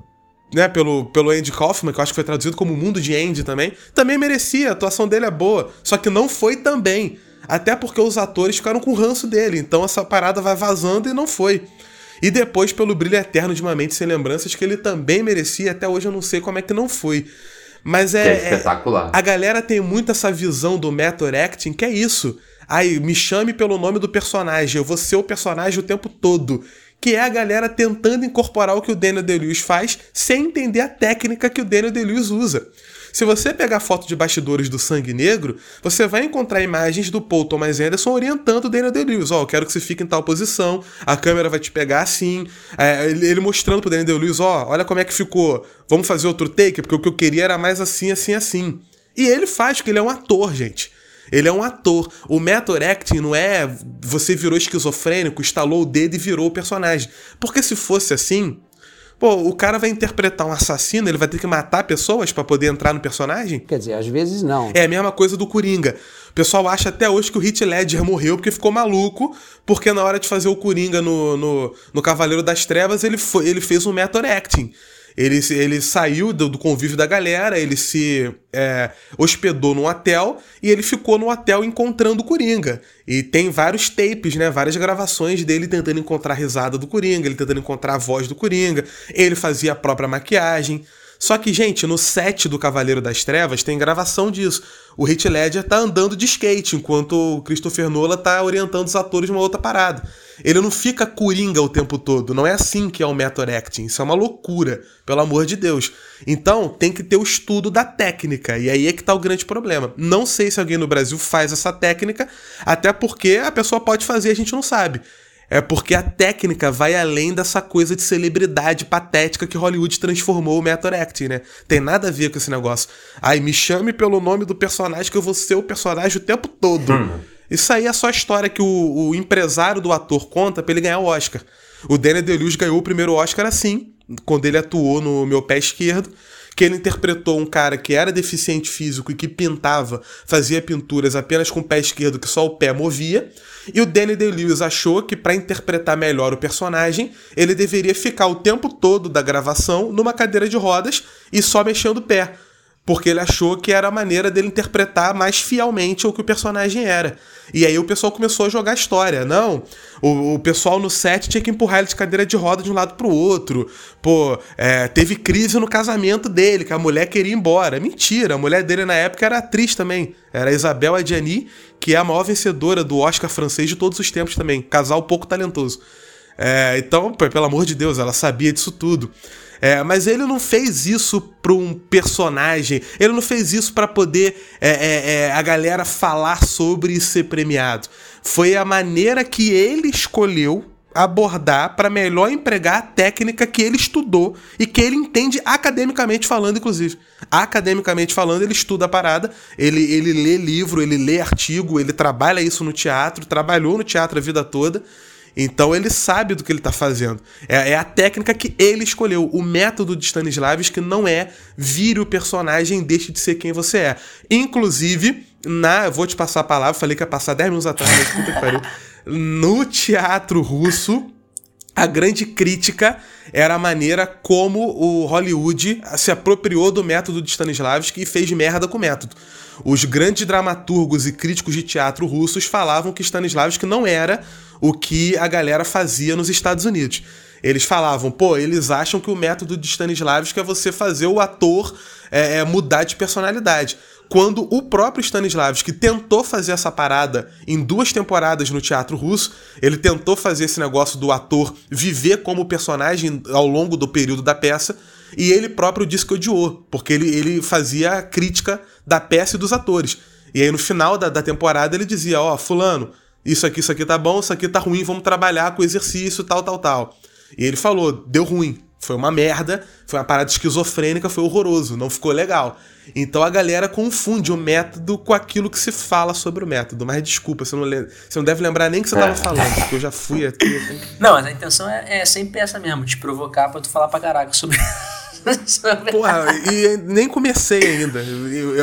Né, pelo, pelo Andy Kaufman, que eu acho que foi traduzido como Mundo de Andy também. Também merecia, a atuação dele é boa. Só que não foi também. Até porque os atores ficaram com ranço dele. Então essa parada vai vazando e não foi. E depois pelo brilho eterno de uma mente sem lembranças, que ele também merecia. Até hoje eu não sei como é que não foi. Mas é. é espetacular. É, a galera tem muito essa visão do method acting, que é isso. Aí, me chame pelo nome do personagem, eu vou ser o personagem o tempo todo. Que é a galera tentando incorporar o que o Daniel Day-Lewis faz sem entender a técnica que o Daniel Day-Lewis usa. Se você pegar foto de bastidores do Sangue Negro, você vai encontrar imagens do Paul Thomas Anderson orientando o Daniel Day-Lewis. Ó, oh, eu quero que você fique em tal posição, a câmera vai te pegar assim. É, ele, mostrando pro Daniel Day-Lewis, ó, oh, olha como é que ficou. Vamos fazer outro take, porque o que eu queria era mais assim, assim, assim. E ele faz, porque ele é um ator, gente. Ele é um ator. O method acting não é você virou esquizofrênico, estalou o dedo e virou o personagem. Porque se fosse assim, Pô, o cara vai interpretar um assassino, ele vai ter que matar pessoas para poder entrar no personagem? Quer dizer, às vezes não. É a mesma coisa do Coringa. O pessoal acha até hoje que o Heath Ledger morreu porque ficou maluco, porque na hora de fazer o Coringa no, no, no Cavaleiro das Trevas, ele, foi, ele fez um method acting. Ele, ele saiu do, do convívio da galera, ele se é, hospedou num hotel e ele ficou no hotel encontrando o Coringa. E tem vários tapes, né? Várias gravações dele tentando encontrar a risada do Coringa, ele tentando encontrar a voz do Coringa. Ele fazia a própria maquiagem. Só que, gente, no set do Cavaleiro das Trevas tem gravação disso. O Heath Ledger tá andando de skate, enquanto o Christopher Nolan tá orientando os atores numa outra parada. Ele não fica coringa o tempo todo. Não é assim que é o method acting. Isso é uma loucura, pelo amor de Deus. Então, tem que ter o estudo da técnica. E aí é que tá o grande problema. Não sei se alguém no Brasil faz essa técnica, até porque a pessoa pode fazer, a gente não sabe. É porque a técnica vai além dessa coisa de celebridade patética que Hollywood transformou o method acting, né? Tem nada a ver com esse negócio. Ai, me chame pelo nome do personagem que eu vou ser o personagem o tempo todo. Hum. Isso aí é só a história que o, o empresário do ator conta pra ele ganhar o Oscar. O Daniel Day-Lewis ganhou o primeiro Oscar assim, quando ele atuou no Meu Pé Esquerdo, que ele interpretou um cara que era deficiente físico e que pintava, fazia pinturas apenas com o pé esquerdo que só o pé movia. E o Danny Day-Lewis achou que para interpretar melhor o personagem, ele deveria ficar o tempo todo da gravação numa cadeira de rodas e só mexendo o pé porque ele achou que era a maneira dele interpretar mais fielmente o que o personagem era. E aí o pessoal começou a jogar história. Não, o, o pessoal no set tinha que empurrar ele de cadeira de roda de um lado pro outro. Pô, é, teve crise no casamento dele, que a mulher queria ir embora. Mentira, a mulher dele na época era atriz também. Era Isabel Adjani, que é a maior vencedora do Oscar francês de todos os tempos também. Casal pouco talentoso. É, então, pelo amor de Deus, ela sabia disso tudo. É, mas ele não fez isso para um personagem, ele não fez isso para poder é, é, é, a galera falar sobre e ser premiado. Foi a maneira que ele escolheu abordar para melhor empregar a técnica que ele estudou e que ele entende academicamente falando, inclusive. Academicamente falando, ele estuda a parada, ele, ele lê livro, ele lê artigo, ele trabalha isso no teatro, trabalhou no teatro a vida toda. Então ele sabe do que ele está fazendo. É, é, a técnica que ele escolheu. O método de Stanislavski não é vire o personagem deixe de ser quem você é. Inclusive, na. Vou te passar a palavra, falei que ia passar 10 minutos atrás, mas puta que pariu. No teatro russo, a grande crítica era a maneira como o Hollywood se apropriou do método de Stanislavski e fez merda com o método. Os grandes dramaturgos e críticos de teatro russos falavam que Stanislavski não era o que a galera fazia nos Estados Unidos. Eles falavam, pô, eles acham que o método de Stanislavski é você fazer o ator é, é, mudar de personalidade. Quando o próprio Stanislavski tentou fazer essa parada em duas temporadas no teatro russo, ele tentou fazer esse negócio do ator viver como personagem ao longo do período da peça, e ele próprio disse que odiou, porque ele, ele fazia a crítica da peça e dos atores. E aí no final da, da temporada ele dizia: Ó, oh, Fulano, isso aqui, isso aqui tá bom, isso aqui tá ruim, vamos trabalhar com exercício, tal, tal, tal. E ele falou: deu ruim. Foi uma merda, foi uma parada esquizofrênica, foi horroroso, não ficou legal. Então a galera confunde o método com aquilo que se fala sobre o método. Mas desculpa, você não, você não deve lembrar nem que você estava é. falando, porque eu já fui aqui. Não, mas a intenção é, é sempre essa mesmo, te provocar pra tu falar pra caraca sobre. Porra, e nem comecei ainda.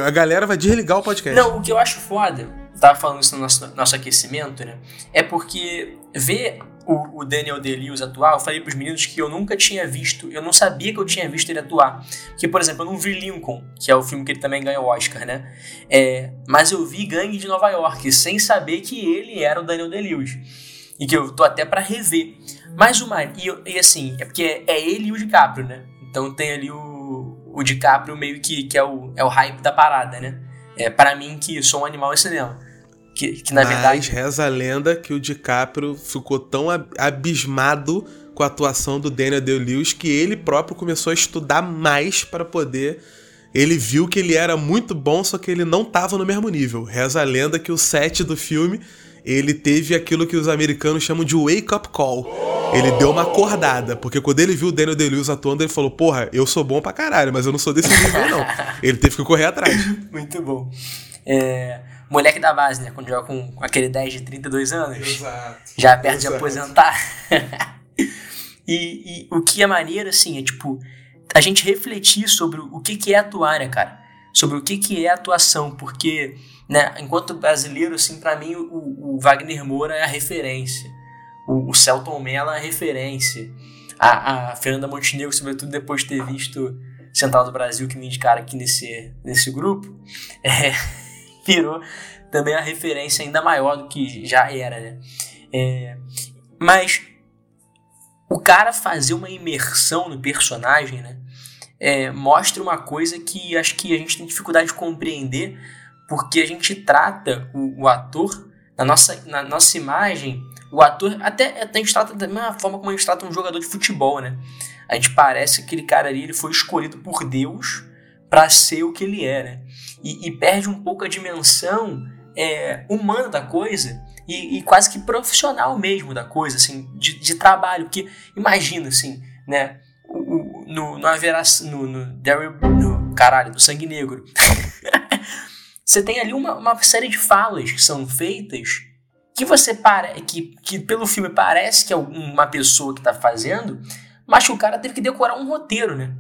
A galera vai desligar o podcast. Não, o que eu acho foda, tava falando isso no nosso, nosso aquecimento, né? É porque ver o, o Daniel Day-Lewis atuar, eu falei pros meninos que eu nunca tinha visto, eu não sabia que eu tinha visto ele atuar. Porque, por exemplo, eu não vi Lincoln, que é o filme que ele também ganhou o Oscar, né? É, mas eu vi Gangue de Nova York, sem saber que ele era o Daniel Day-Lewis. E que eu tô até para rever. Mas o. E, e, assim, é porque é ele e o DiCaprio, né? Então tem ali o, o DiCaprio meio que, que é, o, é o hype da parada, né? É para mim que sou um animal em cinema. Que, que na Mas verdade. reza a lenda que o DiCaprio ficou tão abismado com a atuação do Daniel Day-Lewis que ele próprio começou a estudar mais para poder. Ele viu que ele era muito bom, só que ele não estava no mesmo nível. Reza a lenda que o set do filme ele teve aquilo que os americanos chamam de wake up call. Ele deu uma acordada, porque quando ele viu o Daniel Day-Lewis atuando, ele falou: "Porra, eu sou bom pra caralho, mas eu não sou desse nível não". Ele teve que correr atrás. Muito bom. É, moleque da base, né? Quando joga com, com aquele 10 de 32 anos. Exato. Já perto Exato. de aposentar. E, e o que é maneiro, assim, é tipo, a gente refletir sobre o que, que é atuar, né, cara? Sobre o que, que é atuação, porque, né, enquanto brasileiro, assim, para mim, o, o, Wagner Moura é a referência. O, o Celton Mello é a referência. A, a Fernanda Montenegro, sobretudo depois de ter visto Central do Brasil, que me indicaram aqui nesse, nesse grupo, é, virou também a referência ainda maior do que já era, né? É, mas o cara fazer uma imersão no personagem, né? É, mostra uma coisa que acho que a gente tem dificuldade de compreender, porque a gente trata o, o ator, na nossa, na nossa imagem, o ator, até, até a gente trata da mesma forma como a gente trata um jogador de futebol, né? A gente parece que aquele cara ali ele foi escolhido por Deus para ser o que ele é, né? E, e perde um pouco a dimensão é, humana da coisa e, e, quase que profissional mesmo da coisa, assim, de, de trabalho. Porque imagina, assim, né? No, no, no, no, Daryl, no caralho, do Sangue Negro. você tem ali uma, uma série de falas que são feitas que você para que, que pelo filme parece que é uma pessoa que está fazendo, mas que o cara teve que decorar um roteiro, né?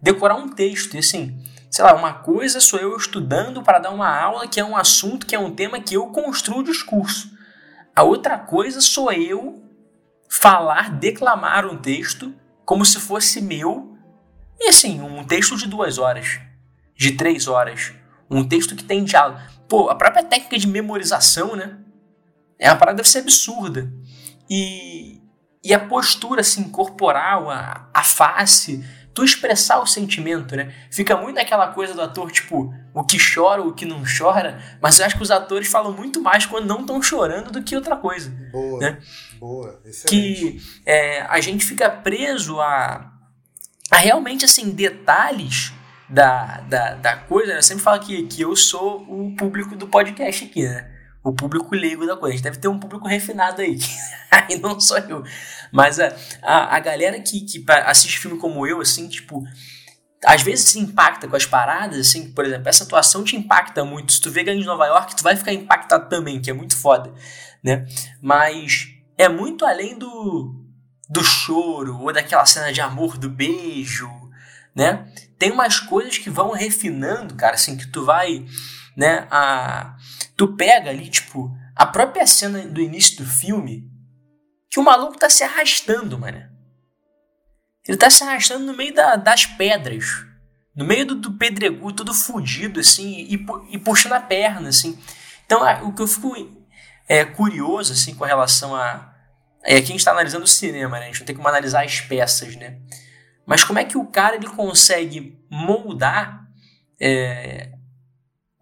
Decorar um texto. E assim, sei lá, uma coisa sou eu estudando para dar uma aula que é um assunto, que é um tema que eu construo o discurso. A outra coisa sou eu falar, declamar um texto como se fosse meu. E assim, um texto de duas horas, de três horas. Um texto que tem diálogo. Pô, a própria técnica de memorização, né? É uma parada deve ser absurda. E, e a postura assim, corporal, a, a face, tu expressar o sentimento, né? Fica muito aquela coisa do ator, tipo, o que chora, o que não chora, mas eu acho que os atores falam muito mais quando não estão chorando do que outra coisa. Boa, né? Boa, excelente. Que é, a gente fica preso a, a realmente, assim, detalhes da, da, da coisa, né? Eu sempre falo que, que eu sou o público do podcast aqui, né? o público leigo da coisa. A gente deve ter um público refinado aí, aí não sou eu. Mas a, a, a galera que, que assiste filme como eu, assim, tipo, às vezes se impacta com as paradas, assim, por exemplo, essa atuação te impacta muito. Se tu vê Gangue de Nova York, tu vai ficar impactado também, que é muito foda, né? Mas é muito além do, do choro ou daquela cena de amor do beijo, né? Tem umas coisas que vão refinando, cara, assim, que tu vai, né, a Tu pega ali, tipo, a própria cena do início do filme, que o maluco tá se arrastando, mano. Ele tá se arrastando no meio da, das pedras. No meio do, do pedregulho, todo fudido, assim, e, e puxando a perna, assim. Então, o que eu fico é, curioso, assim, com relação a... É, aqui a gente tá analisando o cinema, né? A gente não tem como analisar as peças, né? Mas como é que o cara, ele consegue moldar é,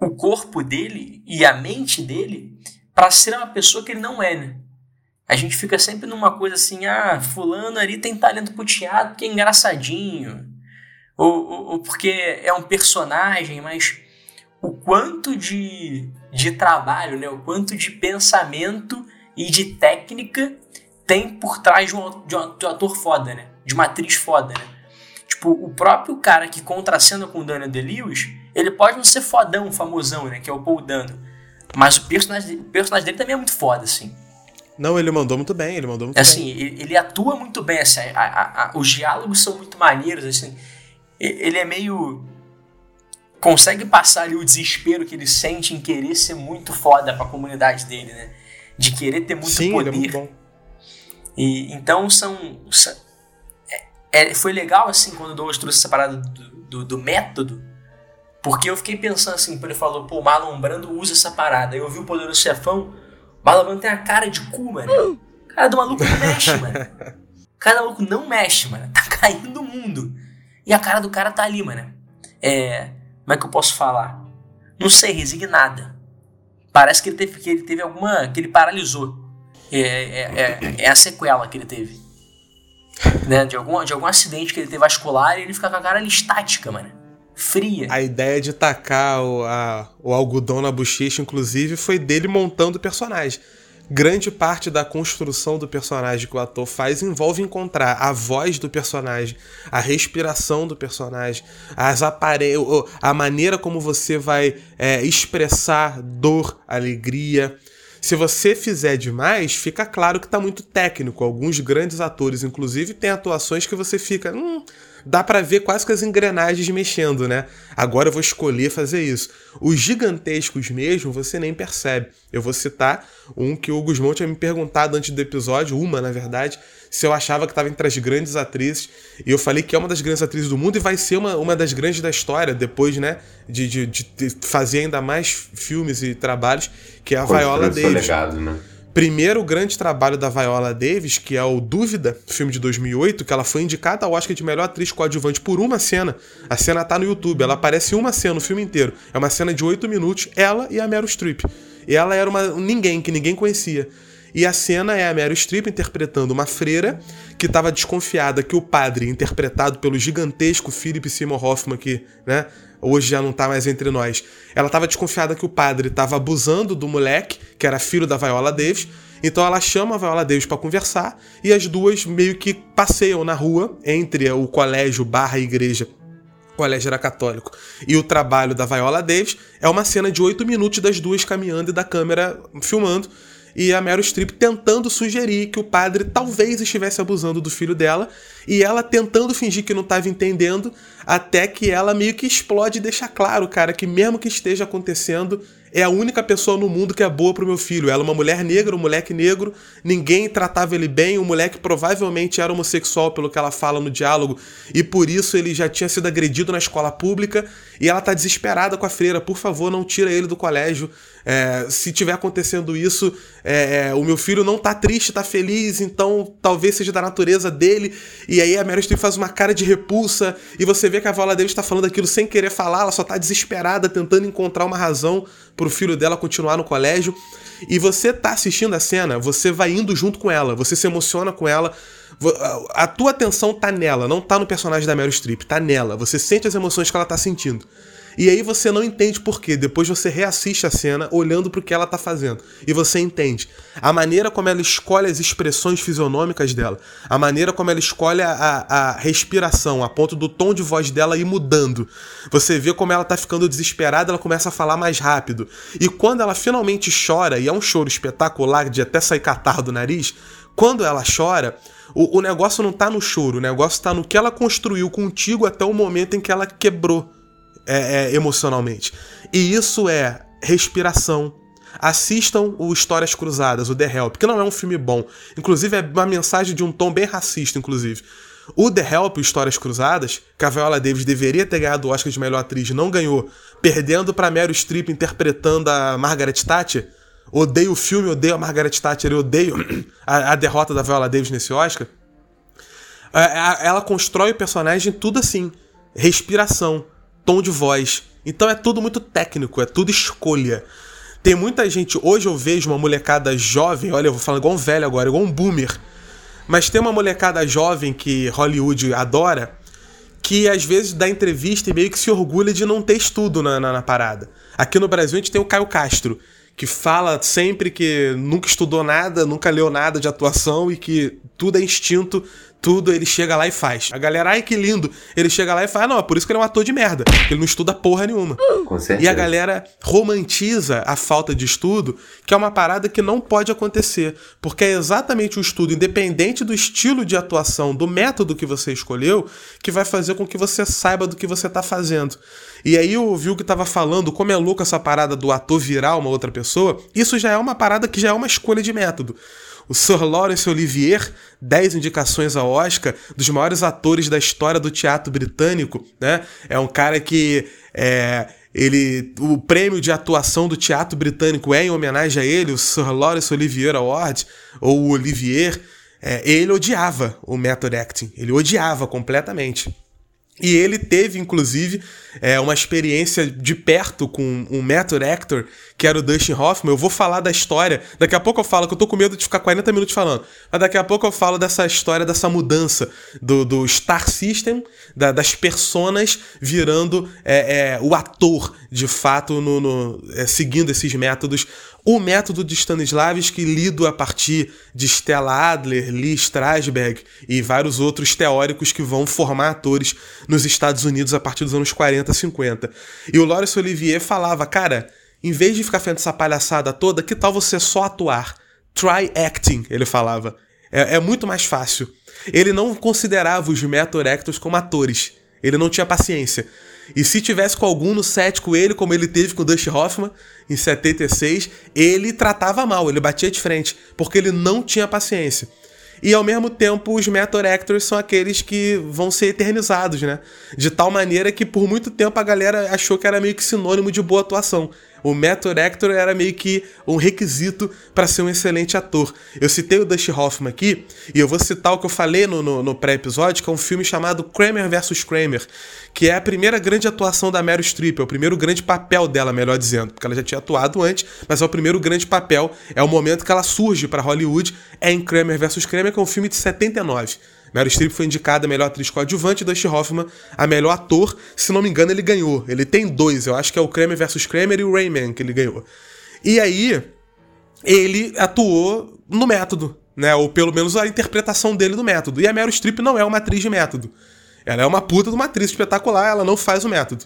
o corpo dele e a mente dele para ser uma pessoa que ele não é, né? A gente fica sempre numa coisa assim, ah, fulano ali tem talento pro teatro porque é engraçadinho, ou, ou, ou porque é um personagem, mas o quanto de, de trabalho, né? o quanto de pensamento e de técnica tem por trás de um, de um ator foda, né? de uma atriz foda. Né? Tipo, o próprio cara que contracena com o Daniel Day-Lewis, ele pode não ser fodão, famosão, né? Que é o Paul Dano. Mas o personagem, o personagem dele também é muito foda, assim. Não, ele mandou muito bem, ele mandou muito assim, bem. Assim, ele, atua muito bem, assim, a, a, a, os diálogos são muito maneiros, assim. Ele é meio... Consegue passar ali o desespero que ele sente em querer ser muito foda pra comunidade dele, né? De querer ter muito Sim, poder. Ele é muito bom. E, então são... são é, foi legal, assim, quando o Douglas trouxe essa parada do, do, do método, porque eu fiquei pensando assim, ele falou, pô, Marlon Brando usa essa parada. Eu vi o Poderoso Chefão, Marlon Brando tem a cara de cu, mano. O cara do maluco não mexe, mano. O cara do maluco não mexe, mano. Tá caindo o mundo. E a cara do cara tá ali, mano. É. Como é que eu posso falar? Não sei, resignada. Parece que ele teve, que ele teve alguma. que ele paralisou. É, é, é, é a sequela que ele teve. Né? De, algum, de algum acidente que ele teve vascular e ele fica com a cara estática, mano fria. A ideia de tacar o, a, o algodão na bochecha, inclusive, foi dele montando o personagem. Grande parte da construção do personagem que o ator faz envolve encontrar a voz do personagem, a respiração do personagem, as apare a maneira como você vai é, expressar dor, alegria. Se você fizer demais, fica claro que tá muito técnico. Alguns grandes atores, inclusive, têm atuações que você fica. Hum, dá para ver quase que as engrenagens mexendo, né? Agora eu vou escolher fazer isso. Os gigantescos mesmo, você nem percebe. Eu vou citar um que o Guzmão tinha me perguntado antes do episódio, uma na verdade, se eu achava que estava entre as grandes atrizes. E eu falei que é uma das grandes atrizes do mundo e vai ser uma, uma das grandes da história, depois, né, de, de, de fazer ainda mais filmes e trabalhos, que é a Viola Davis. Legado, né? Primeiro grande trabalho da Viola Davis, que é o Dúvida, filme de 2008, que ela foi indicada ao Oscar de melhor atriz coadjuvante por uma cena. A cena tá no YouTube, ela aparece uma cena no filme inteiro. É uma cena de 8 minutos, ela e a Meryl Streep. E ela era uma ninguém que ninguém conhecia. E a cena é a Meryl Streep interpretando uma freira que estava desconfiada que o padre, interpretado pelo gigantesco Philip Seymour Hoffman, que né, hoje já não tá mais entre nós, ela estava desconfiada que o padre estava abusando do moleque, que era filho da Viola Davis. Então ela chama a Viola Davis para conversar e as duas meio que passeiam na rua entre o colégio barra igreja o colégio era católico. E o trabalho da Viola Davis é uma cena de oito minutos das duas caminhando e da câmera filmando e a Meryl Streep tentando sugerir que o padre talvez estivesse abusando do filho dela e ela tentando fingir que não estava entendendo, até que ela meio que explode e deixa claro, cara, que mesmo que esteja acontecendo, é a única pessoa no mundo que é boa pro meu filho. Ela é uma mulher negra, um moleque negro, ninguém tratava ele bem, o moleque provavelmente era homossexual, pelo que ela fala no diálogo, e por isso ele já tinha sido agredido na escola pública, e ela tá desesperada com a freira, por favor, não tira ele do colégio. É, se tiver acontecendo isso, é, é, o meu filho não tá triste, tá feliz, então talvez seja da natureza dele. E aí a Meryl Streep faz uma cara de repulsa, e você vê que a Viola Davis tá falando aquilo sem querer falar, ela só tá desesperada, tentando encontrar uma razão pro filho dela continuar no colégio. E você tá assistindo a cena, você vai indo junto com ela, você se emociona com ela. A tua atenção tá nela, não tá no personagem da Meryl Streep, tá nela. Você sente as emoções que ela tá sentindo. E aí você não entende por quê. Depois você reassiste a cena olhando para o que ela tá fazendo. E você entende. A maneira como ela escolhe as expressões fisionômicas dela. A maneira como ela escolhe a, a respiração, a ponto do tom de voz dela ir mudando. Você vê como ela tá ficando desesperada, ela começa a falar mais rápido. E quando ela finalmente chora, e é um choro espetacular de até sair catarro do nariz, quando ela chora, o, o negócio não tá no choro, o negócio tá no que ela construiu contigo até o momento em que ela quebrou é, é, emocionalmente. E isso é respiração. Assistam o Histórias Cruzadas, o The Help, que não é um filme bom. Inclusive, é uma mensagem de um tom bem racista, inclusive. O The Help, Histórias Cruzadas, que a Viola Davis deveria ter ganhado o Oscar de melhor atriz, não ganhou, perdendo para Meryl Streep interpretando a Margaret Thatcher. Odeio o filme, odeio a Margaret Thatcher, odeio a, a derrota da Viola Davis nesse Oscar. É, ela constrói o personagem tudo assim: respiração, tom de voz. Então é tudo muito técnico, é tudo escolha. Tem muita gente, hoje eu vejo uma molecada jovem, olha, eu vou falar igual um velho agora, igual um boomer. Mas tem uma molecada jovem que Hollywood adora, que às vezes dá entrevista e meio que se orgulha de não ter estudo na, na, na parada. Aqui no Brasil a gente tem o Caio Castro, que fala sempre que nunca estudou nada, nunca leu nada de atuação e que tudo é instinto tudo ele chega lá e faz. A galera, ai que lindo. Ele chega lá e fala, ah, não, é por isso que ele é um ator de merda. Ele não estuda porra nenhuma. Com certeza. E a galera romantiza a falta de estudo, que é uma parada que não pode acontecer. Porque é exatamente o estudo, independente do estilo de atuação, do método que você escolheu, que vai fazer com que você saiba do que você tá fazendo. E aí eu ouvi o que tava falando, como é louco essa parada do ator virar uma outra pessoa. Isso já é uma parada que já é uma escolha de método. O Sir Laurence Olivier, 10 indicações ao Oscar, dos maiores atores da história do teatro britânico, né? É um cara que é, ele o prêmio de atuação do teatro britânico é em homenagem a ele, o Sir Laurence Olivier Award ou o Olivier. É, ele odiava o method acting, ele odiava completamente. E ele teve, inclusive, é, uma experiência de perto com um method actor, que era o Dustin Hoffman. Eu vou falar da história. Daqui a pouco eu falo, que eu tô com medo de ficar 40 minutos falando. Mas daqui a pouco eu falo dessa história, dessa mudança do, do Star System, da, das personas virando é, é, o ator, de fato, no, no é, seguindo esses métodos o método de Stanislavski, lido a partir de Stella Adler, Lee Strasberg e vários outros teóricos que vão formar atores nos Estados Unidos a partir dos anos 40, 50. E o Laurence Olivier falava, cara, Em vez de ficar fazendo essa palhaçada toda, que tal você só atuar? Try acting, ele falava. É, é muito mais fácil. Ele não considerava os method actors como atores. Ele não tinha paciência. E se tivesse com algum no set com ele, como ele teve com o Dusty Hoffman em 76, ele tratava mal, ele batia de frente, porque ele não tinha paciência. E ao mesmo tempo, os method actors são aqueles que vão ser eternizados, né? De tal maneira que por muito tempo a galera achou que era meio que sinônimo de boa atuação. O method actor era meio que um requisito para ser um excelente ator. Eu citei o Dusty Hoffman aqui, e eu vou citar o que eu falei no, no, no pré-episódio, que é um filme chamado Kramer vs. Kramer, que é a primeira grande atuação da Meryl Streep, é o primeiro grande papel dela, melhor dizendo, porque ela já tinha atuado antes, mas é o primeiro grande papel, é o momento que ela surge para Hollywood, é em Kramer vs. Kramer, que é um filme de 79. Meryl Streep foi indicada a melhor atriz coadjuvante, Dusty Hoffman a melhor ator. Se não me engano, ele ganhou. Ele tem dois, eu acho que é o Kramer vs Kramer e o Rayman que ele ganhou. E aí, ele atuou no método, né? Ou pelo menos a interpretação dele do método. E a Meryl Streep não é uma atriz de método. Ela é uma puta de uma atriz espetacular, ela não faz o método.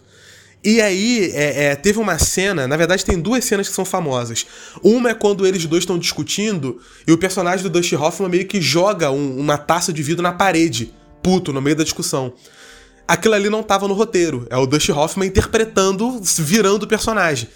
E aí, é, é, teve uma cena, na verdade tem duas cenas que são famosas. Uma é quando eles dois estão discutindo e o personagem do Dusty Hoffman meio que joga um, uma taça de vidro na parede, puto, no meio da discussão. Aquilo ali não tava no roteiro, é o Dusty Hoffman interpretando, virando o personagem.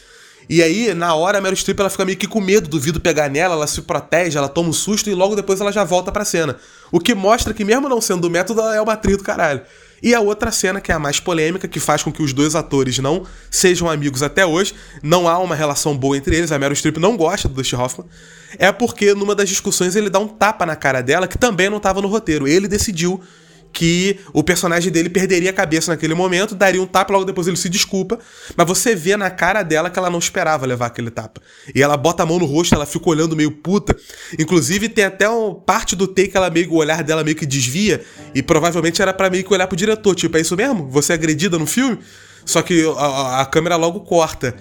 E aí, na hora, a Meryl Streep ela fica meio que com medo do vidro pegar nela, ela se protege, ela toma um susto e logo depois ela já volta pra cena. O que mostra que, mesmo não sendo do método, ela é uma atriz do caralho. E a outra cena, que é a mais polêmica, que faz com que os dois atores não sejam amigos até hoje, não há uma relação boa entre eles, a Meryl Streep não gosta do Dusty Hoffman, é porque numa das discussões ele dá um tapa na cara dela que também não estava no roteiro. Ele decidiu que o personagem dele perderia a cabeça naquele momento, daria um tapa, logo depois ele se desculpa, mas você vê na cara dela que ela não esperava levar aquele tapa. E ela bota a mão no rosto, ela fica olhando meio puta. Inclusive tem até uma parte do take ela meio o olhar dela meio que desvia e provavelmente era para meio que olhar pro diretor, tipo, é isso mesmo? Você é agredida no filme? Só que a, a câmera logo corta.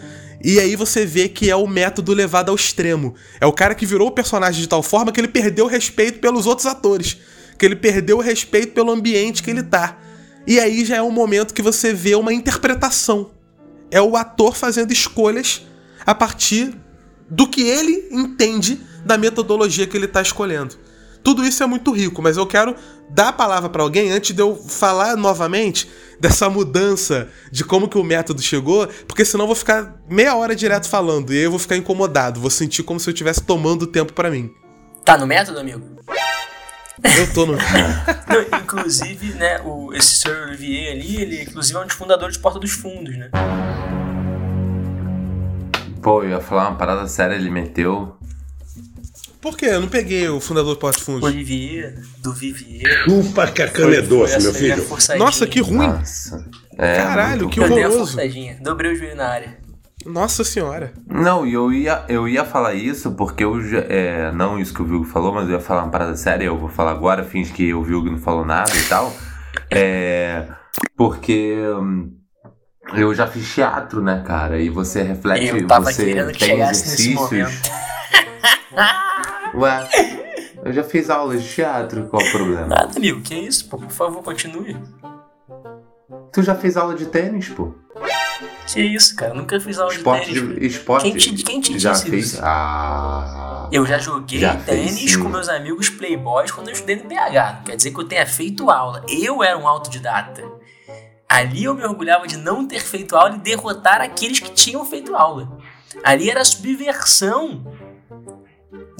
E aí você vê que é o método levado ao extremo. É o cara que virou o personagem de tal forma que ele perdeu o respeito pelos outros atores que ele perdeu o respeito pelo ambiente que ele tá. E aí já é um momento que você vê uma interpretação. É o ator fazendo escolhas a partir do que ele entende da metodologia que ele está escolhendo. Tudo isso é muito rico, mas eu quero dar a palavra para alguém antes de eu falar novamente dessa mudança de como que o método chegou, porque senão eu vou ficar meia hora direto falando e eu vou ficar incomodado, vou sentir como se eu estivesse tomando tempo para mim. Tá no método, amigo? Eu tô no. Não, inclusive, né, o, esse Sir Olivier ali, ele inclusive é um dos fundadores de Porta dos Fundos, né? Pô, eu ia falar uma parada séria, ele meteu. Por quê? Eu não peguei o fundador do Porta dos Fundos. Olivier, do Vivier. Chupa que a cana é doce, meu filho. Nossa, que ruim! Nossa. É, Caralho, que. Eu dei a horroroso. forçadinha, dobrei o joelho na área. Nossa senhora. Não, e eu ia, eu ia falar isso porque eu já, é, não isso que o Vilgo falou, mas eu ia falar uma parada séria, eu vou falar agora, finge que o Vilgo não falou nada e tal. É, porque hum, eu já fiz teatro, né, cara? E você reflete, Eu tava você querendo que tem chegasse nesse exercícios. Ué, eu já fiz aulas de teatro, qual o problema? Nada, amigo, que isso, pô, por favor, continue. Tu já fez aula de tênis, pô? Que isso, cara, eu nunca fiz aula Esporte, de tênis. de, esporte. Quem te- quem te já disse fez? isso? Ah. Eu já joguei Já fez, tênis sim. com meus amigos playboys quando eu estudei no BH. Não quer dizer que eu tenha feito aula. Eu era um autodidata. Ali eu me orgulhava de não ter feito aula e derrotar aqueles que tinham feito aula. Ali era subversão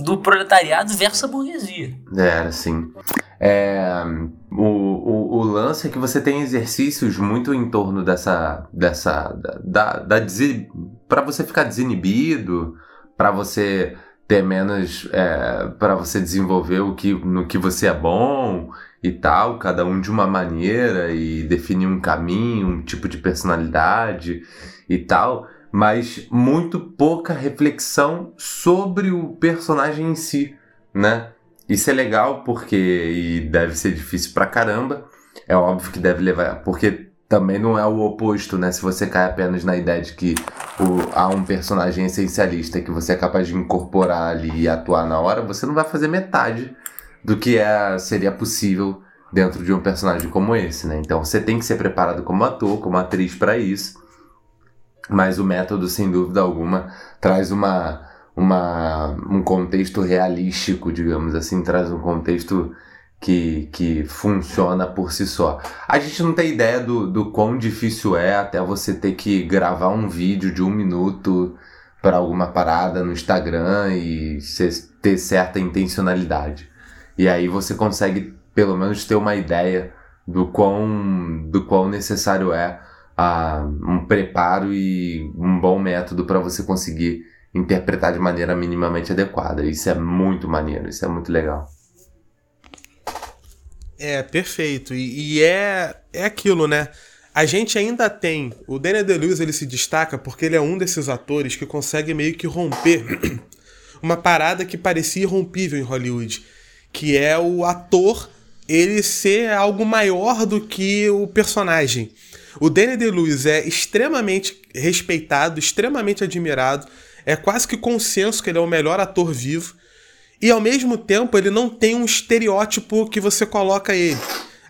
do proletariado versus a burguesia. Era, sim. É, o, o, o lance é que você tem exercícios muito em torno dessa. dessa da, da, da pra você ficar desinibido, pra você ter menos. É, para você desenvolver o que, no que você é bom e tal, cada um de uma maneira e definir um caminho, um tipo de personalidade e tal, mas muito pouca reflexão sobre o personagem em si, né? Isso é legal porque e deve ser difícil pra caramba. É óbvio que deve levar, porque também não é o oposto, né? Se você cai apenas na ideia de que o- há um personagem essencialista que você é capaz de incorporar ali e atuar na hora, você não vai fazer metade do que é, seria possível dentro de um personagem como esse, né? Então você tem que ser preparado como ator, como atriz pra isso. Mas o método, sem dúvida alguma, traz uma, uma, um contexto realístico, digamos assim, traz um contexto que, que funciona por si só. A gente não tem ideia do, do quão difícil é até você ter que gravar um vídeo de um minuto para alguma parada no Instagram e ter certa intencionalidade. E aí você consegue pelo menos ter uma ideia do quão, do quão necessário é a, um preparo e um bom método para você conseguir interpretar de maneira minimamente adequada. Isso é muito maneiro, isso é muito legal. É, perfeito. E, e, é, é aquilo, né? A gente ainda tem. O Daniel DeLuise ele se destaca porque ele é um desses atores que consegue meio que romper uma parada que parecia irrompível em Hollywood. Que é o ator ele ser algo maior do que o personagem. O Daniel DeLuise é extremamente respeitado, extremamente admirado. É quase que consenso que ele é o melhor ator vivo. E ao mesmo tempo, ele não tem um estereótipo que você coloca ele.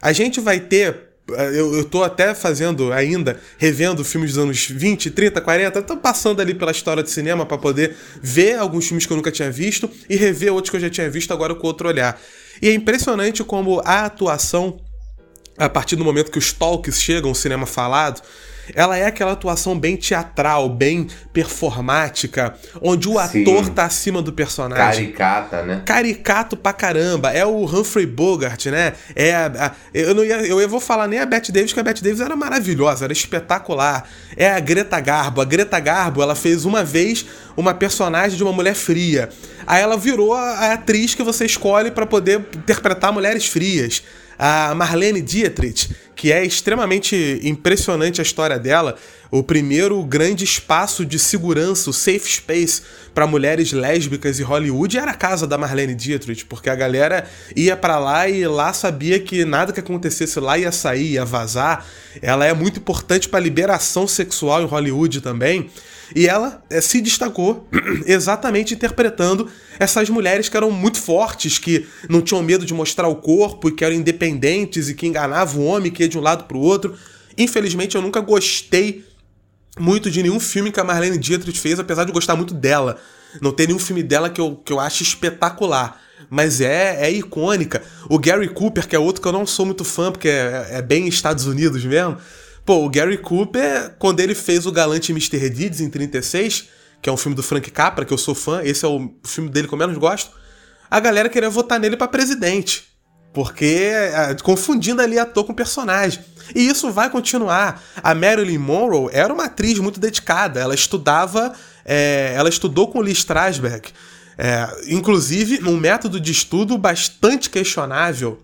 A gente vai ter. Eu, eu tô até fazendo ainda, revendo filmes dos anos 20, 30, 40, tô passando ali pela história de cinema para poder ver alguns filmes que eu nunca tinha visto e rever outros que eu já tinha visto agora com outro olhar. E é impressionante como a atuação, a partir do momento que os talks chegam, o cinema falado, ela é aquela atuação bem teatral, bem performática, onde o Sim. ator tá acima do personagem. Caricata, né? Caricato pra caramba. É o Humphrey Bogart, né? É a, a, eu não ia, eu vou falar nem a Bette Davis, que a Bette Davis era maravilhosa, era espetacular. É a Greta Garbo. A Greta Garbo, ela fez uma vez uma personagem de uma mulher fria. Aí ela virou a, a atriz que você escolhe para poder interpretar mulheres frias a Marlene Dietrich, que é extremamente impressionante a história dela, o primeiro grande espaço de segurança, o safe space para mulheres lésbicas em Hollywood era a casa da Marlene Dietrich, porque a galera ia para lá e lá sabia que nada que acontecesse lá ia sair, ia vazar. Ela é muito importante para a liberação sexual em Hollywood também. E ela é, se destacou exatamente interpretando essas mulheres que eram muito fortes, que não tinham medo de mostrar o corpo e que eram independentes e que enganavam o homem, que ia de um lado para o outro. Infelizmente, eu nunca gostei muito de nenhum filme que a Marlene Dietrich fez, apesar de gostar muito dela. Não tem nenhum filme dela que eu, que eu acho espetacular. Mas é, é icônica. O Gary Cooper, que é outro que eu não sou muito fã, porque é, é bem Estados Unidos mesmo. Pô, o Gary Cooper, quando ele fez o Galante Mr. Deeds em 36, que é um filme do Frank Capra, que eu sou fã, esse é o filme dele que eu menos gosto, a galera queria votar nele para presidente. Porque é, confundindo ali ator com personagem. E isso vai continuar. A Marilyn Monroe era uma atriz muito dedicada. Ela estudava, é, ela estudou com Lee Strasberg. É, inclusive, num método de estudo bastante questionável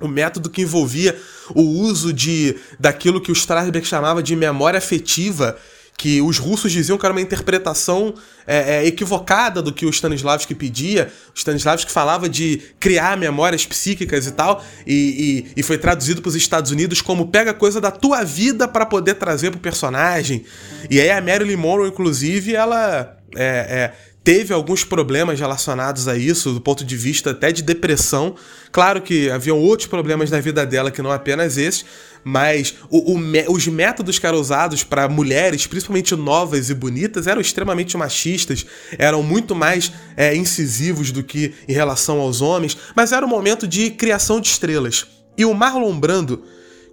o método que envolvia o uso de daquilo que o Strasberg chamava de memória afetiva, que os russos diziam que era uma interpretação é, é, equivocada do que o Stanislavski pedia. O Stanislavski falava de criar memórias psíquicas e tal, e, e, e foi traduzido para os Estados Unidos como pega coisa da tua vida para poder trazer para o personagem. E aí a Marilyn Monroe, inclusive, ela é, é teve alguns problemas relacionados a isso, do ponto de vista até de depressão. Claro que haviam outros problemas na vida dela que não apenas esses, mas o, o, os métodos que eram usados para mulheres, principalmente novas e bonitas, eram extremamente machistas, eram muito mais é, incisivos do que em relação aos homens, mas era um momento de criação de estrelas. E o Marlon Brando,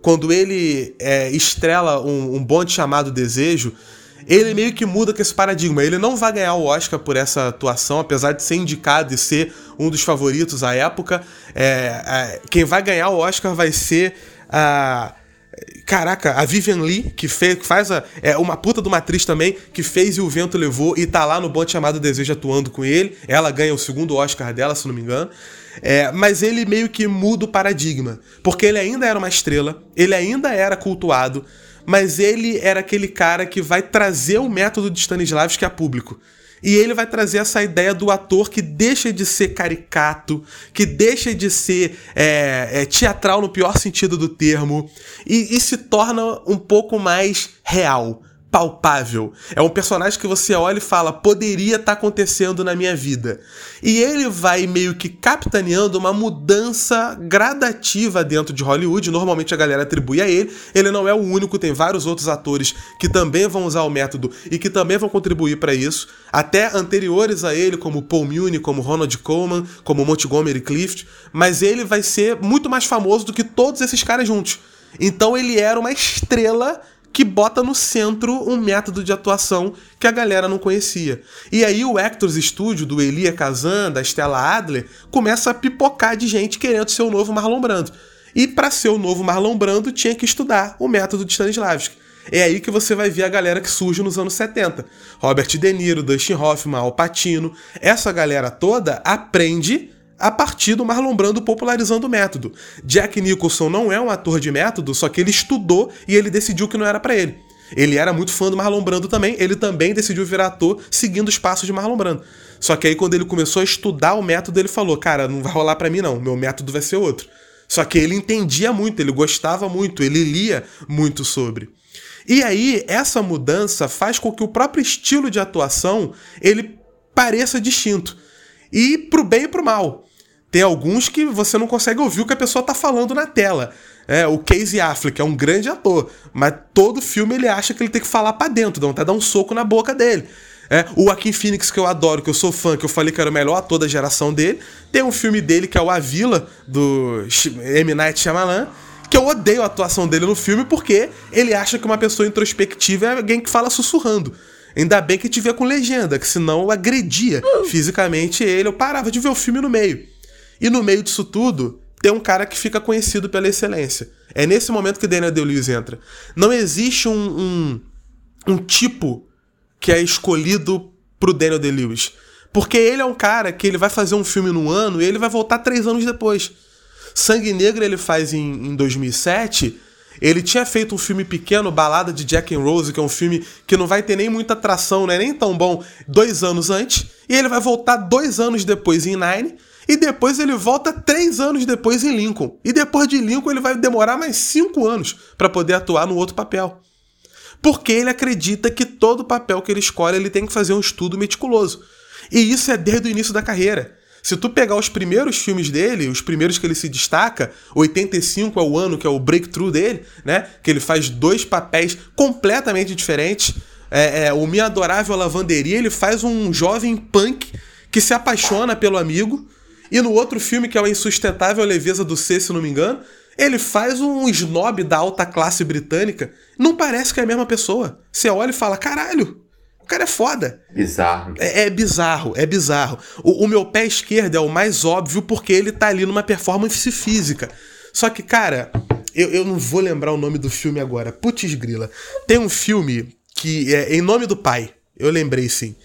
quando ele é, estrela um, um bonde chamado Desejo, ele meio que muda com esse paradigma. Ele não vai ganhar o Oscar por essa atuação, apesar de ser indicado e ser um dos favoritos à época. É, é, quem vai ganhar o Oscar vai ser a. Caraca, a Vivian Lee, que, fez, que faz a, é uma puta de uma atriz também, que fez e o vento levou e tá lá no Bonde Chamado Desejo atuando com ele. Ela ganha o segundo Oscar dela, se não me engano. É, mas ele meio que muda o paradigma. Porque ele ainda era uma estrela, ele ainda era cultuado, mas ele era aquele cara que vai trazer o método de Stanislavski a público. E ele vai trazer essa ideia do ator que deixa de ser caricato, que deixa de ser é, é, teatral no pior sentido do termo, e, e se torna um pouco mais real palpável. É um personagem que você olha e fala, poderia estar tá acontecendo na minha vida. E ele vai meio que capitaneando uma mudança gradativa dentro de Hollywood. Normalmente a galera atribui a ele. Ele não é o único, tem vários outros atores que também vão usar o método e que também vão contribuir para isso. Até anteriores a ele, como Paul Muni, como Ronald Coleman, como Montgomery Clift. Mas ele vai ser muito mais famoso do que todos esses caras juntos. Então ele era uma estrela que bota no centro um método de atuação que a galera não conhecia. E aí o Actors Studio, do Elia Kazan, da Stella Adler, começa a pipocar de gente querendo ser o novo Marlon Brando. E para ser o novo Marlon Brando, tinha que estudar o método de Stanislavski. É aí que você vai ver a galera que surge nos anos 70. Robert De Niro, Dustin Hoffman, Al Pacino. Essa galera toda aprende a partir do Marlon Brando popularizando o método. Jack Nicholson não é um ator de método, só que ele estudou e ele decidiu que não era para ele. Ele era muito fã do Marlon Brando também, ele também decidiu virar ator seguindo os passos de Marlon Brando. Só que aí quando ele começou a estudar o método, ele falou: "Cara, não vai rolar para mim não, meu método vai ser outro". Só que ele entendia muito, ele gostava muito, ele lia muito sobre. E aí essa mudança faz com que o próprio estilo de atuação ele pareça distinto. E pro bem e pro mal. Tem alguns que você não consegue ouvir o que a pessoa tá falando na tela. É, o Casey Affleck é um grande ator, mas todo filme ele acha que ele tem que falar para dentro, não até dar um soco na boca dele. É, o Joaquin Phoenix, que eu adoro, que eu sou fã, que eu falei que era o melhor ator da geração dele. Tem um filme dele que é o A Vila, do M. Night Shyamalan, que eu odeio a atuação dele no filme porque ele acha que uma pessoa introspectiva é alguém que fala sussurrando. Ainda bem que tiver com legenda, que senão eu agredia fisicamente ele, eu parava de ver o filme no meio. E no meio disso tudo, tem um cara que fica conhecido pela excelência. É nesse momento que Daniel Day-Lewis entra. Não existe um, um, um, tipo que é escolhido pro Daniel Day-Lewis. Porque ele é um cara que ele vai fazer um filme no ano e ele vai voltar três anos depois. Sangue Negro ele faz em, em 2007. Ele tinha feito um filme pequeno, Balada de Jack and Rose, que é um filme que não vai ter nem muita atração, não é nem tão bom, dois anos antes. E ele vai voltar dois anos depois em Nine e depois ele volta três anos depois em Lincoln. E depois de Lincoln ele vai demorar mais cinco anos para poder atuar no outro papel. Porque ele acredita que todo papel que ele escolhe ele tem que fazer um estudo meticuloso. E isso é desde o início da carreira. Se tu pegar os primeiros filmes dele, os primeiros que ele se destaca, 85 é o ano que é o breakthrough dele, né? Que ele faz dois papéis completamente diferentes. É, é, o Minha Adorável Lavanderia, ele faz um jovem punk que se apaixona pelo amigo e no outro filme, que é o Insustentável Leveza do C, se não me engano, ele faz um snob da alta classe britânica. Não parece que é a mesma pessoa. Você olha e fala: caralho, o cara é foda. Bizarro. É, é bizarro, é bizarro. O, o, meu pé esquerdo é o mais óbvio porque ele tá ali numa performance física. Só que, cara, eu, eu não vou lembrar o nome do filme agora. Putz grila. Tem um filme que é Em Nome do Pai. Eu lembrei sim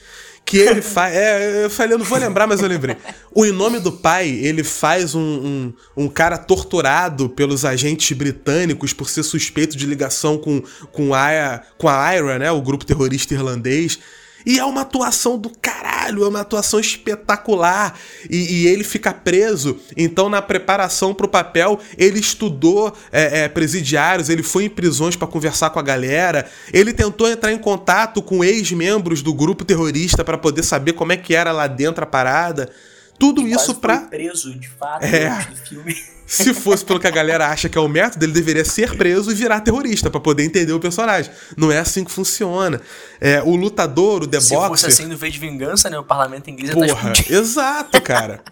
que ele faz. É, eu falei, eu não vou lembrar, mas eu lembrei. O Em Nome do Pai, ele faz um, um, um, cara torturado pelos agentes britânicos por ser suspeito de ligação com, com, a, com a IRA, né? O grupo terrorista irlandês. E é uma atuação do caralho, é uma atuação espetacular. E, e ele fica preso. Então, na preparação pro papel, ele estudou é, é, presidiários, ele foi em prisões para conversar com a galera. Ele tentou entrar em contato com ex-membros do grupo terrorista para poder saber como é que era lá dentro a parada. Tudo e isso pra. preso, de fato, é. do filme. Se fosse pelo que a galera acha que é o método, ele deveria ser preso e virar terrorista para poder entender o personagem. Não é assim que funciona. É, o lutador, o The Se Boxer... fosse assim no V de Vingança, né? O parlamento inglês Porra, tá exato, cara.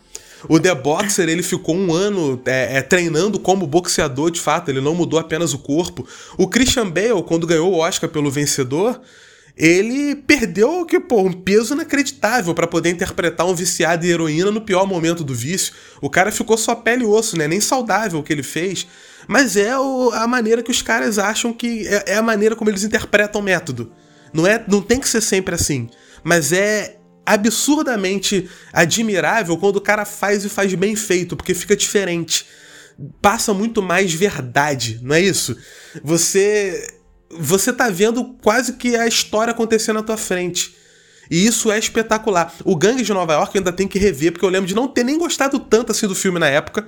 O The Boxer, ele ficou um ano é, é, treinando como boxeador, de fato. Ele não mudou apenas o corpo. O Christian Bale, quando ganhou o Oscar pelo Vencedor ele perdeu que, pô, um peso inacreditável para poder interpretar um viciado em heroína no pior momento do vício. O cara ficou só pele e osso, né? Nem saudável o que ele fez. Mas é o, a maneira que os caras acham que. É, é, a maneira como eles interpretam o método. Não, é, não tem que ser sempre assim. Mas é absurdamente admirável quando o cara faz e faz bem feito, porque fica diferente. Passa muito mais verdade, não é isso? Você você tá vendo quase que a história acontecendo na tua frente. E isso é espetacular. O Gangue de Nova York ainda tem que rever, porque eu lembro de não ter nem gostado tanto assim do filme na época.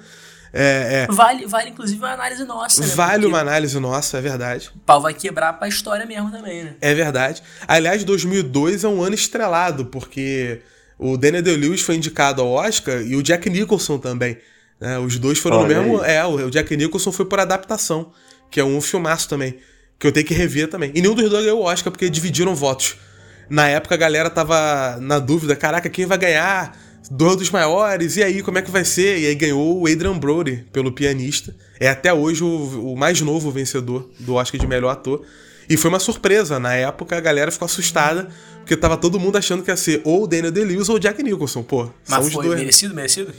É, é, Vale, vale, inclusive, uma análise nossa, né? vale Porque uma análise nossa, é verdade. O pau vai quebrar pra história mesmo também, né? É verdade. Aliás, 2002 é um ano estrelado, porque o Daniel Day-Lewis foi indicado ao Oscar e o Jack Nicholson também. né? Os dois foram Olha no mesmo... aí. É, o Jack Nicholson foi por adaptação, que é um filmaço também, que eu tenho que rever também. E nenhum dos dois ganhou o Oscar, porque dividiram votos. Na época a galera tava na dúvida, caraca, quem vai ganhar? Dois dos maiores, e aí, como é que vai ser? E aí ganhou o Adrian Brody, pelo pianista. É até hoje o, o mais novo vencedor do Oscar de melhor ator. E foi uma surpresa. Na época a galera ficou assustada, porque tava todo mundo achando que ia ser ou o Daniel Day-Lewis ou o Jack Nicholson. Pô, são Mas os foi dois. merecido, merecido?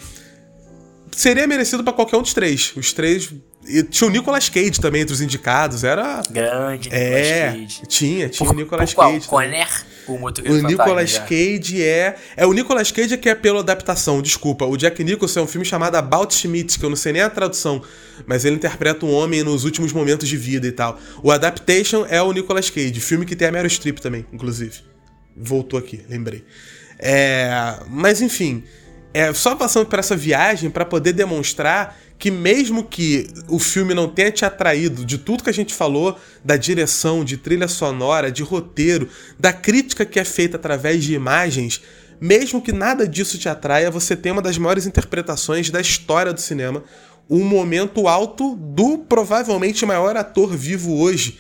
Seria merecido pra qualquer um dos três. Os três. E tinha o Nicolas Cage também entre os indicados. Era. Grande, É, Nicolas Cage. tinha, tinha Por- o Nicolas por qual? Cage. também. Conner? O motoqueiro O fantasma, Nicolas. Cage é. É o Nicolas Cage é que é pela adaptação, desculpa. O Jack Nicholson é um filme chamado About Schmidt, que eu não sei nem a tradução, mas ele interpreta um homem nos últimos momentos de vida e tal. O Adaptation é o Nicolas Cage, filme que tem a Meryl Streep também, inclusive. Voltou aqui, lembrei. É, mas enfim, é só passando por essa viagem para poder demonstrar que mesmo que o filme não tenha te atraído de tudo que a gente falou, da direção, de trilha sonora, de roteiro, da crítica que é feita através de imagens, mesmo que nada disso te atraia, você tem uma das maiores interpretações da história do cinema, um momento alto do provavelmente maior ator vivo hoje.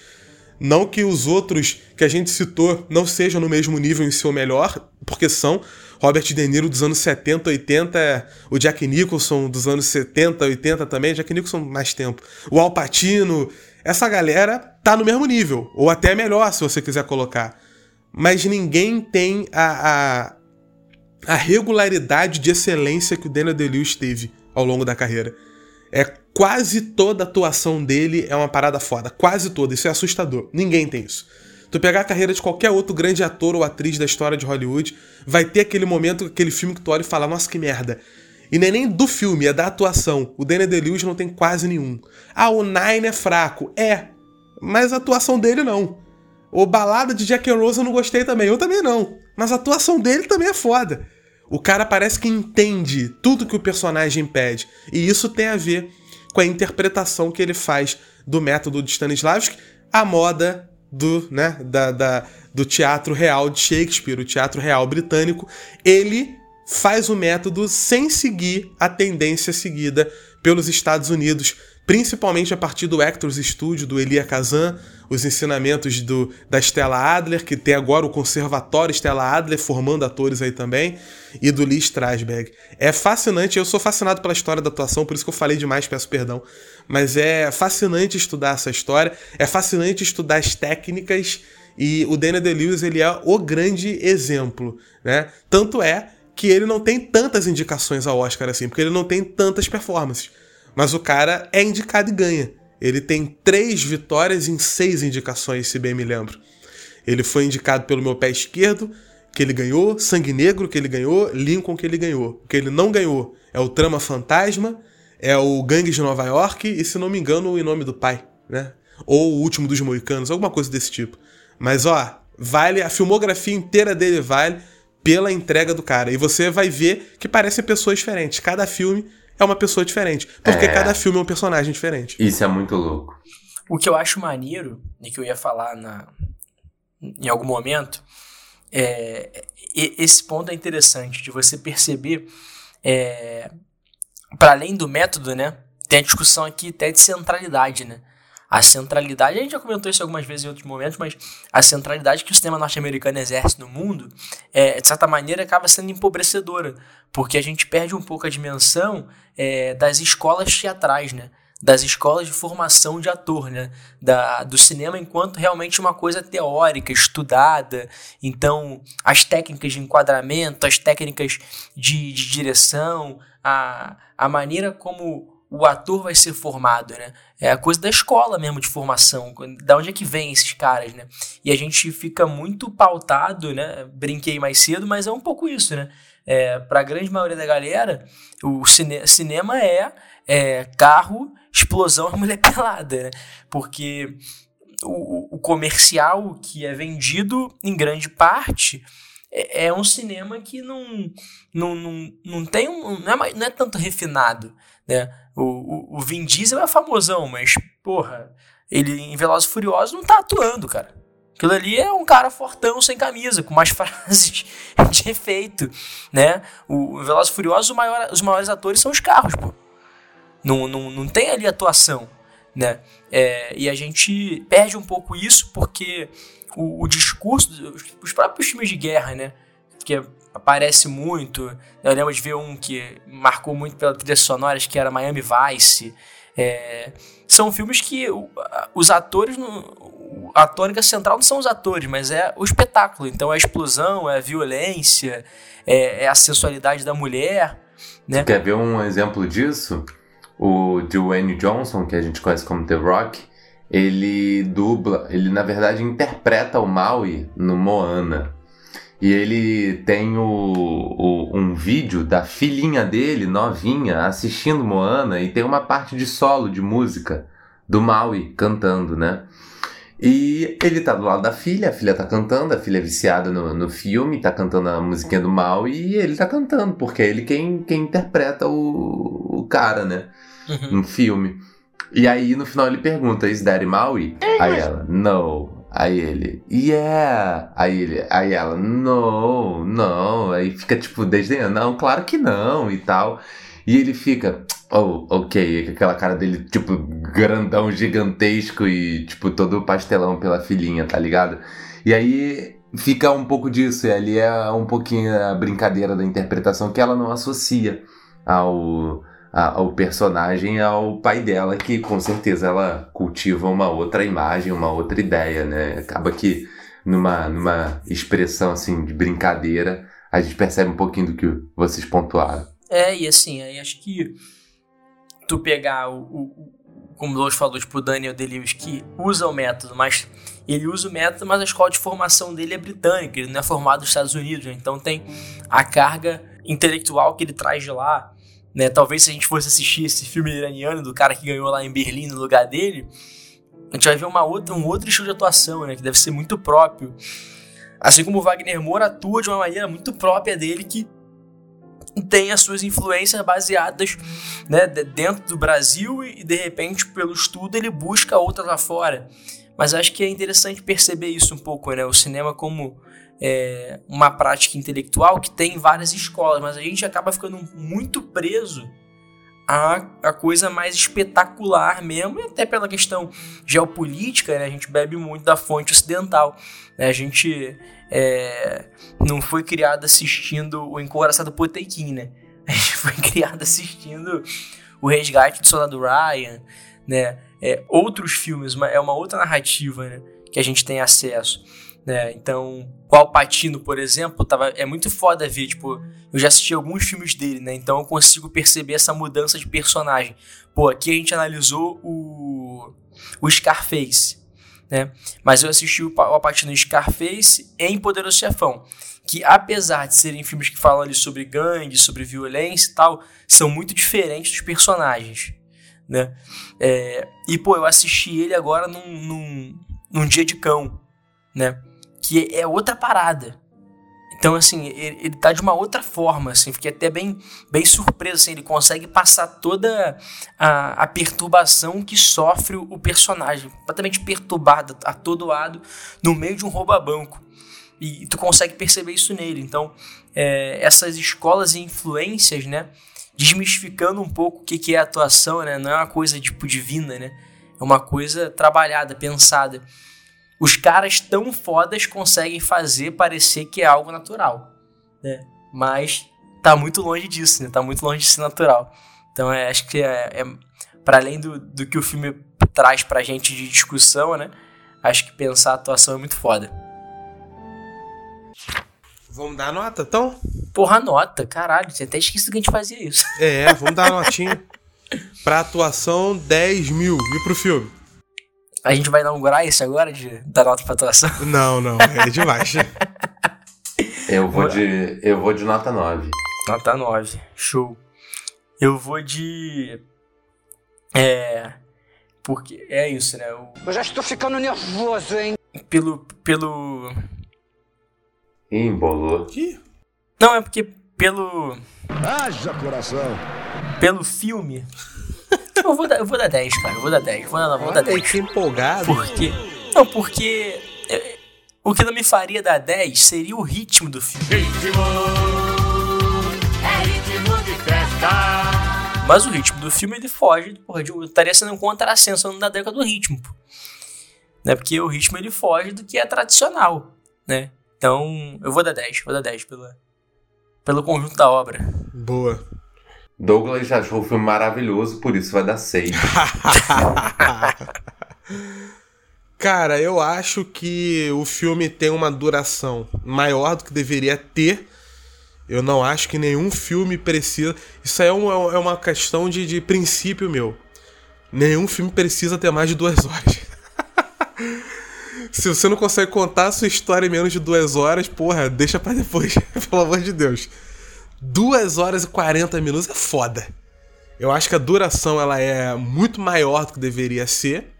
Não que os outros que a gente citou não sejam no mesmo nível em seu melhor, porque são. Robert De Niro dos anos 70, 80, o Jack Nicholson dos anos 70, 80 também, Jack Nicholson mais tempo. O Al Pacino, essa galera tá no mesmo nível, ou até melhor se você quiser colocar. Mas ninguém tem a, a, a regularidade de excelência que o Daniel Day-Lewis teve ao longo da carreira. É quase toda a atuação dele é uma parada foda, quase toda, isso é assustador. Ninguém tem isso. Tu pegar a carreira de qualquer outro grande ator ou atriz da história de Hollywood, vai ter aquele momento, aquele filme que tu olha e fala, nossa, que merda. E nem nem do filme, é da atuação. O Daniel Day-Lewis não tem quase nenhum. Ah, o Nine é fraco. É, mas a atuação dele não. O Balada de Jack and Rose eu não gostei também. Eu também não. Mas a atuação dele também é foda. O cara parece que entende tudo que o personagem pede. E isso tem a ver com a interpretação que ele faz do método de Stanislavski, a moda do, né, da, da- do teatro real de Shakespeare, o teatro real britânico. Ele faz o método sem seguir a tendência seguida pelos Estados Unidos, principalmente a partir do Actors Studio, do Elia Kazan, os ensinamentos do, da Stella Adler, que tem agora o Conservatório Stella Adler formando atores aí também, e do Lee Strasberg. É fascinante, eu sou fascinado pela história da atuação, por isso que eu falei demais, peço perdão. Mas é fascinante estudar essa história, é fascinante estudar as técnicas, e o Daniel Day-Lewis, ele é o grande exemplo, né? Tanto é que ele não tem tantas indicações ao Oscar assim, porque ele não tem tantas performances. Mas o cara é indicado e ganha. Ele tem três vitórias em seis indicações, se bem me lembro. Ele foi indicado pelo meu pé esquerdo, que ele ganhou, Sangue Negro, que ele ganhou, Lincoln, que ele ganhou. O que ele não ganhou é o Trama Fantasma, é o Gangue de Nova York e, se não me engano, o Em Nome do Pai, né? Ou o Último dos Moicanos, alguma coisa desse tipo. Mas, ó, vale, a filmografia inteira dele vale pela entrega do cara. E você vai ver que parecem pessoas diferentes. Cada filme é uma pessoa diferente. Porque É. cada filme é um personagem diferente. Isso é muito louco. O que eu acho maneiro, e que eu ia falar na, em algum momento, é, esse ponto é interessante de você perceber, é, para além do método, né? Tem a discussão aqui até de centralidade, né? A centralidade, a gente já comentou isso algumas vezes em outros momentos, mas a centralidade que o sistema norte-americano exerce no mundo, é, de certa maneira, acaba sendo empobrecedora, porque a gente perde um pouco a dimensão é, das escolas teatrais, né? das escolas de formação de ator, né? Da, do cinema enquanto realmente uma coisa teórica, estudada. Então, as técnicas de enquadramento, as técnicas de, de direção, a, a maneira como o ator vai ser formado, né? É a coisa da escola mesmo de formação, da onde é que vem esses caras, né? E a gente fica muito pautado, né? Brinquei mais cedo, mas é um pouco isso, né? É, para a grande maioria da galera, o cine cinema é, é carro, explosão e mulher pelada, né? Porque o, o comercial que é vendido, em grande parte, é, é um cinema que não, não, não, não tem um. Não é, não é tanto refinado, né? O, o, o Vin Diesel é famosão, mas, porra, ele em Velozes e Furiosos não tá atuando, cara. Aquilo ali é um cara fortão sem camisa, com mais frases de efeito, né? O Velozes e Furiosos, maior, os maiores atores são os carros, pô. Não, não, não tem ali atuação, né? É, e a gente perde um pouco isso porque o, o discurso, os próprios filmes de guerra, né? Que aparece muito. Eu lembro de ver um que marcou muito pela trilha sonora, que era Miami Vice. É, são filmes que os atores, a tônica central não são os atores, mas é o espetáculo. Então é a explosão, é a violência, é, é a sensualidade da mulher. Né? Quer ver um exemplo disso? O Dwayne Johnson, que a gente conhece como The Rock, ele dubla, ele na verdade interpreta o Maui no Moana. E ele tem o, o, um vídeo da filhinha dele, novinha, assistindo Moana, e tem uma parte de solo de música do Maui cantando, né? E ele tá do lado da filha, a filha tá cantando, a filha é viciada no, no filme, tá cantando a musiquinha do Maui, e ele tá cantando, porque é ele quem, quem interpreta o, o cara, né? Uhum. No filme. E aí no final ele pergunta: Is Daddy Maui? Aí ela: No. Aí ele, yeah. Aí ele, aí ela, no, não. Aí fica tipo desdenhando, não, claro que não e tal. E ele fica, oh, ok, aquela cara dele, tipo, grandão, gigantesco e, tipo, todo pastelão pela filhinha, tá ligado? E aí fica um pouco disso, e ali é um pouquinho a brincadeira da interpretação que ela não associa ao ao personagem ao pai dela, que com certeza ela cultiva uma outra imagem, uma outra ideia, né? Acaba que numa, numa expressão assim de brincadeira, a gente percebe um pouquinho do que vocês pontuaram. É, e assim, aí acho que tu pegar o, o como o Lourdes falou, tipo, o Daniel Day-Lewis, que usa o método, mas ele usa o método, mas a escola de formação dele é britânica, ele não é formado nos Estados Unidos, né? então tem a carga intelectual que ele traz de lá, né? Talvez se a gente fosse assistir esse filme iraniano do cara que ganhou lá em Berlim no lugar dele, a gente vai ver uma outra, um outro estilo de atuação, né? Que deve ser muito próprio. Assim como o Wagner Moura atua de uma maneira muito própria dele, que tem as suas influências baseadas né, dentro do Brasil e de repente pelo estudo ele busca outras lá fora. Mas acho que é interessante perceber isso um pouco, né? O cinema como é, uma prática intelectual que tem várias escolas, mas a gente acaba ficando muito preso à, coisa mais espetacular mesmo, e até pela questão geopolítica, né? a gente bebe muito da fonte ocidental. Né? A gente é, não foi criado assistindo o Encoraçado Potequim, né? A gente foi criado assistindo o Resgate do Soldado Ryan, né? É, outros filmes, é uma outra narrativa né? que a gente tem acesso. Né? Então, o Alpatino, por exemplo, tava, é muito foda ver, tipo, eu já assisti alguns filmes dele, né? Então eu consigo perceber essa mudança de personagem. Pô, aqui a gente analisou o, o Scarface, né? Mas eu assisti o Alpatino Scarface em Poderoso Chefão, que apesar de serem filmes que falam ali sobre gangue, sobre violência e tal, são muito diferentes dos personagens, né? É, e, pô, eu assisti ele agora num, num, num dia de cão, né? Que é outra parada. Então, assim, ele, ele tá de uma outra forma, assim, fiquei até bem, bem surpreso, assim, ele consegue passar toda a, a perturbação que sofre o, personagem, completamente perturbado, atordoado, no meio de um roubo a banco. E, e tu consegue perceber isso nele. Então, é, essas escolas e influências, né, desmistificando um pouco o que, que é atuação, né, não é uma coisa, tipo, divina, né, é uma coisa trabalhada, pensada os caras tão fodas conseguem fazer parecer que é algo natural, né? Mas tá muito longe disso, né? Tá muito longe de ser natural. Então é, acho que é, é para além do, do que o filme traz pra gente de discussão, né? Acho que pensar a atuação é muito foda. Vamos dar nota, então? Porra, nota, caralho. Você até esquecido que a gente fazia isso. É, vamos dar notinha. pra atuação, 10 mil. E pro filme? A gente vai inaugurar isso agora de dar nota pra atuação? Não, não, é demais. eu vou de. Eu vou de nota 9. Nota 9. Show. Eu vou de. É. Porque é isso, né? Eu, eu já estou ficando nervoso, hein? Pelo. Pelo. Embolou. Ih, Não, é porque pelo. Haja coração. Pelo filme. Eu vou dar, eu vou dar 10, cara. Eu vou dar 10. Vou dar, vou dar olha aí 10. que empolgado. Por quê? Não, porque. é, o que não me faria dar 10 seria o ritmo do filme. Ritmo. É ritmo de festa. Mas o ritmo do filme ele foge, porra, de, estaria sendo um contrassenso da década do ritmo. pô. Né? Porque o ritmo ele foge do que é tradicional, né? Então, eu vou dar 10, vou dar 10 pela, pelo conjunto da obra. Boa. Douglas já achou o filme maravilhoso, por isso vai dar 6. Cara, eu acho que o filme tem uma duração maior do que deveria ter. Eu não acho que nenhum filme precisa. Isso aí é uma, é uma questão de, de princípio meu. Nenhum filme precisa ter mais de duas horas. Se você não consegue contar a sua história em menos de duas horas, porra, deixa pra depois, pelo amor de Deus. Duas horas e 40 minutos é foda. Eu acho que a duração ela é muito maior do que deveria ser.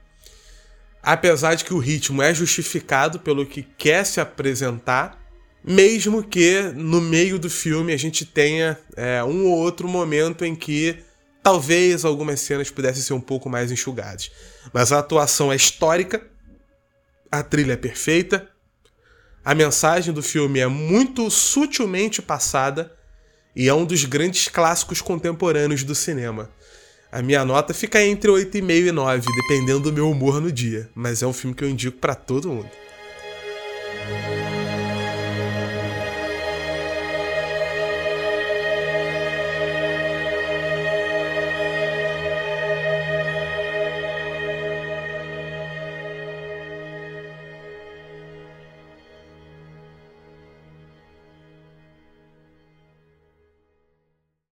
Apesar de que o ritmo é justificado pelo que quer se apresentar, mesmo que no meio do filme a gente tenha é, um ou outro momento em que talvez algumas cenas pudessem ser um pouco mais enxugadas. Mas a atuação é histórica, a trilha é perfeita, a mensagem do filme é muito sutilmente passada e é um dos grandes clássicos contemporâneos do cinema. A minha nota fica entre 8,5 e 9, dependendo do meu humor no dia, mas é um filme que eu indico pra todo mundo.